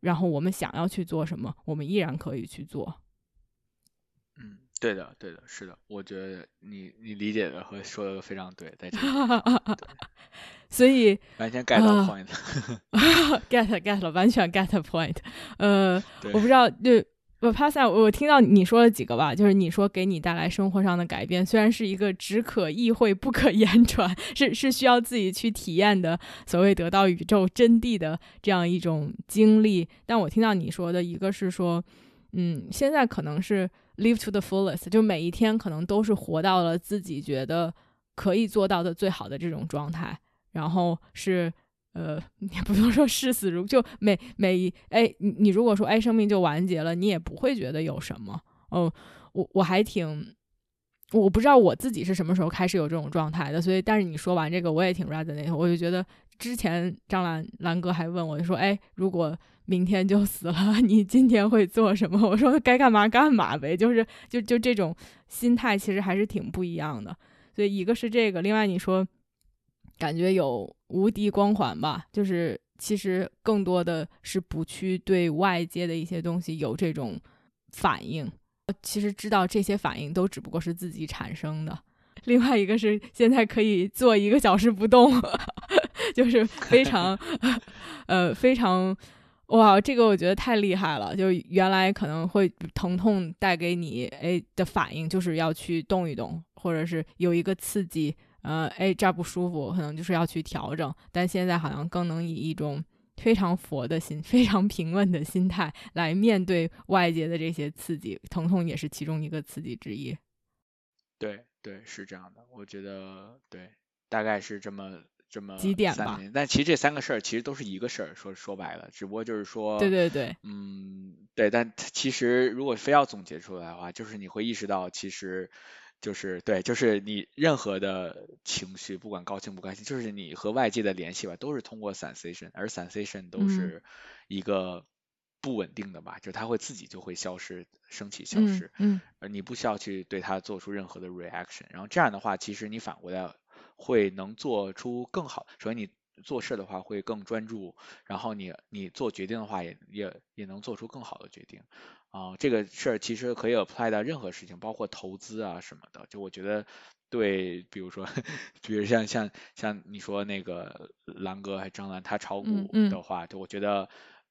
然后我们想要去做什么，我们依然可以去做。嗯，对的，对的，是的，我觉得你你理解的和说的非常对，在这里。所以完全 get point，get get 了，完全 get point。呃，我不知道，就我 pass 我听到你说了几个吧，就是你说给你带来生活上的改变，虽然是一个只可意会不可言传，是是需要自己去体验的，所谓得到宇宙真谛的这样一种经历。但我听到你说的一个是说，嗯，现在可能是 live to the fullest，就每一天可能都是活到了自己觉得可以做到的最好的这种状态。然后是，呃，也不用说视死如就每每一哎，你你如果说哎生命就完结了，你也不会觉得有什么。哦，我我还挺，我不知道我自己是什么时候开始有这种状态的。所以，但是你说完这个，我也挺 r a d 那个，我就觉得之前张兰兰哥还问我，就说哎，如果明天就死了，你今天会做什么？我说该干嘛干嘛呗，就是就就这种心态其实还是挺不一样的。所以一个是这个，另外你说。感觉有无敌光环吧，就是其实更多的是不去对外界的一些东西有这种反应，其实知道这些反应都只不过是自己产生的。另外一个是现在可以做一个小时不动，就是非常 呃非常。哇，这个我觉得太厉害了！就原来可能会疼痛带给你哎的反应，就是要去动一动，或者是有一个刺激，呃，哎这儿不舒服，可能就是要去调整。但现在好像更能以一种非常佛的心、非常平稳的心态来面对外界的这些刺激，疼痛也是其中一个刺激之一。对对，是这样的，我觉得对，大概是这么。这么几点吧，但其实这三个事儿其实都是一个事儿，说说白了，只不过就是说，对对对，嗯，对，但其实如果非要总结出来的话，就是你会意识到，其实就是对，就是你任何的情绪，不管高兴不高兴，就是你和外界的联系吧，都是通过 sensation，而 sensation 都是一个不稳定的吧，就它会自己就会消失，升起消失，嗯，而你不需要去对它做出任何的 reaction，然后这样的话，其实你反过来。会能做出更好。首先，你做事的话会更专注，然后你你做决定的话也也也能做出更好的决定。啊，这个事儿其实可以 apply 到任何事情，包括投资啊什么的。就我觉得对，比如说，比如像像像你说那个蓝哥还张兰他炒股的话，就我觉得。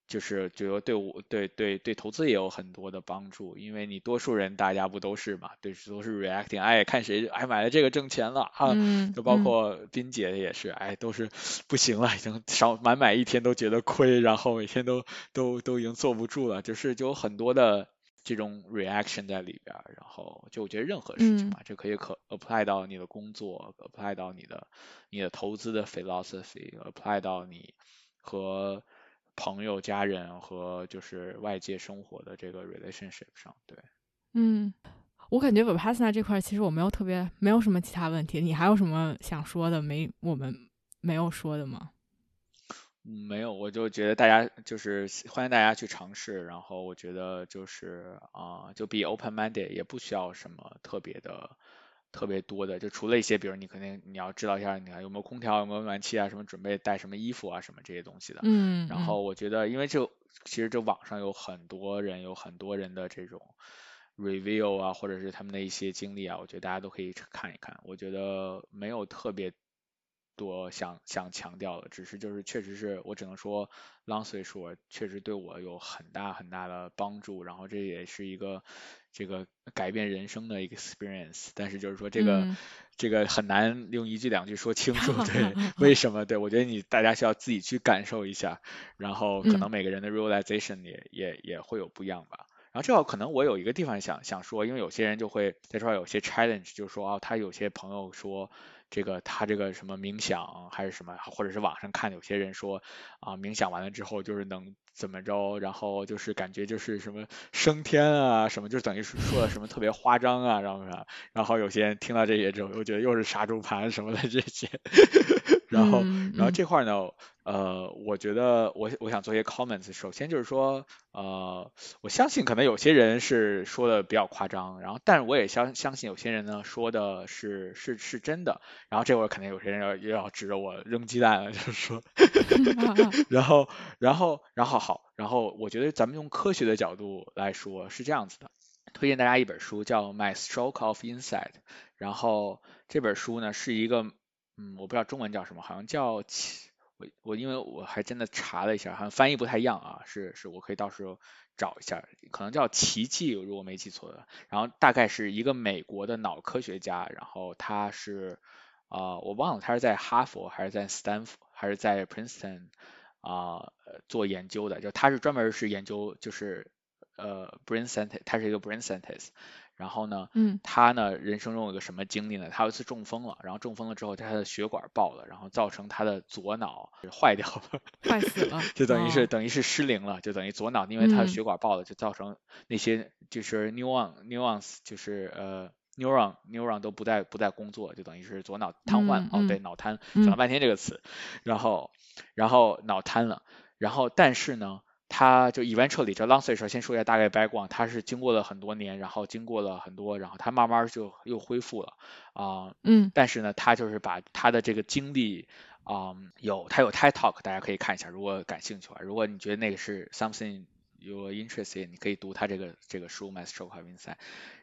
就是觉得对我对对对投资也有很多的帮助，因为你多数人大家不都是嘛，对都是 reacting，哎看谁哎买了这个挣钱了啊，就包括斌姐也是，哎都是不行了，已经少满买一天都觉得亏，然后每天都都都已经坐不住了，就是就有很多的这种 reaction 在里边，然后就我觉得任何事情嘛，这可以可 apply 到你的工作，apply 到你的你的投资的 philosophy，apply 到你和朋友、家人和就是外界生活的这个 relationship 上，对，嗯，我感觉 Vipassana 这块其实我没有特别没有什么其他问题，你还有什么想说的没我们没有说的吗？没有，我就觉得大家就是欢迎大家去尝试，然后我觉得就是啊，就 be open minded 也不需要什么特别的。特别多的，就除了一些，比如你肯定你要知道一下，你看有没有空调，有没有暖气啊，什么准备带什么衣服啊，什么这些东西的。嗯。然后我觉得，因为这其实这网上有很多人，有很多人的这种 review 啊，或者是他们的一些经历啊，我觉得大家都可以看一看。我觉得没有特别。多想想强调的，只是就是确实是我只能说，long story short，确实对我有很大很大的帮助，然后这也是一个这个改变人生的 experience，但是就是说这个这个很难用一句两句说清楚，对，为什么？对我觉得你大家需要自己去感受一下，然后可能每个人的 realization 也也也会有不一样吧。然后这会可能我有一个地方想想说，因为有些人就会在这块有些 challenge，就是说啊，他有些朋友说。这个他这个什么冥想还是什么，或者是网上看有些人说啊，冥想完了之后就是能怎么着，然后就是感觉就是什么升天啊什么，就等于说的什么特别夸张啊，然后然后有些人听到这些之后又觉得又是杀猪盘什么的这些，然后然后这块呢。呃，我觉得我我想做一些 comments。首先就是说，呃，我相信可能有些人是说的比较夸张，然后，但是我也相相信有些人呢说的是是是真的。然后这会儿肯定有些人要又要指着我扔鸡蛋了，就是说，然后然后然后好，然后我觉得咱们用科学的角度来说是这样子的，推荐大家一本书叫《My Stroke of Insight》，然后这本书呢是一个，嗯，我不知道中文叫什么，好像叫奇。我我因为我还真的查了一下，好像翻译不太一样啊，是是我可以到时候找一下，可能叫奇迹，如果没记错的。然后大概是一个美国的脑科学家，然后他是啊，我忘了他是在哈佛还是在斯坦福还是在 Princeton 啊呃做研究的，就他是专门是研究就是呃 brain scientist，他是一个 brain scientist。然后呢，嗯，他呢人生中有个什么经历呢？他有一次中风了，然后中风了之后，他的血管爆了，然后造成他的左脑坏掉了，坏死了，就等于是等于是失灵了，就等于左脑因为他的血管爆了，就造成那些就是 neuron neurons 就是呃 neuron neuron 都不再不再工作，就等于是左脑瘫痪，哦对，脑瘫，讲了半天这个词，然后然后脑瘫了，然后但是呢。他就 eventually 就 long story 首先说一下大概 background，他是经过了很多年，然后经过了很多，然后他慢慢就又恢复了啊，嗯，但是呢，他就是把他的这个经历啊，有他有 TED talk，大家可以看一下，如果感兴趣的话，如果你觉得那个是 something 有 interest in，你可以读他这个这个书《Master of Insight》。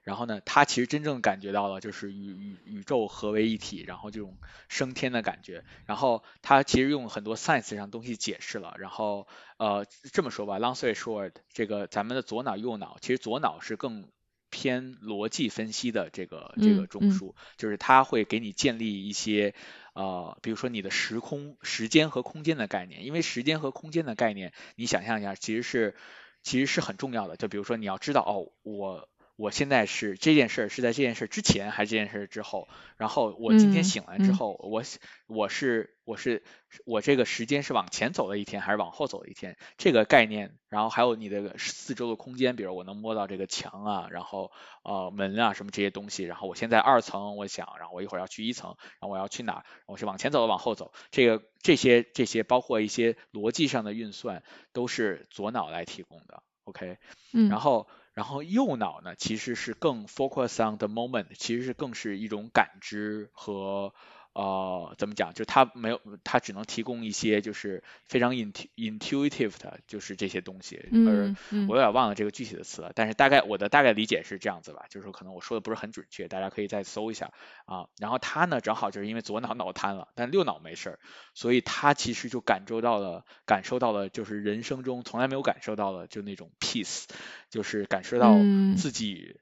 然后呢，他其实真正感觉到了就是与宇宇宙合为一体，然后这种升天的感觉。然后他其实用很多 science 上东西解释了。然后呃这么说吧，long story short，这个咱们的左脑右脑，其实左脑是更偏逻辑分析的这个这个中枢，就是它会给你建立一些呃，比如说你的时空、时间和空间的概念。因为时间和空间的概念，你想象一下，其实是其实是很重要的。就比如说你要知道哦，我。我现在是这件事儿是在这件事之前还是这件事之后？然后我今天醒来之后，我我是我是我这个时间是往前走了一天还是往后走了一天？这个概念，然后还有你的四周的空间，比如我能摸到这个墙啊，然后呃门啊什么这些东西。然后我现在二层，我想，然后我一会儿要去一层，然后我要去哪？我是往前走，往后走。这个这些这些包括一些逻辑上的运算，都是左脑来提供的。OK，嗯，然后。然后右脑呢，其实是更 focus on the moment，其实是更是一种感知和。呃，怎么讲？就它没有，它只能提供一些就是非常 intuitive 的，就是这些东西。嗯我有点忘了这个具体的词了，但是大概我的大概理解是这样子吧，就是说可能我说的不是很准确，大家可以再搜一下啊。然后他呢，正好就是因为左脑脑瘫了，但右脑没事儿，所以他其实就感受到了，感受到了就是人生中从来没有感受到的就那种 peace，就是感受到自己。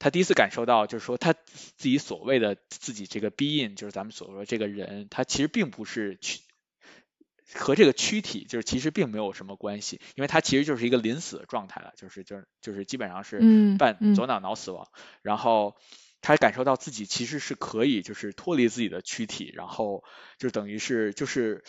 他第一次感受到，就是说他自己所谓的自己这个 being，就是咱们所说这个人，他其实并不是躯和这个躯体，就是其实并没有什么关系，因为他其实就是一个临死的状态了，就是就是就是基本上是半左脑脑死亡，然后他感受到自己其实是可以就是脱离自己的躯体，然后就等于是就是。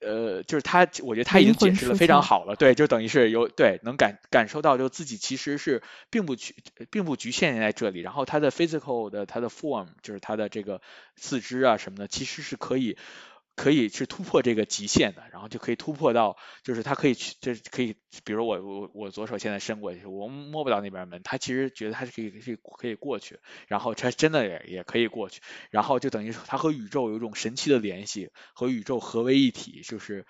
呃，就是他，我觉得他已经解释的非常好了，对，就等于是有对能感感受到，就自己其实是并不局并不局限在这里，然后他的 physical 的他的 form 就是他的这个四肢啊什么的，其实是可以。可以去突破这个极限的，然后就可以突破到，就是他可以去，就是可以，比如我我我左手现在伸过去，我摸不到那边门，他其实觉得他是可以可以可以过去，然后他真的也也可以过去，然后就等于说他和宇宙有一种神奇的联系，和宇宙合为一体，就是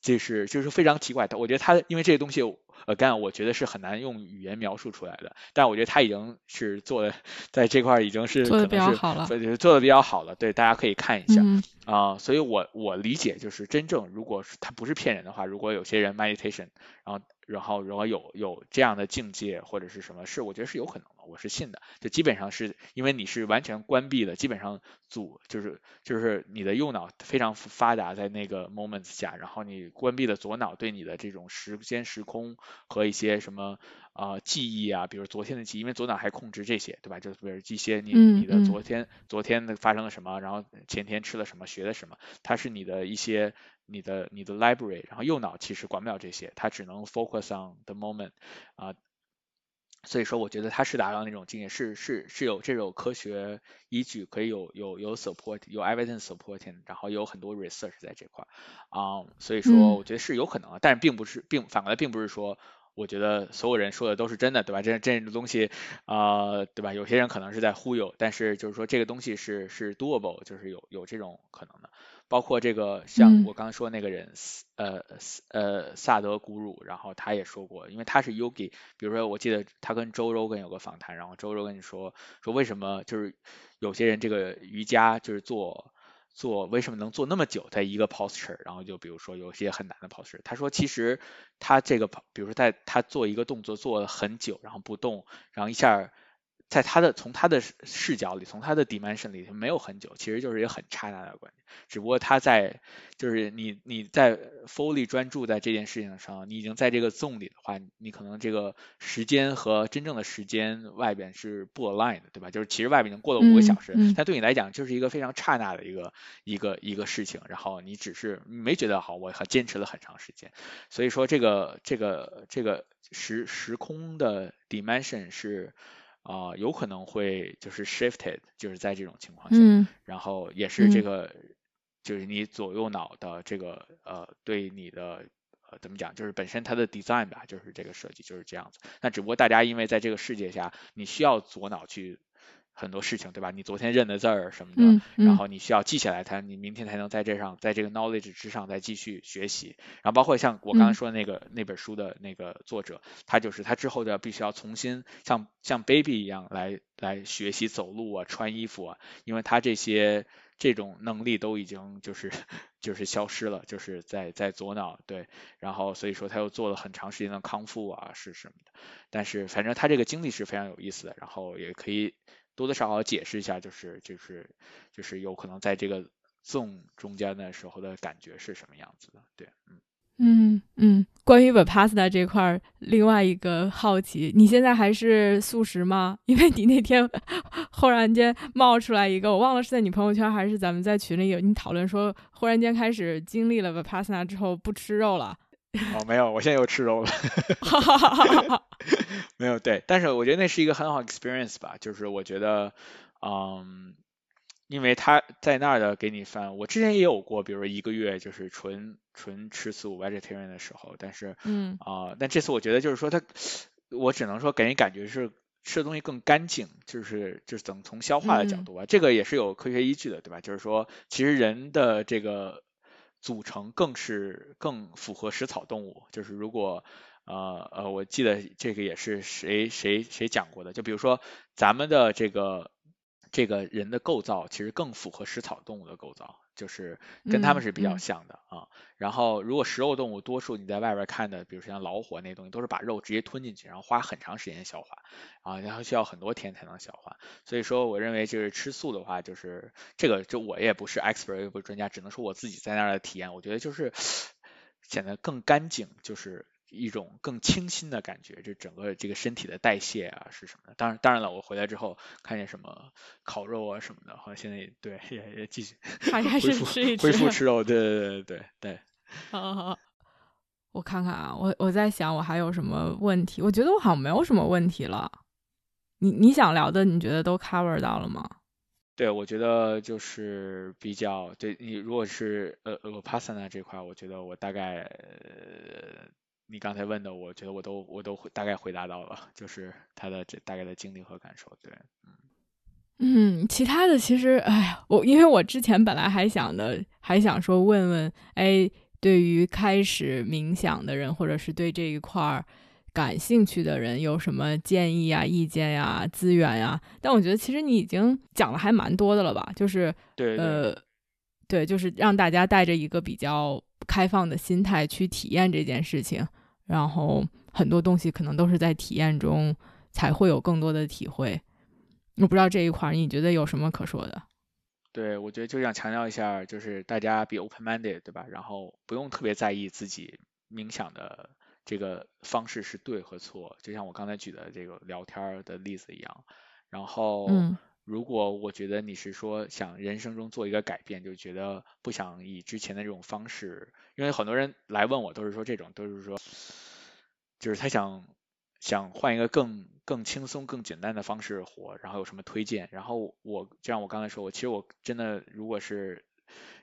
就是就是非常奇怪的，我觉得他因为这个东西。呃，干我觉得是很难用语言描述出来的，但我觉得他已经是做的，在这块已经是做的比较好了，做的比较好了，对，大家可以看一下啊。所以我我理解就是真正如果是他不是骗人的话，如果有些人 meditation，然后。然后，如果有有这样的境界或者是什么，是我觉得是有可能的，我是信的。就基本上是因为你是完全关闭的，基本上组就是就是你的右脑非常发达在那个 moments 下，然后你关闭了左脑对你的这种时间时空和一些什么啊记忆啊，比如昨天的记忆，因为左脑还控制这些，对吧？就比如一些你你的昨天昨天的发生了什么，然后前天吃了什么，学了什么，它是你的一些。你的你的 library，然后右脑其实管不了这些，它只能 focus on the moment 啊，所以说我觉得它是达到那种境界，是是是有这种科学依据，可以有有有 support，有 evidence supporting，然后有很多 research 在这块啊，所以说我觉得是有可能，但是并不是并反过来并不是说我觉得所有人说的都是真的，对吧？这这种东西啊，对吧？有些人可能是在忽悠，但是就是说这个东西是是 doable，就是有有这种可能的。包括这个，像我刚刚说那个人，呃呃萨德古鲁，然后他也说过，因为他是 yogi，比如说我记得他跟周 Rogan 有个访谈，然后周 Rogan 说说为什么就是有些人这个瑜伽就是做做为什么能做那么久在一个 posture，然后就比如说有些很难的 posture，他说其实他这个比如说在他做一个动作做了很久，然后不动，然后一下。在他的从他的视角里，从他的 dimension 里，没有很久，其实就是一个很刹那的关系。只不过他在，就是你你在 fully 专注在这件事情上，你已经在这个 zone 里的话，你可能这个时间和真正的时间外边是不 align 的，对吧？就是其实外边已经过了五个小时，但对你来讲就是一个非常刹那的一个一个一个事情。然后你只是没觉得好，我很坚持了很长时间。所以说这个这个这个时时空的 dimension 是。啊，有可能会就是 shifted，就是在这种情况下，然后也是这个，就是你左右脑的这个呃，对你的呃怎么讲，就是本身它的 design 吧，就是这个设计就是这样子。那只不过大家因为在这个世界下，你需要左脑去很多事情，对吧？你昨天认的字儿什么的，然后你需要记下来它，你明天才能在这上，在这个 knowledge 之上再继续学习。然后包括像我刚才说的那个那本书的那个作者，他就是他之后的必须要重新像像 baby 一样来来学习走路啊、穿衣服啊，因为他这些这种能力都已经就是 就是消失了，就是在在左脑对，然后所以说他又做了很长时间的康复啊是什么的。但是反正他这个经历是非常有意思的，然后也可以。多多少少解释一下，就是就是就是有可能在这个纵中间的时候的感觉是什么样子的，对，嗯嗯嗯。关于 Vipassana 这块，另外一个好奇，你现在还是素食吗？因为你那天 忽然间冒出来一个，我忘了是在你朋友圈还是咱们在群里有你讨论说，忽然间开始经历了 Vipassana 之后不吃肉了。哦，没有，我现在又吃肉了。没有，对，但是我觉得那是一个很好 experience 吧，就是我觉得，嗯，因为他在那儿的给你饭，我之前也有过，比如说一个月就是纯纯吃素 vegetarian 的时候，但是，嗯，啊，但这次我觉得就是说他，我只能说给人感觉是吃的东西更干净，就是就是从从消化的角度啊，这个也是有科学依据的，对吧？就是说，其实人的这个。组成更是更符合食草动物，就是如果呃呃，我记得这个也是谁谁谁讲过的，就比如说咱们的这个这个人的构造，其实更符合食草动物的构造。就是跟他们是比较像的啊，然后如果食肉动物，多数你在外边看的，比如说像老虎那些东西，都是把肉直接吞进去，然后花很长时间消化啊，然后需要很多天才能消化。所以说，我认为就是吃素的话，就是这个就我也不是 expert，也不是专家，只能说我自己在那儿的体验，我觉得就是 显得更干净，就是。一种更清新的感觉，就整个这个身体的代谢啊是什么的？当然，当然了，我回来之后看见什么烤肉啊什么的，好像现在也对也也继续 还还是吃一吃，恢复吃肉，对对对对对。好好，我看看啊，我我在想我还有什么问题？我觉得我好像没有什么问题了。你你想聊的，你觉得都 cover 到了吗？对，我觉得就是比较对你，如果是呃呃 p a s a n a 这块，我觉得我大概。你刚才问的，我觉得我都我都大概回答到了，就是他的这大概的经历和感受。对，嗯嗯，其他的其实，哎呀，我因为我之前本来还想的，还想说问问，哎，对于开始冥想的人，或者是对这一块儿感兴趣的人，有什么建议啊、意见呀、资源呀？但我觉得其实你已经讲了还蛮多的了吧？就是对，呃，对，就是让大家带着一个比较开放的心态去体验这件事情。然后很多东西可能都是在体验中才会有更多的体会。我不知道这一块你觉得有什么可说的？对，我觉得就想强调一下，就是大家 be open-minded，对吧？然后不用特别在意自己冥想的这个方式是对和错，就像我刚才举的这个聊天的例子一样。然后，如果我觉得你是说想人生中做一个改变，就觉得不想以之前的这种方式。因为很多人来问我，都是说这种，都是说，就是他想想换一个更更轻松、更简单的方式活，然后有什么推荐？然后我就像我刚才说，我其实我真的，如果是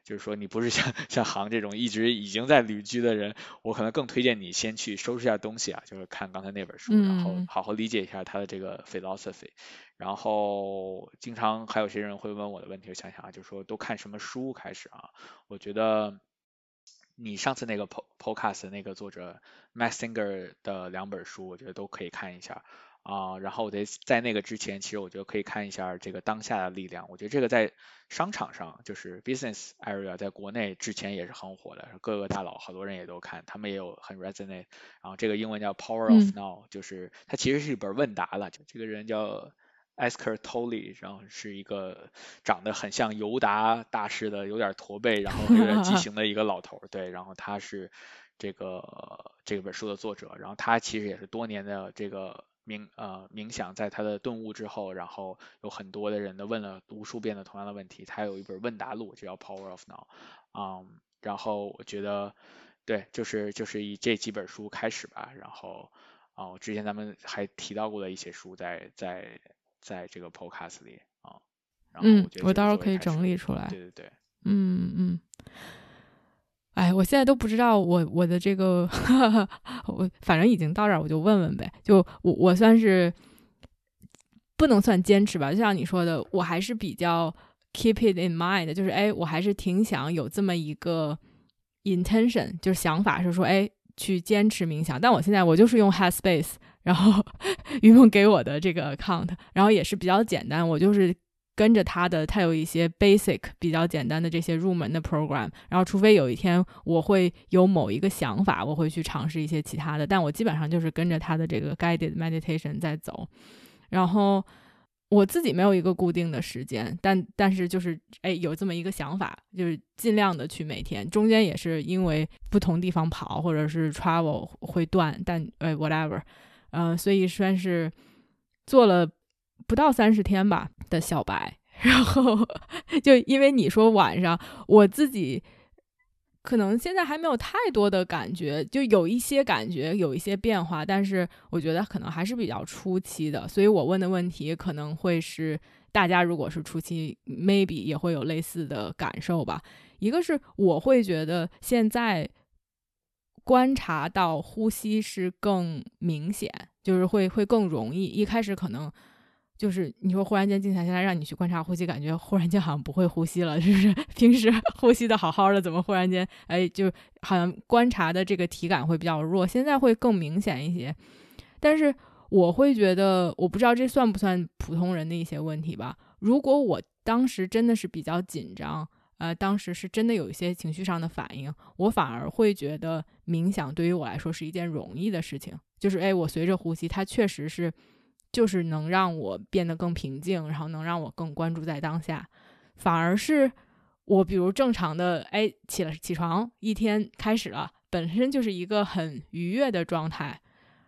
就是说你不是像 像航这种一直已经在旅居的人，我可能更推荐你先去收拾一下东西啊，就是看刚才那本书，然后好好理解一下他的这个 philosophy。然后经常还有些人会问我的问题，我想想啊，就是说都看什么书开始啊？我觉得。你上次那个 po podcast 那个作者 Max Singer 的两本书，我觉得都可以看一下啊。然后我在在那个之前，其实我觉得可以看一下这个当下的力量。我觉得这个在商场上，就是 business area，在国内之前也是很火的，各个大佬好多人也都看，他们也有很 resonate。然后这个英文叫 Power of Now，就是它其实是一本问答了，就这个人叫。e s k e r Tolle，然后是一个长得很像尤达大师的，有点驼背，然后有点畸形的一个老头。对，然后他是这个这本书的作者，然后他其实也是多年的这个冥呃冥想，在他的顿悟之后，然后有很多的人都问了无数遍的同样的问题，他有一本问答录，就叫 Power of Now。嗯，然后我觉得对，就是就是以这几本书开始吧，然后啊，之前咱们还提到过的一些书，在在。在这个 Podcast 里啊，嗯，我到时候可以整理出来。对对对，嗯嗯。哎，我现在都不知道我我的这个，我反正已经到这儿，我就问问呗。就我我算是不能算坚持吧，就像你说的，我还是比较 keep it in mind，就是哎，我还是挺想有这么一个 intention，就是想法是说，哎，去坚持冥想。但我现在我就是用 Headspace，然后 于梦给我的这个 account，然后也是比较简单，我就是。跟着他的，他有一些 basic 比较简单的这些入门的 program，然后除非有一天我会有某一个想法，我会去尝试一些其他的，但我基本上就是跟着他的这个 guided meditation 在走。然后我自己没有一个固定的时间，但但是就是哎有这么一个想法，就是尽量的去每天，中间也是因为不同地方跑或者是 travel 会断，但哎 whatever，嗯，所以算是做了。不到三十天吧的小白，然后就因为你说晚上，我自己可能现在还没有太多的感觉，就有一些感觉，有一些变化，但是我觉得可能还是比较初期的，所以我问的问题可能会是大家如果是初期，maybe 也会有类似的感受吧。一个是我会觉得现在观察到呼吸是更明显，就是会会更容易，一开始可能。就是你说忽然间静下心来让你去观察呼吸，感觉忽然间好像不会呼吸了，是不是平时呼吸的好好的，怎么忽然间哎，就好像观察的这个体感会比较弱，现在会更明显一些。但是我会觉得，我不知道这算不算普通人的一些问题吧。如果我当时真的是比较紧张，呃，当时是真的有一些情绪上的反应，我反而会觉得冥想对于我来说是一件容易的事情。就是哎，我随着呼吸，它确实是。就是能让我变得更平静，然后能让我更关注在当下。反而是我，比如正常的，哎，起了起床，一天开始了，本身就是一个很愉悦的状态。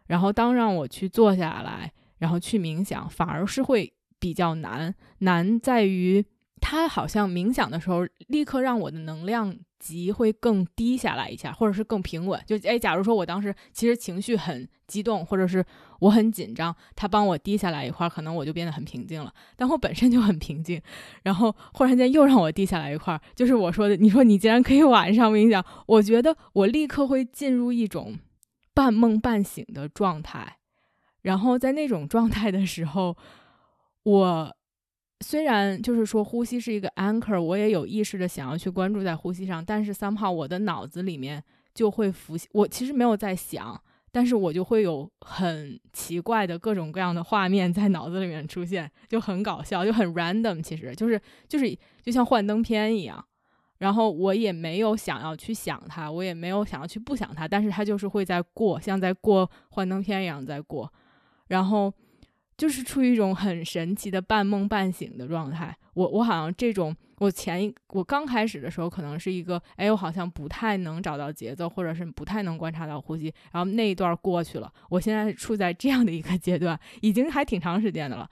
然后当让我去坐下来，然后去冥想，反而是会比较难。难在于，它好像冥想的时候，立刻让我的能量级会更低下来一下，或者是更平稳。就哎，假如说我当时其实情绪很激动，或者是。我很紧张，他帮我低下来一块，可能我就变得很平静了。但我本身就很平静，然后忽然间又让我低下来一块，就是我说的，你说你竟然可以晚上冥想，我觉得我立刻会进入一种半梦半醒的状态。然后在那种状态的时候，我虽然就是说呼吸是一个 anchor，我也有意识的想要去关注在呼吸上，但是 somehow 我的脑子里面就会浮现，我其实没有在想。但是我就会有很奇怪的各种各样的画面在脑子里面出现，就很搞笑，就很 random，其实就是就是就像幻灯片一样。然后我也没有想要去想它，我也没有想要去不想它，但是它就是会在过，像在过幻灯片一样在过。然后就是处于一种很神奇的半梦半醒的状态。我我好像这种。我前一我刚开始的时候，可能是一个，哎，我好像不太能找到节奏，或者是不太能观察到呼吸。然后那一段过去了，我现在处在这样的一个阶段，已经还挺长时间的了。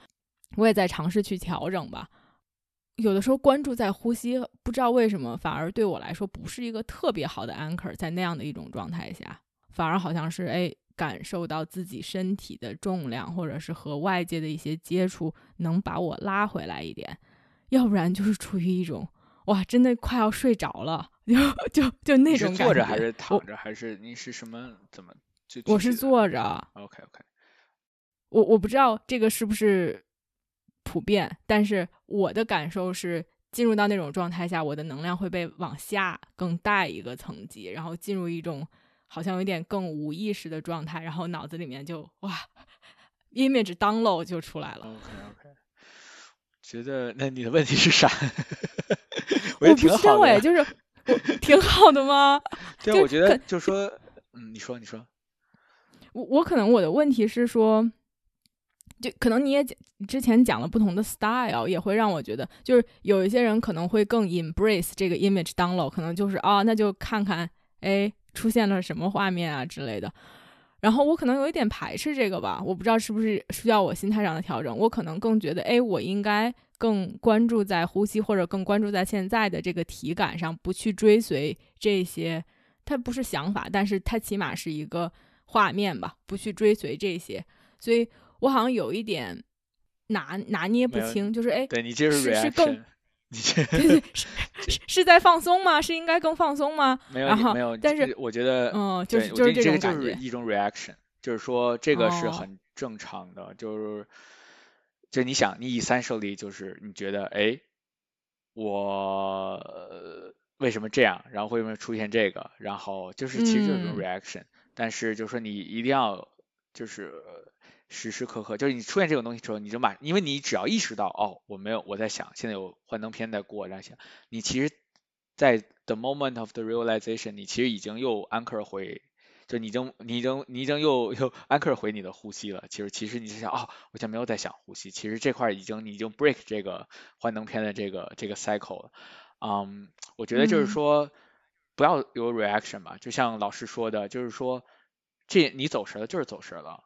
我也在尝试去调整吧。有的时候关注在呼吸，不知道为什么，反而对我来说不是一个特别好的 anchor。在那样的一种状态下，反而好像是哎，感受到自己身体的重量，或者是和外界的一些接触，能把我拉回来一点。要不然就是处于一种哇，真的快要睡着了，就就就那种感觉。坐着还是躺着还是你是什么怎么？我是坐着。OK OK。我我不知道这个是不是普遍，但是我的感受是，进入到那种状态下，我的能量会被往下更带一个层级，然后进入一种好像有点更无意识的状态，然后脑子里面就哇，image download 就出来了。OK OK。觉得那你的问题是啥？我不知道哎，就是我挺好的吗？对，我觉得就是说，嗯，你说，你说，我我可能我的问题是说，就可能你也之前讲了不同的 style，也会让我觉得，就是有一些人可能会更 embrace 这个 image download，可能就是啊，那就看看哎出现了什么画面啊之类的。然后我可能有一点排斥这个吧，我不知道是不是需要我心态上的调整。我可能更觉得，哎，我应该更关注在呼吸，或者更关注在现在的这个体感上，不去追随这些。它不是想法，但是它起码是一个画面吧，不去追随这些。所以我好像有一点拿拿捏不清，就是哎，对你这是是更。你这是是在放松吗？是应该更放松吗？没有没有，但是我觉得，嗯，就是就是这个感觉，就是一种 reaction，就是说这个是很正常的，就是就你想，你以三受力，就是你觉得，哎，我为什么这样？然后为什么出现这个？然后就是其实就是一种 reaction，但是就是说你一定要就是时时刻刻，就是你出现这种东西之后，你就马，因为你只要意识到，哦，我没有我在想，现在有幻灯片在过，然后想，你其实，在 the moment of the realization，你其实已经又 anchor 回。就你已经你已经你已经又又 anchor 回你的呼吸了。其实其实你是想哦，我现在没有在想呼吸。其实这块已经你已经 break 这个幻灯片的这个这个 cycle 了。嗯，我觉得就是说不要有 reaction 吧。就像老师说的，就是说这你走神了就是走神了，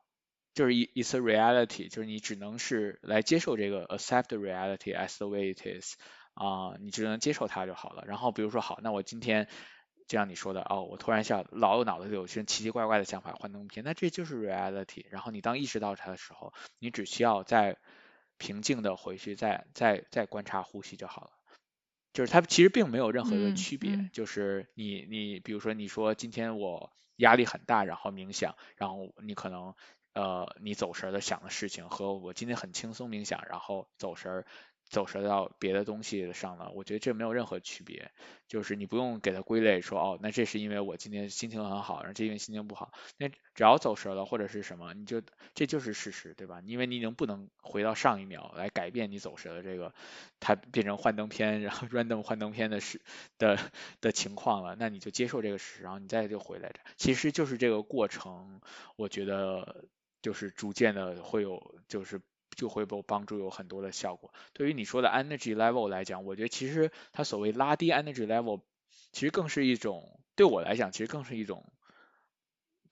就是 it's a reality，就是你只能是来接受这个 accept reality as the way it is 啊，你只能接受它就好了。然后比如说好，那我今天。就像你说的哦，我突然想老有脑子里有些奇奇怪怪的想法，幻灯片，那这就是 reality。然后你当意识到它的时候，你只需要再平静的回去，再再再观察呼吸就好了。就是它其实并没有任何的区别。就是你你比如说你说今天我压力很大，然后冥想，然后你可能呃你走神儿的想的事情，和我今天很轻松冥想，然后走神儿。走神到别的东西上了，我觉得这没有任何区别，就是你不用给它归类说哦，那这是因为我今天心情很好，然后这因为心情不好，那只要走神了或者是什么，你就这就是事实，对吧？因为你已经不能回到上一秒来改变你走神的这个它变成幻灯片，然后 random 幻灯片的事的的情况了，那你就接受这个事实，然后你再就回来着，其实就是这个过程，我觉得就是逐渐的会有就是。就会有帮助，有很多的效果。对于你说的 energy level 来讲，我觉得其实它所谓拉低 energy level，其实更是一种，对我来讲，其实更是一种。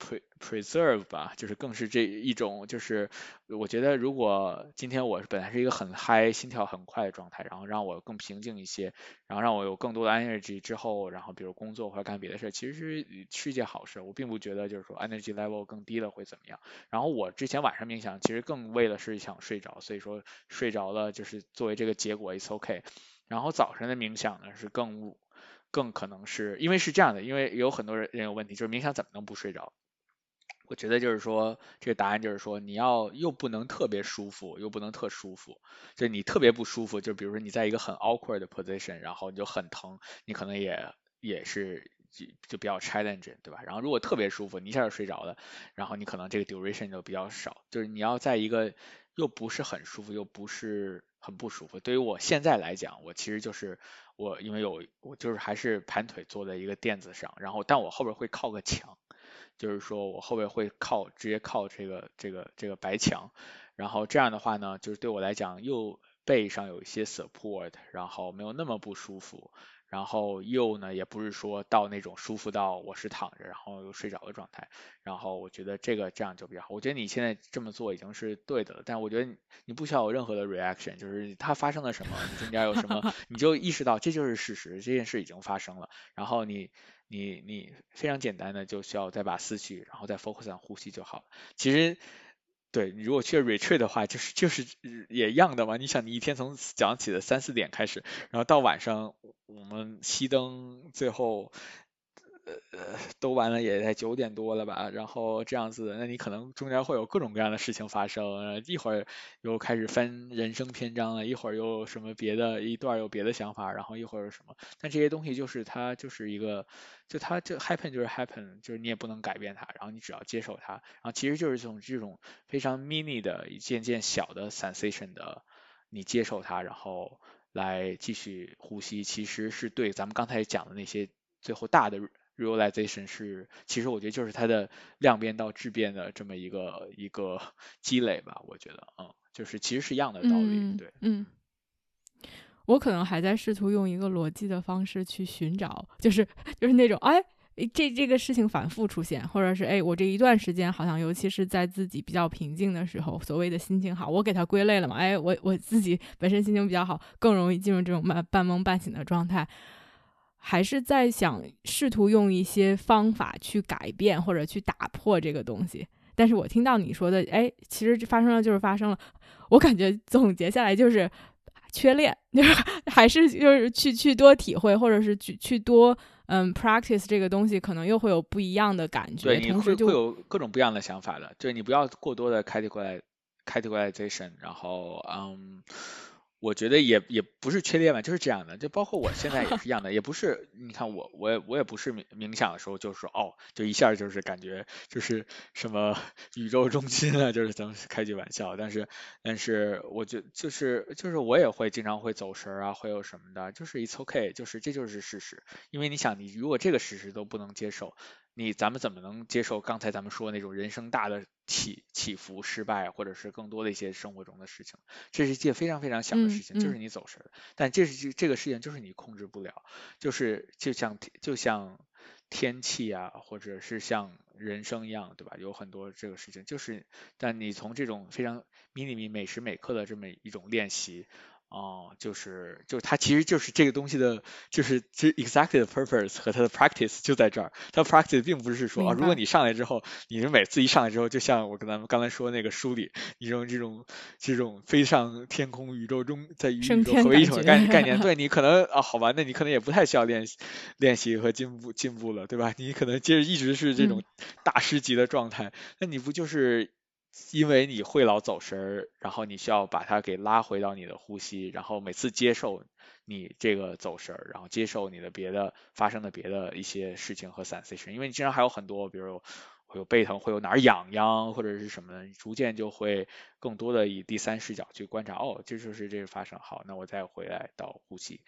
Pre preserve 吧，就是更是这一种，就是我觉得如果今天我本来是一个很嗨、心跳很快的状态，然后让我更平静一些，然后让我有更多的 energy 之后，然后比如工作或者干别的事，其实是是一件好事。我并不觉得就是说 energy level 更低了会怎么样。然后我之前晚上冥想，其实更为了是想睡着，所以说睡着了就是作为这个结果 it's OK。然后早晨的冥想呢是更更可能是因为是这样的，因为有很多人人有问题，就是冥想怎么能不睡着？我觉得就是说，这个答案就是说，你要又不能特别舒服，又不能特舒服。就你特别不舒服，就比如说你在一个很 awkward 的 position，然后你就很疼，你可能也也是就就比较 challenging，对吧？然后如果特别舒服，你一下就睡着了，然后你可能这个 duration 就比较少。就是你要在一个又不是很舒服，又不是很不舒服。对于我现在来讲，我其实就是我因为有我就是还是盘腿坐在一个垫子上，然后但我后边会靠个墙。就是说我后边会靠直接靠这个这个这个白墙，然后这样的话呢，就是对我来讲又背上有一些 support，然后没有那么不舒服，然后又呢也不是说到那种舒服到我是躺着然后又睡着的状态，然后我觉得这个这样就比较好。我觉得你现在这么做已经是对的了，但我觉得你不需要有任何的 reaction，就是它发生了什么，你中间有什么，你就意识到这就是事实，这件事已经发生了，然后你。你你非常简单的就需要再把思绪，然后再 focus on 呼吸就好了。其实，对你如果去 retreat 的话，就是就是也一样的嘛。你想，你一天从早上起的三四点开始，然后到晚上我们熄灯，最后。呃，都完了也在九点多了吧，然后这样子，那你可能中间会有各种各样的事情发生，一会儿又开始翻人生篇章了，一会儿又什么别的一段有别的想法，然后一会儿什么，但这些东西就是它就是一个，就它就 happen 就是 happen，就是你也不能改变它，然后你只要接受它，然后其实就是这种这种非常 mini 的一件件小的 sensation 的，你接受它，然后来继续呼吸，其实是对咱们刚才讲的那些最后大的。Realization 是，其实我觉得就是它的量变到质变的这么一个一个积累吧，我觉得，嗯，就是其实是一样的道理，对，嗯，我可能还在试图用一个逻辑的方式去寻找，就是就是那种，哎，这这个事情反复出现，或者是哎，我这一段时间好像，尤其是在自己比较平静的时候，所谓的心情好，我给它归类了嘛，哎，我我自己本身心情比较好，更容易进入这种半半懵半醒的状态。还是在想试图用一些方法去改变或者去打破这个东西，但是我听到你说的，哎，其实发生了就是发生了，我感觉总结下来就是缺练，就是还是就是去去多体会，或者是去去多嗯 practice 这个东西，可能又会有不一样的感觉。对，同时就会有各种不一样的想法的，就是你不要过多的 categorization，然后嗯。我觉得也也不是缺练吧，就是这样的。就包括我现在也是一样的，也不是你看我我也我也不是冥冥想的时候就是说哦，就一下就是感觉就是什么 宇宙中心啊，就是咱们开句玩笑。但是但是我觉就是就是我也会经常会走神啊，会有什么的，就是 it's okay，就是这就是事实。因为你想，你如果这个事实都不能接受。你咱们怎么能接受刚才咱们说那种人生大的起起伏、失败，或者是更多的一些生活中的事情？这是一件非常非常小的事情，就是你走神。但这是这这个事情就是你控制不了，就是就像就像天气啊，或者是像人生一样，对吧？有很多这个事情，就是但你从这种非常迷你、每时每刻的这么一种练习。哦，就是就是它其实就是这个东西的，就是其实 exactly 的 purpose 和它的 practice 就在这儿。它 practice 并不是说啊，如果你上来之后，你是每次一上来之后，就像我跟咱们刚才说那个书里，你用这种这种飞上天空，宇宙中在宇宙合为一种概 概念，对你可能啊，好吧，那你可能也不太需要练习练习和进步进步了，对吧？你可能接着一直是这种大师级的状态，那你不就是？因为你会老走神儿，然后你需要把它给拉回到你的呼吸，然后每次接受你这个走神儿，然后接受你的别的发生的别的一些事情和 sensation，因为你经常还有很多，比如会有背疼，会有哪儿痒痒或者是什么的，逐渐就会更多的以第三视角去观察，哦，这就是这个发生，好，那我再回来到呼吸。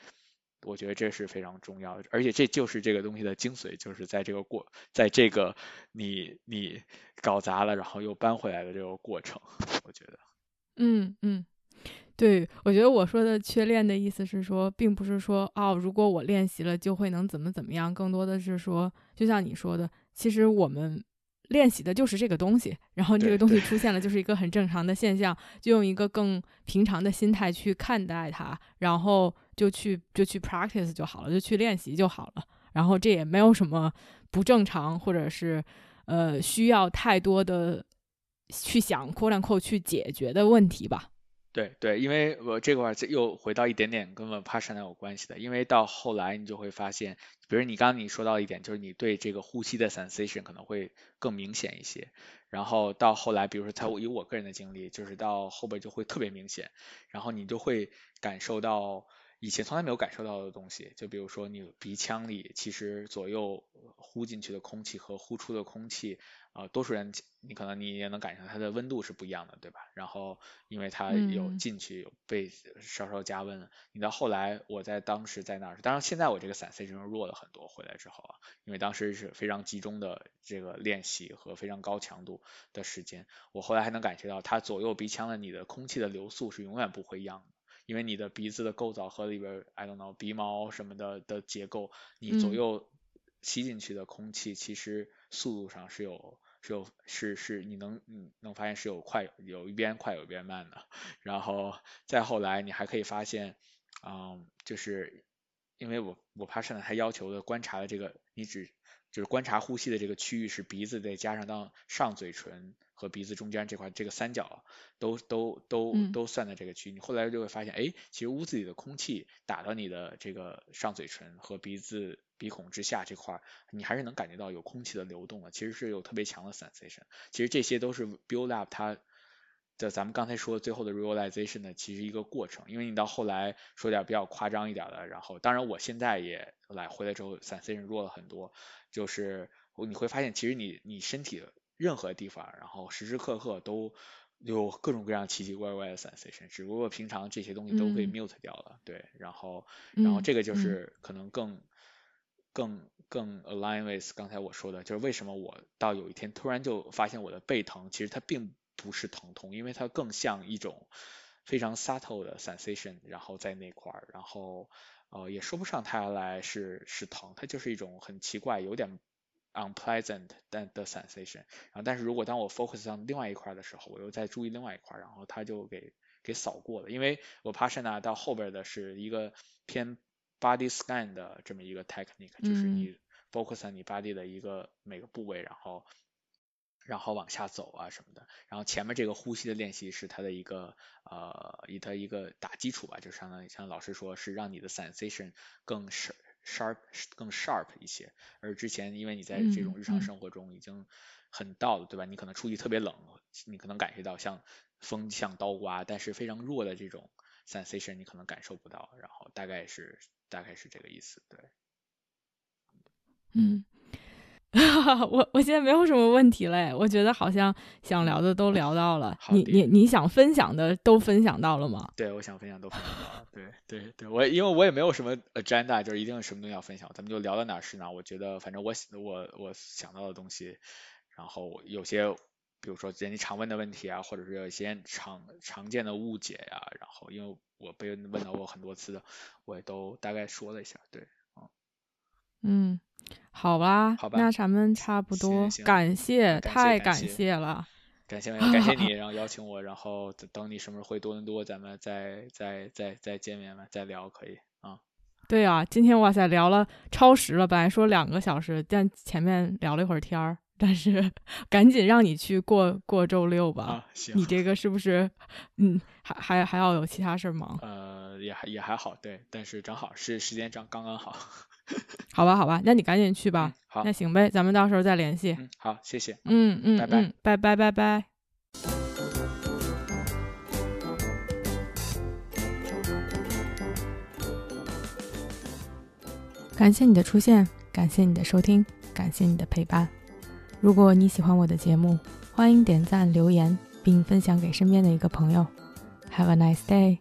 我觉得这是非常重要的，而且这就是这个东西的精髓，就是在这个过，在这个你你搞砸了，然后又搬回来的这个过程，我觉得，嗯嗯，对，我觉得我说的缺练的意思是说，并不是说哦，如果我练习了就会能怎么怎么样，更多的是说，就像你说的，其实我们。练习的就是这个东西，然后这个东西出现了，就是一个很正常的现象，就用一个更平常的心态去看待它，然后就去就去 practice 就好了，就去练习就好了。然后这也没有什么不正常，或者是呃需要太多的去想扩量扣去解决的问题吧。对对，因为我这块又回到一点点跟 Vipassana 有关系的，因为到后来你就会发现，比如你刚刚你说到一点，就是你对这个呼吸的 sensation 可能会更明显一些，然后到后来，比如说在以我个人的经历，就是到后边就会特别明显，然后你就会感受到以前从来没有感受到的东西，就比如说你鼻腔里其实左右呼进去的空气和呼出的空气。啊，多数人你可能你也能感受它的温度是不一样的，对吧？然后因为它有进去有被稍稍加温，你到后来我在当时在那儿，当然现在我这个散 C 就弱了很多，回来之后啊，因为当时是非常集中的这个练习和非常高强度的时间，我后来还能感觉到它左右鼻腔的你的空气的流速是永远不会一样的，因为你的鼻子的构造和里边 I don't know 鼻毛什么的的结构，你左右吸进去的空气其实速度上是有。是有是是，你能嗯能发现是有快有一边快有一边慢的，然后再后来你还可以发现，嗯，就是因为我我怕上呢，他要求的观察的这个，你只就是观察呼吸的这个区域是鼻子再加上到上嘴唇和鼻子中间这块这个三角都都都都算在这个区域，你后来就会发现，哎，其实屋子里的空气打到你的这个上嘴唇和鼻子。鼻孔之下这块，你还是能感觉到有空气的流动的，其实是有特别强的 sensation。其实这些都是 build up 它的，咱们刚才说的最后的 realization 的，其实一个过程。因为你到后来说点比较夸张一点的，然后当然我现在也来回来之后 sensation 弱了很多，就是你会发现其实你你身体任何地方，然后时时刻刻都有各种各样奇奇怪怪的 sensation，只不过平常这些东西都被 mute 掉了，对，然后然后这个就是可能更。更更 align with 刚才我说的，就是为什么我到有一天突然就发现我的背疼，其实它并不是疼痛，因为它更像一种非常 subtle 的 sensation，然后在那块儿，然后呃也说不上它来是是疼，它就是一种很奇怪，有点 unpleasant 但的 sensation，然后但是如果当我 focus 上另外一块的时候，我又在注意另外一块，然后它就给给扫过了，因为我 p a s s i o n 到后边的是一个偏。body scan 的这么一个 technique，就是你 focus on 你 body 的一个每个部位，然后然后往下走啊什么的。然后前面这个呼吸的练习是它的一个呃以它一个打基础吧，就相当于像老师说是让你的 sensation 更深 sharp 更 sharp 一些。而之前因为你在这种日常生活中已经很到了，对吧？你可能出去特别冷，你可能感觉到像风像刀刮，但是非常弱的这种 sensation 你可能感受不到。然后大概是大概是这个意思，对。嗯。我我现在没有什么问题嘞，我觉得好像想聊的都聊到了。你你你想分享的都分享到了吗？对，我想分享都分享到了。对对对，我因为我也没有什么 agenda，就是一定什么东西要分享，咱们就聊到哪是哪。我觉得反正我我我想到的东西，然后有些比如说人家常问的问题啊，或者是有一些常常见的误解呀，然后因为我被问到过很多次的，我也都大概说了一下。对，嗯。好吧，好吧，那咱们差不多，感谢，太感谢了，感谢感谢你，然后邀请我，然后等你什么时候回多伦多，咱们再再再再见面吧，再聊可以啊。对啊，今天哇塞聊了超时了，本来说两个小时，但前面聊了一会儿天儿，但是 赶紧让你去过过周六吧。啊，行。你这个是不是嗯还还还要有其他事儿忙？呃，也还也还好，对，但是正好是时间正刚刚好。好吧，好吧，那你赶紧去吧。好，那行呗，咱们到时候再联系。好，谢谢。嗯嗯，拜拜，拜拜拜拜。感谢你的出现，感谢你的收听，感谢你的陪伴。如果你喜欢我的节目，欢迎点赞、留言，并分享给身边的一个朋友。Have a nice day.